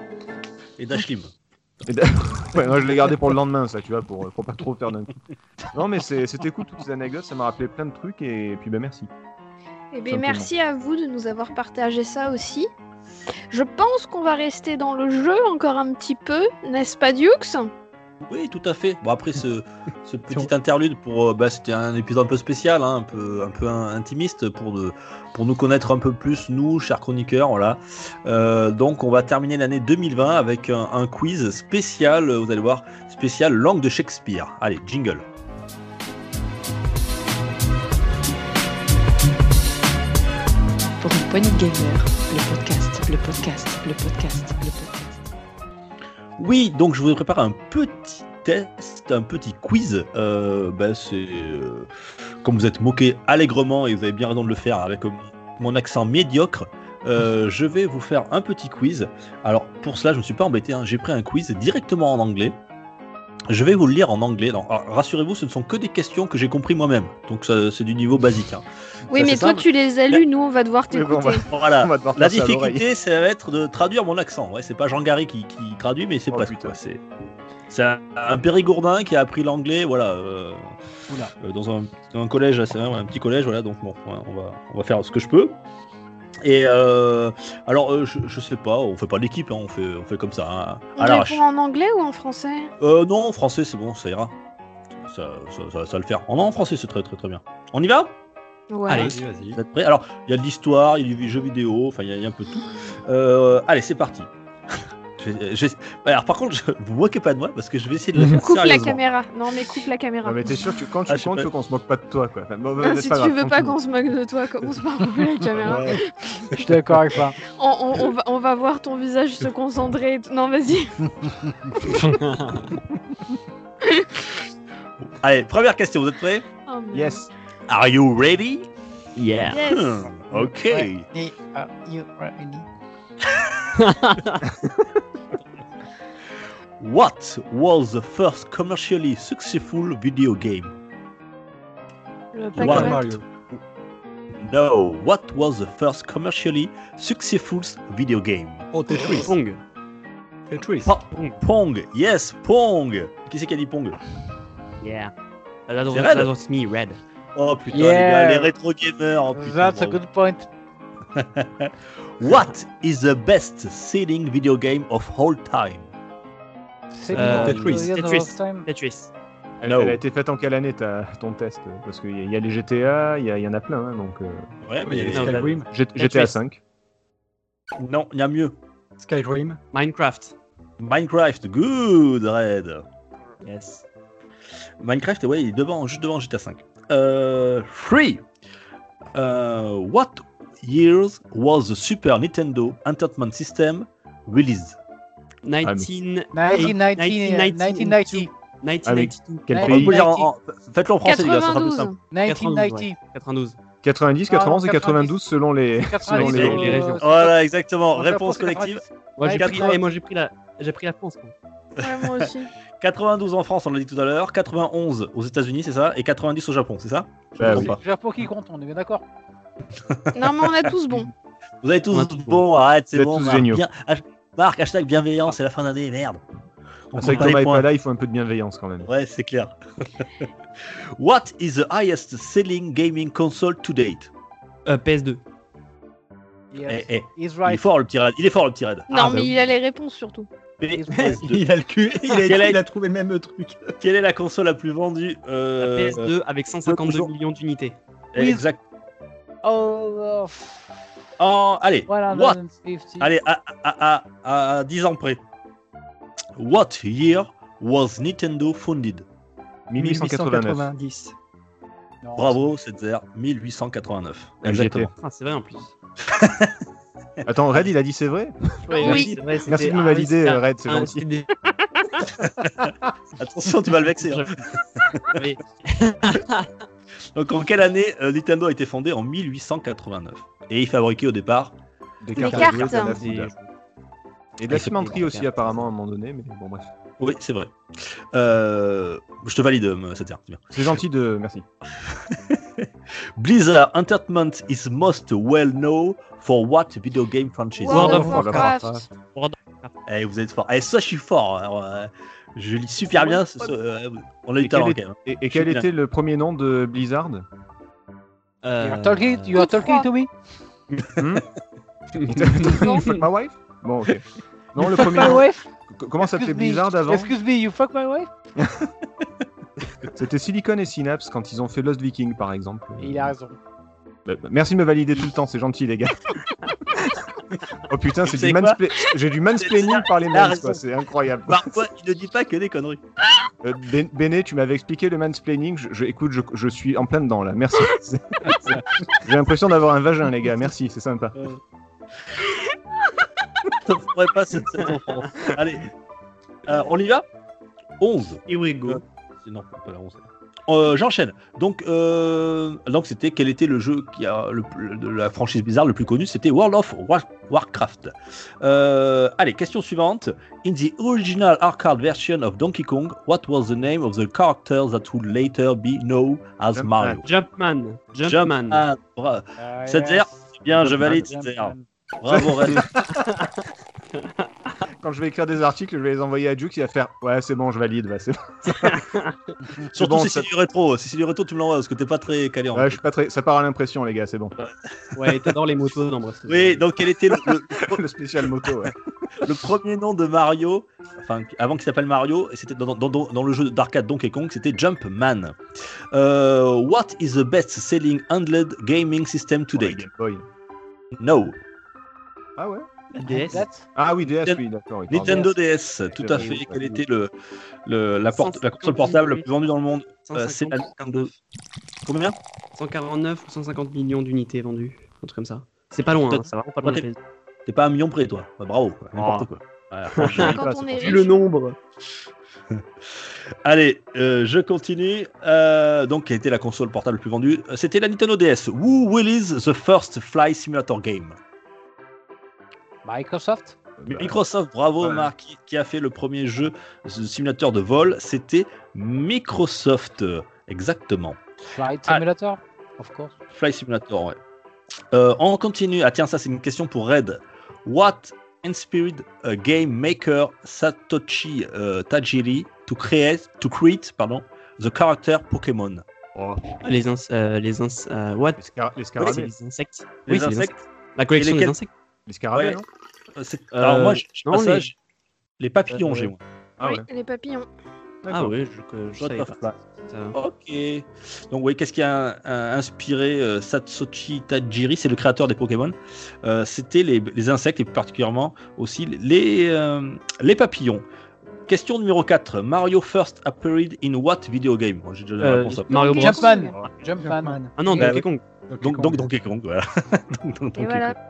Et Dashlim. Ouais, moi je l'ai gardé pour le lendemain, ça, tu vois, pour, pour pas trop faire d'un coup. Non, mais c'est- c'était cool toutes ces anecdotes, ça m'a rappelé plein de trucs et, puis bah merci. Eh bien, merci à vous de nous avoir partagé ça aussi. Je pense qu'on va rester dans le jeu encore un petit peu, n'est-ce pas, Dukes? Oui, tout à fait. Bon après ce, ce petit interlude pour, euh, bah, c'était un épisode un peu spécial, hein, un peu, un peu in- intimiste pour de, pour nous connaître un peu plus nous, chers chroniqueurs, voilà. Euh, donc on va terminer l'année 2020 avec un, un quiz spécial. Vous allez voir, spécial langue de Shakespeare. Allez, jingle. De gamer, le podcast, le podcast, le podcast, le podcast. Oui, donc je vous prépare un petit test, un petit quiz. Euh, c'est euh, comme vous êtes moqué allègrement et vous avez bien raison de le faire avec mon accent médiocre. euh, je vais vous faire un petit quiz. Alors pour cela, je ne me suis pas embêté. hein, J'ai pris un quiz directement en anglais. Je vais vous le lire en anglais. Non, alors, rassurez-vous, ce ne sont que des questions que j'ai compris moi-même. Donc ça, c'est du niveau basique. hein. Oui, Ça, mais toi, simple. tu les as lus, nous, on va devoir bon, t'écouter. on va- Voilà. On va devoir La difficulté, ça va être de traduire mon accent. Ouais, c'est pas Jean Garry qui, qui traduit, mais c'est Oh, quoi. C'est c'est un, un périgourdin qui a appris l'anglais, voilà, euh, euh, dans un, un collège, assez- un petit collège, voilà. Donc bon, ouais, on va on va faire ce que je peux. Et euh, alors, euh, je, je sais pas, on fait pas l'équipe, hein, on fait on fait comme ça. hein, On à répond en anglais ou en français? Euh, non, en français, c'est bon, ça ira. Ça, ça, ça, ça va le faire. En, non, en français, c'est très très très bien. On y va? Ouais. Allez. Vas-y, vas-y. Vous êtes prêts? Alors, il y a de l'histoire, il y a du jeu vidéo, enfin, il y, a- il y a un peu tout. Euh, allez, c'est parti. Je- je- Alors, par contre, je... vous moquez pas de moi parce que je vais essayer de le faire Coupe la caméra. Non, mais coupe la caméra. Non, mais t'es sûr que quand tu Ah, comptes, pas. qu'on se moque pas de toi, quoi. Enfin, bon, Ah, si pas tu grave, veux pas qu'on se moque de toi, commence par couper la caméra. Ouais. Je suis d'accord avec ça. On, on- on va, on va voir ton visage se concentrer. Non, vas-y. Allez, première question, vous êtes prêts? Oh. Yes. Are you ready? Yeah. Yes. Hmm, Ok. Ready, are you ready? What was the first commercially successful video game? Pac-Man. Mario. No. What was the first commercially successful video game? Oh, Tetris. Pong. Tetris. Po- Pong. Yes, Pong. Qui c'est qui a dit Pong? Yeah. That was, C'est Red that was me, Red. Oh putain, Yeah. les gars, les rétro gamers. Oh, putain, That's a good point. What is the best selling video game of all time? C'est Euh, Tetris. Tetris. Tetris. Elle, a été faite en quelle année ta, ton test Parce qu'il y, y a les GTA, il y, en a plein, hein, donc. euh, Ouais, Il y a les Non, Skyrim. G- GTA Tetris. 5. Non, il y a mieux. Skyrim. Minecraft. Minecraft, good, Red. Yes. Minecraft, ouais, il est devant, juste devant GTA 5. Euh, free. Euh, what years was the Super Nintendo Entertainment System released? 19... 1990. 1990. 1992. Quel Ouais. On pays peut le dire en- en- Faites-le en français, les gars, ça sera plus 92. simple. 1990. 92. 90, Ah, 91 et 90. 92 selon les. 90, selon les- les régions. Voilà, exactement. Réponse collective. Moi, j'ai pris, moi, la... J'ai pris la France. quoi. Ouais, moi aussi. 92 en France, on l'a dit tout à l'heure. 91 aux États-Unis, c'est ça? Et 90 au Japon, c'est ça? Je Bah oui. Japon qui compte, on est bien d'accord? Non, mais on a tous bon. Vous avez tous bon, arrête, c'est bon. tous Marc, géniaux. bien- Marc, hashtag bienveillance, c'est la fin d'année, merde. On C'est vrai que Thomas pas là, il faut un peu de bienveillance quand même. Ouais, c'est clair. What is the highest selling gaming console to date? Euh, PS2. Yes. Eh, eh, He's Il est right. fort le petit raid. Il est fort le petit raid. Non, Ah, mais bah il a les réponses surtout. Il a le cul, il a, il a trouvé le même truc. Quelle est la console la plus vendue La euh, PS2 avec 152 toujours. millions d'unités. Exact. Oh, oh, En- allez, what? 150. Allez, à, à, à, à 10 ans près. What year was Nintendo founded? 1889. 1890. Non, Bravo, c'est 1889. Ah, Exactement. Ah, c'est vrai en plus. Attends, Red, il a dit c'est vrai Oui. c'est vrai, c'était- Merci de me valider, Red, c'est gentil. Attention, tu vas le vexer. hein. Oui. Donc, en quelle année euh, Nintendo a été fondé En 1889. Et il fabriquait au départ. Des cartes. de Des- foudre. Et de la cimenterie aussi, apparemment, à un moment donné, mais bon, bref. Oui, c'est vrai. Euh, je te valide, euh, Satya, c'est gentil de. Merci. Blizzard Entertainment is most well known for what? Video game franchise World of World of Warcraft. Eh, vous êtes fort. Eh, ça, je suis fort. Alors, euh, je lis super bien. ce- ce- euh, on a Et du talent quel quand même. Et, et quel était le premier nom de Blizzard? You Euh, are talking, you are talking to me? Hmm? Non. Fuck my wife? Bon, ok. Non, le premier My wife? Comment s'appelait Excuse me. Blizzard avant Excuse me, you fuck my wife? C'était Silicon et Synapse quand ils ont fait Lost Viking, par exemple. Il a raison. Bah, bah, Merci de me valider tout le temps, c'est gentil, les gars. oh putain, c'est du. J'ai du mansplaining par les mains. C'est incroyable. Parfois, il ne dit pas que des conneries. Euh, Ben- Béné, tu m'avais expliqué le mansplaining. Je, je- écoute, je, je suis en plein dedans là. Merci. J'ai l'impression d'avoir un vagin, les gars. Merci, c'est sympa. Ferait pas cette, cette enfance. Allez, Euh, on y va? 11. Here we go. Euh, Non, pas la 11. Euh, J'enchaîne. Donc, euh, donc c'était quel était le jeu qui a le, de la franchise bizarre le plus connu? C'était World of War- Warcraft. Euh, allez, question suivante. In the original arcade version of Donkey Kong, what was the name of the character that would later be known as Jumpman. Mario? Jumpman. Jumpman. Jumpman. Bra- Ah, Setzer, c'est bien, je valide. Bravo. Quand je vais écrire des articles, je vais les envoyer à Jux. Il va faire Ouais, c'est bon, je valide. va, c'est bon. Surtout bon, si ça- c'est du rétro. Si c'est du rétro, tu me l'envoies parce que t'es pas très calé en Ouais, je suis pas très. Ça part à l'impression, les gars. C'est bon. Ouais, t'adores les motos dans Breath Oui, donc quel était le, le- le spécial moto. Ouais. le premier nom de Mario, enfin avant qu'il s'appelle Mario, et c'était dans, dans- dans- dans le jeu d'arcade Donkey Kong, c'était Jumpman. Euh, what is the best selling handled gaming system today? Game Boy. No. Ah ouais? DS. Ah oui, DS, Nintendo- oui, d'accord. Nintendo DS, tout à fait. oui, Quel oui. était le, le- la, porte, la 150 console portable la plus vendue dans le monde? Euh, c'est la 150, Combien? 149 ou 150 millions d'unités vendues. Un truc comme ça. C'est pas loin, hein, c'est vraiment pas loin de la PS2. T'es pas un million près, toi. Bah, bravo, quoi. n'importe Ah. quoi. Ouais, franchement. Quand pas, on c'est est pas- riche. Vu le nombre. Allez, euh, je continue. Euh, donc, quelle était la console portable la plus vendue? C'était la Nintendo DS. Who released the first Fly Simulator game? Microsoft? Microsoft, bravo Ouais. Marc, qui, qui a fait le premier jeu de simulateur de vol. C'était Microsoft, exactement. Flight Ah. Simulator? Of course. Fly Simulator, ouais. Euh, on continue. Ah tiens, ça c'est une question pour Red. What inspired a game maker Satoshi euh, Tajiri to create, to create pardon, the character Pokémon? Oh, Les ins... euh, les ins... euh, what? Les, scar- les insectes. Les oui, les insectes. La collection des insectes. Les scarabées, Ouais. non? Alors moi, je, je non, passe ça, les- je- les papillons, Euh, j'ai moi. Ah oui, ouais. les papillons. Ah ouais, je, je savais pas. Ok. Donc oui, qu'est-ce qui a, a inspiré euh, Satoshi Tajiri? C'est le créateur des Pokémon. Euh, C'était les, les insectes et plus particulièrement aussi les, euh, les papillons. Question numéro 4. Mario first appeared in what video game? Bon, J'ai déjà la Euh, réponse. Mario Bros. Jumpman. Oh. Jumpman. Ah non, Bah Donkey oui. Kong. Donc, donc Donkey Kong, voilà. Donc, donc, Et Donkey voilà. Kong.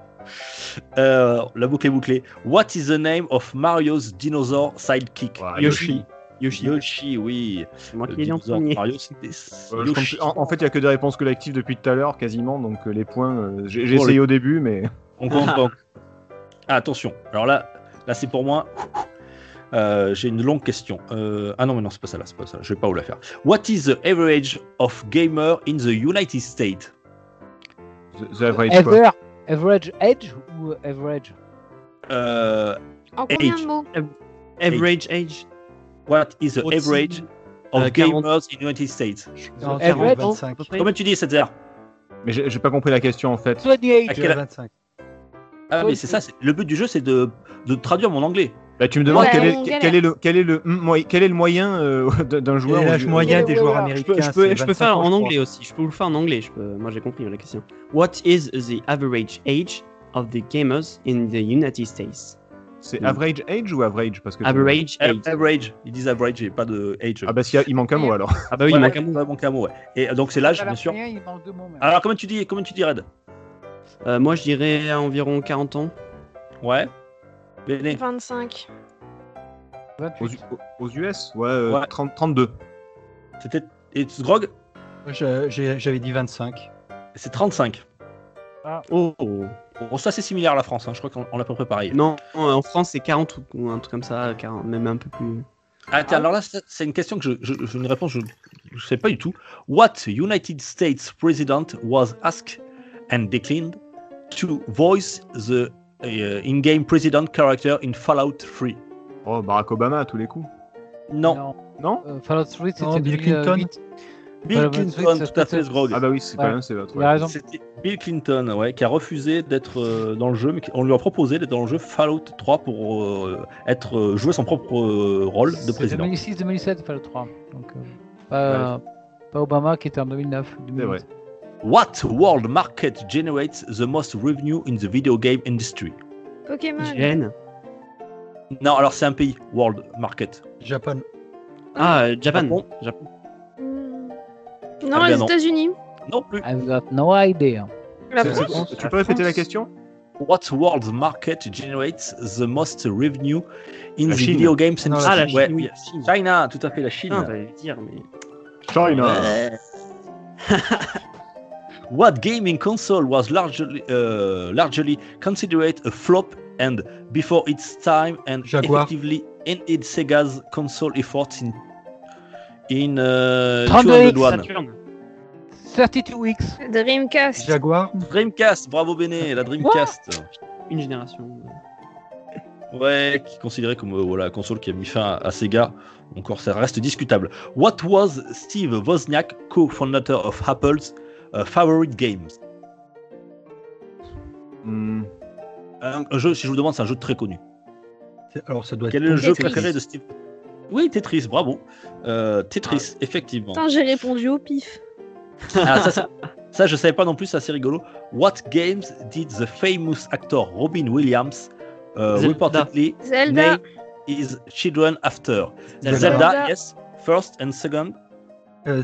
Euh, la boucle est bouclée. What is the name of Mario's dinosaur sidekick? Yoshi. Yoshi. Yoshi, oui. C'est moi qui l'ai en premier. Mario, c'était Euh, je Yoshi. compte- en, en fait, il n'y a que des réponses collectives depuis tout à l'heure, quasiment. Donc euh, les points, euh, j'ai essayé au début, mais On compte pas. Ah, attention. Alors là, là c'est pour moi. Euh, J'ai une longue question. Euh, ah non, mais non, c'est pas ça là, c'est pas ça. Je vais pas vous la faire. What is the average of gamer in the United States? The, the average quoi? Ever, average age ou average? euh, En combien Age. de mots Average age. What is the average of Euh, 40. gamers in United States? Non, ouais, 25. Comment tu dis, cette heure Mais j'ai pas compris la question en fait. 28 À J'ai quel- 25. Ah, mais c'est ça, le but du jeu, c'est de, de traduire mon anglais. Bah, tu me demandes Ouais, quel, est, quel, est le, quel, est le, quel est le moyen euh, d'un joueur l'âge moyen des joueurs américains. peux, je peux, je peux 25 faire ans, en anglais aussi. Je peux vous le faire en anglais. Je peux... Moi, j'ai compris la question. What is the average age of the gamers in the United States? C'est Mm. average age ou average? Parce que Average age. Average, ils disent average et pas de age. Ah bah a- il manque un mot alors. Ah bah oui, Ouais, il manque un mot. manque un mot, ouais. Et euh, donc c'est l'âge, bien sûr. il manque deux mots, même. Alors comment tu dis, comment tu dis Red? Euh, moi, je dirais environ 40 ans. Ouais. Béné. 25. 28. Aux, aux US Ouais, euh, Ouais. 30 32. C'était et Grog, Je- j'ai- J'avais dit 25. c'est 35. Oh. Bon, ça c'est similaire à la France, hein. je crois qu'on peu près pareil. Non, en France, c'est 40 ou- un truc comme ça, 40, même un peu plus. Ah, alors là, c'est une question que je, je, je une réponse, je ne sais pas du tout. What United States president was asked and declined to voice the in-game president character in Fallout 3? Oh, Barack Obama à tous les coups. Non, Non Euh, Fallout 3, c'était Bill Clinton. 2008. Bill Clinton, 3, tout à fait, Grog. Ah bah oui, c'est Ouais. quand même c'est l'autre. Raison. C'était Bill Clinton, ouais, qui a refusé d'être euh, dans le jeu, mais qui- on lui a proposé d'être dans le jeu Fallout 3 pour euh, être euh, jouer son propre euh, rôle de président. 2006-2007, Fallout 3. Donc, euh, pas, pas Obama qui était en 2009. C'est vrai. What world market generates the most revenue in the video game industry? Pokémon. Gêne. Non, alors c'est un pays, world market. Japon. Ah, euh, Japan. Japon. Japon. Hmm. Ah, Non, bien les non. États-Unis. Non plus. I've got no idea. La C'est- France. c'est- Tu peux répéter la question? What world market generates the most revenue in La the Chine. video games Non, industry? Ah, la Ouais, Chine, oui. yes. Chine. China, tout à fait, la Chine. Putain, le dire, mais. China. What gaming console was largely, uh, largely considered a flop and before its time and Jaguar. effectively ended Sega's console efforts in in uh, 32X, 201? Saturn. 32 weeks. Dreamcast. Jaguar. Dreamcast, bravo Béné, la Dreamcast. Une génération. Ouais, qui est considéré comme euh, voilà, la console qui a mis fin à, à Sega. Encore, ça reste discutable. What was Steve Wozniak, co-founder of Apple's favorite games? Hmm, Un, un jeu, si je vous demande, c'est un jeu très connu. Alors ça doit Quel est être. le jeu Tetris. préféré de Steve? Oui, Tetris, bravo. Euh, Tetris, effectivement. Putain, j'ai répondu au pif. Ah, ça, ça, ça, je savais pas non plus, c'est assez rigolo. What games did the famous actor Robin Williams uh, Zelda. reportedly Zelda. name his children after? Zelda. Yes. First and second? Euh, Euh,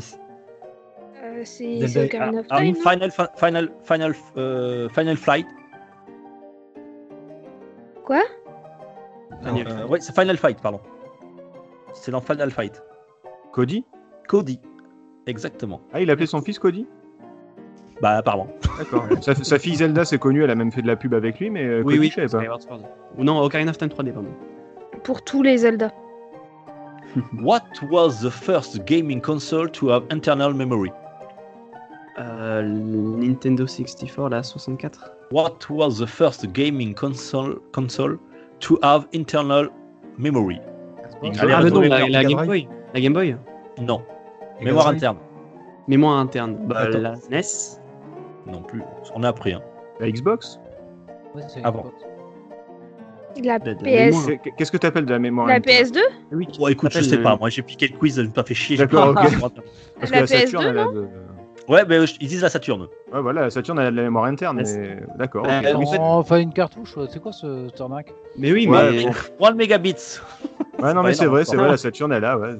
c'est Ocarina of Ah, Time. non final, fi- final, final, euh, final flight. Quoi? Euh, ouais, c'est Final Fight, pardon. C'est dans Final Fight. Cody? Cody. Exactement. Ah, il appelait son fils Cody? Bah, apparemment. D'accord. sa, sa fille Zelda, c'est connu, elle a même fait de la pub avec lui, mais euh, Oui, Cody, oui, je savais pas. Ou non, Ocarina of Time 3D, pardon. Pour tous les Zelda. What was the first gaming console to have internal memory? Euh, Nintendo 64, la 64. What was the first gaming console console to have internal memory? Allez, ah, mais non, la, la Game. Boy. La Game Boy. Non. Mémoire interne. Mémoire interne. Bah, Attends. la SNES. Non plus. On a appris. Hein. La Xbox? Ouais, c'est Ah bon. Xbox. La PS. Qu'est-ce que t'appelles de la mémoire La interne? PS2 Oui, Bon, écoute, je sais pas. Moi, j'ai piqué le quiz, je me pas fait chier. D'accord, ok. Parce La que la Saturn, PS2, elle a de... Ouais, mais ils disent la Saturne. Ouais, voilà, la Saturn, elle a de la mémoire interne, mais... D'accord. Ok. en Oui, fait- Oh, enfin, une cartouche, c'est quoi ce arnaque? Mais oui, Ouais, mais. bon. 1 mégabits. Ouais, non, mais c'est vrai, c'est vrai, la Saturn, elle a, ouais.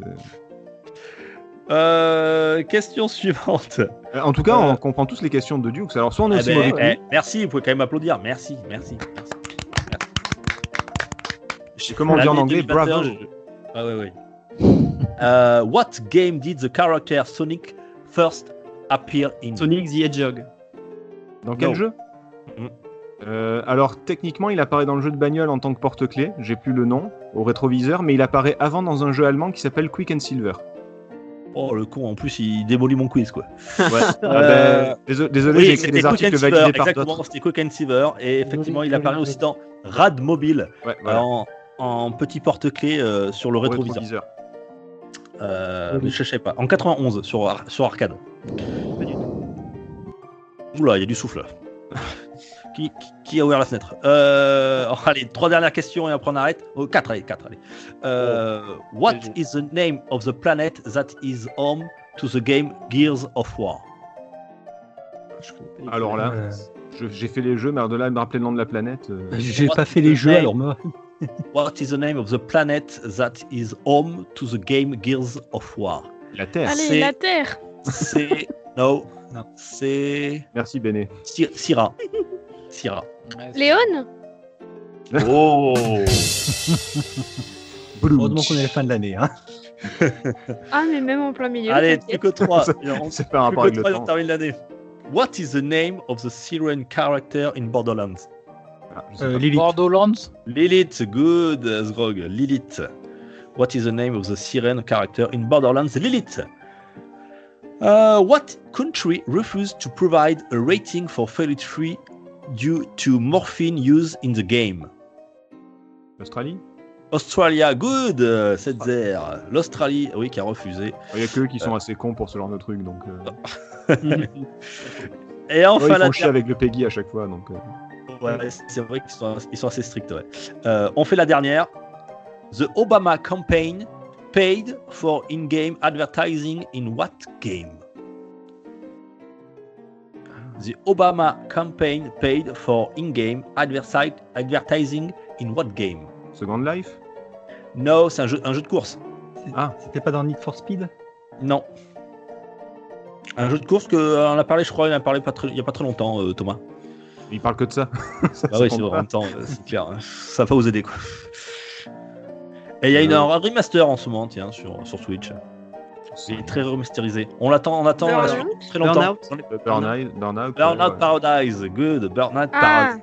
Euh, question suivante. Euh, En tout cas, Euh. on comprend tous les questions de Dukes. Alors, soit on est Eh aussi ben, eh, merci, vous pouvez quand même applaudir. Merci, merci. merci. Et comment on dit en anglais 2021, Bravo je- Ah ouais, ouais. Euh, what game did the character Sonic first appear in? Sonic the Hedgehog. Dans quel Non. jeu Mm. Euh, alors techniquement, il apparaît dans le jeu de bagnole en tant que porte-clés. J'ai plus le nom au rétroviseur, mais il apparaît avant dans un jeu allemand qui s'appelle Quick and Silver. Oh le con, en plus il démolit mon quiz quoi. Ouais. Ah Euh, ben, désolé, désolé, Oui, j'ai écrit des Quick and articles Silver, validés par exactement, c'était Quick and Silver et effectivement il apparaît aussi dans Rad Mobile Ouais, voilà, en, en petit porte-clés euh, sur le rétroviseur. Euh, Oui. je sais pas. En 91 sur, ar- sur arcade. Oula, il y a du souffle. qui, qui- qui a ouvert la fenêtre? Euh, oh, Allez, trois dernières questions et après on arrête. Oh, quatre, allez, quatre, allez. Euh, what Vas-y. is the name of the planet that is home to the game Gears of War? Alors là, j'ai fait les jeux, mais de là, me rappeler le nom de la planète. euh, J'ai What pas fait les jeux, alors moi. What is the name of the planet that is home to the game Gears of War? La Terre. Allez, la Terre C'est. no, non, c'est. Merci Béné. Sy- Syra. Syra. Léon Oh Heureusement qu'on est à la fin de l'année. Hein. Ah, mais même en plein milieu. Allez, plus que 3. C'est pas un rapport avec le temps. on termine l'année. What is the name of the Syrian character in Borderlands? Ah, Euh. Lilith. Borderlands Lilith, good, Sgrog. Lilith. What is the name of the Syrian character in Borderlands? Lilith. Uh, what country refused to provide a rating for Failed Free due to morphine use in the game? Australie Australia, good, euh, 7-0. L'Australie, oui, qui a refusé. Il y a que eux qui sont assez cons pour ce genre de truc, donc. euh, Et ouais, enfin, ils la font chier avec le Peggy à chaque fois, donc. euh, Ouais, c'est vrai qu'ils sont, ils sont assez stricts. ouais. Euh, on fait la dernière. The Obama campaign paid for in-game advertising in what game? The Obama campaign paid for in-game advertising in what game? Second Life? No, c'est un jeu, un jeu de course. Ah. C'était pas dans Need for Speed? Non. Un jeu de course que euh, on a parlé, je crois, il en a parlé pas très- il y a pas très longtemps, euh, Thomas. Il parle que de ça. Ça, Ah oui, c'est vrai, en temps, euh, c'est clair. hein. Ça va pas vous aider, quoi. Et il y a une, Euh. un remaster en ce moment, tiens, sur, sur Switch. Il est très remasterisé. On l'attend, on attend la Burnout suite très longtemps. Burnout Euh, Burnout, Burnout, Burnout ouais, ouais. Paradise, good. Burnout Ah. Paradise.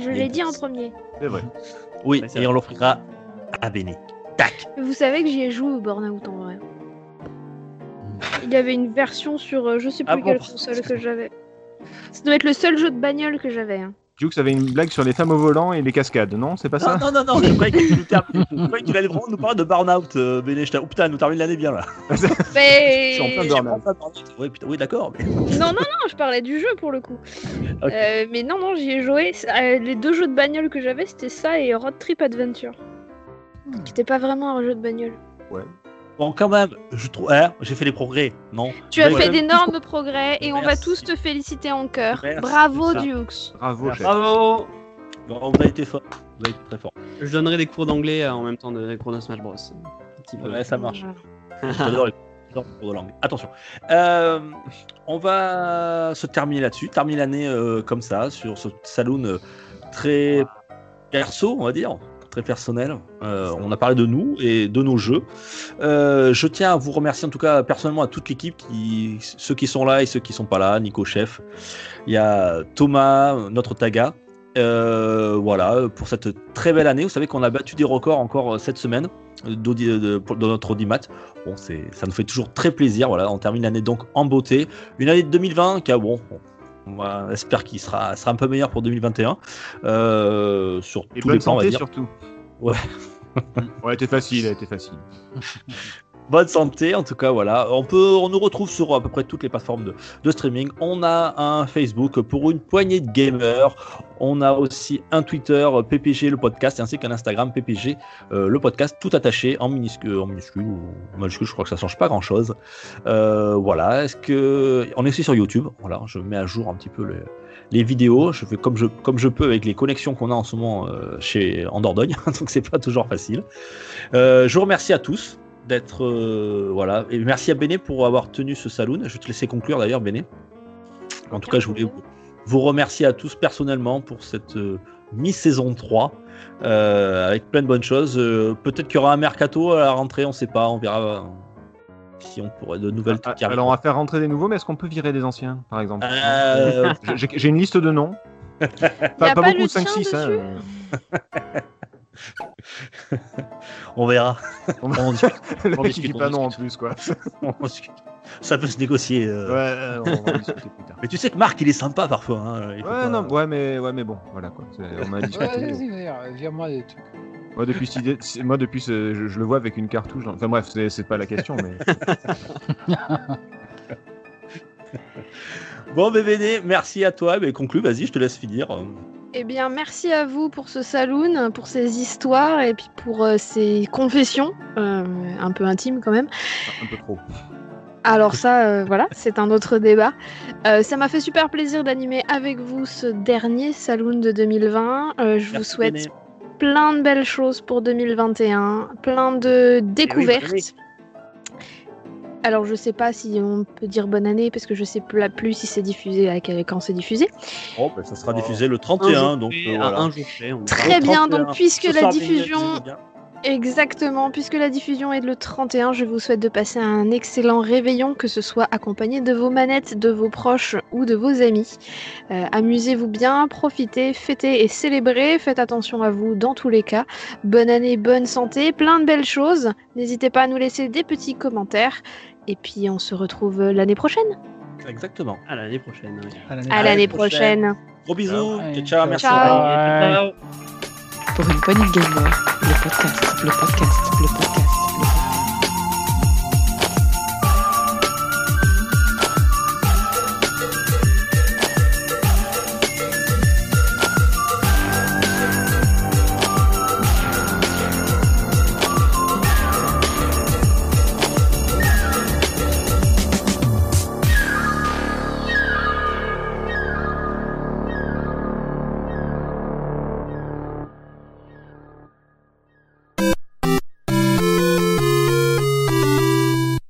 Je l'ai dit en premier. C'est vrai. Oui, c'est et vrai. on l'offrira à Béné. Tac. Vous savez que j'y ai joué au Burnout en vrai. Il y avait une version sur euh, je sais plus Ah bon quelle console que j'avais. Ça doit être le seul jeu de bagnole que j'avais. hein. Jux avait une blague sur les femmes au volant et les cascades, non? C'est pas ça? Non, non, non, non, je croyais que tu je croyais que tu allais vraiment nous parler de Burnout, euh, Béné. Oh putain, nous termine l'année bien là. Mais... C'est en plein Burnout. Oui, putain, oui, d'accord. mais- Non, non, non, je parlais du jeu pour le coup. Euh, mais non, non, j'y ai joué. Euh, les deux jeux de bagnole que j'avais, c'était ça et Road Trip Adventure. Qui était pas vraiment un jeu de bagnole. Bon, quand même, je trouve. hein, j'ai fait des progrès, non Tu as Ouais, fait d'énormes progrès et on va tous te féliciter en cœur. Merci, Bravo. Dukes. Bravo, chef. Bravo Bon, Vous avez été fort. Vous avez été très fort. Je donnerai des cours d'anglais euh, en même temps de des cours de Smash Bros. Un petit peu. Ouais, ça marche. J'adore les cours de langue. Attention. Euh, on va se terminer là-dessus. Terminer l'année euh, comme ça, sur ce saloon très perso, on va dire. Personnel. Euh, on a parlé de nous et de nos jeux. Euh, je tiens à vous remercier en tout cas personnellement à toute l'équipe, qui, ceux qui sont là et ceux qui sont pas là, Nico Chef. Il y a Thomas, notre Taga. Euh, voilà, pour cette très belle année. Vous savez qu'on a battu des records encore cette semaine de, notre audimat. Bon, ça nous fait toujours très plaisir. Voilà, on termine l'année donc en beauté. Une année de 2020 qui a bon. On va- espère qu'il sera, sera un peu meilleur pour 2021 euh, sur Et tous bonne les plans, on va santé dire. surtout. Ouais. ouais, elle était facile, elle était facile. Bonne santé, en tout cas, voilà. On peut, on nous retrouve sur à peu près toutes les plateformes de, de streaming. On a un Facebook pour une poignée de gamers. On a aussi un Twitter PPG le podcast ainsi qu'un Instagram PPG euh, le podcast tout attaché en minuscule, en minuscule ou majuscule. Je crois que ça change pas grand chose. voilà. Est-ce que on est aussi sur YouTube Voilà, je mets à jour un petit peu les, les vidéos. Je fais comme je comme je peux avec les connexions qu'on a en ce moment euh, chez en Dordogne, donc c'est pas toujours facile. Euh, je vous remercie à tous d'être euh, voilà et merci à Béné pour avoir tenu ce saloon. Je vais te laisser conclure d'ailleurs Béné. En tout cas, je voulais vous, remercier à tous personnellement pour cette euh, mi-saison 3 euh, avec plein de bonnes choses. Euh, Peut-être qu'il y aura un mercato à la rentrée, on sait pas, on verra si on pourrait de nouvelles Ah. Alors on va faire rentrer des nouveaux, mais est-ce qu'on peut virer des anciens, par exemple? Euh, J'ai une liste de noms. Pas, a pas pas beaucoup, le 5-6. on verra. On On discute. Le On mec, il dit discute, pas on non en plus, quoi. On discute. Ça peut se négocier. euh. Ouais, euh, on va en discuter plus tard. Mais tu sais que Marc, il est sympa parfois. hein, Ouais, pas- non, ouais, mais, ouais, mais bon, voilà quoi. C'est- On a discuté. Ouais, vas-y, vire-moi des trucs. Moi, depuis, moi, depuis ce- je, je le vois avec une cartouche. Enfin, bref, c'est c'est pas la question, mais. Bon, BVD, merci à toi. Mais conclue, vas-y, je te laisse finir. Eh bien, merci à vous pour ce saloon, pour ces histoires et puis pour euh, ces confessions, euh, un peu intimes quand même. un peu trop. Alors ça, euh, voilà, c'est un autre débat. Euh, ça m'a fait super plaisir d'animer avec vous ce dernier saloon de 2020. Euh, je vous souhaite plein de belles choses pour 2021, plein de découvertes. bonne année. Alors je sais pas si on peut dire bonne année parce que je sais plus, plus si c'est diffusé à quel- quand c'est diffusé. Oh, ben, ça sera Oh. diffusé le Un 31, jour donc euh, à voilà. un jour près, on verra. Très bien, 31. donc puisque Ce la diffusion bien. Exactement, puisque la diffusion est le 31, je vous souhaite de passer un excellent réveillon, que ce soit accompagné de vos manettes, de vos proches ou de vos amis. Euh, Amusez-vous bien, profitez, fêtez et célébrez, faites attention à vous dans tous les cas. Bonne année, bonne santé, plein de belles choses. N'hésitez pas à nous laisser des petits commentaires. Et puis on se retrouve l'année prochaine. Exactement. À l'année prochaine. À l'année prochaine. prochaine. Gros bisous. Ouais. Ciao, ciao, merci. Ciao. Pour une poignée de gamer, le podcast, le podcast, le podcast.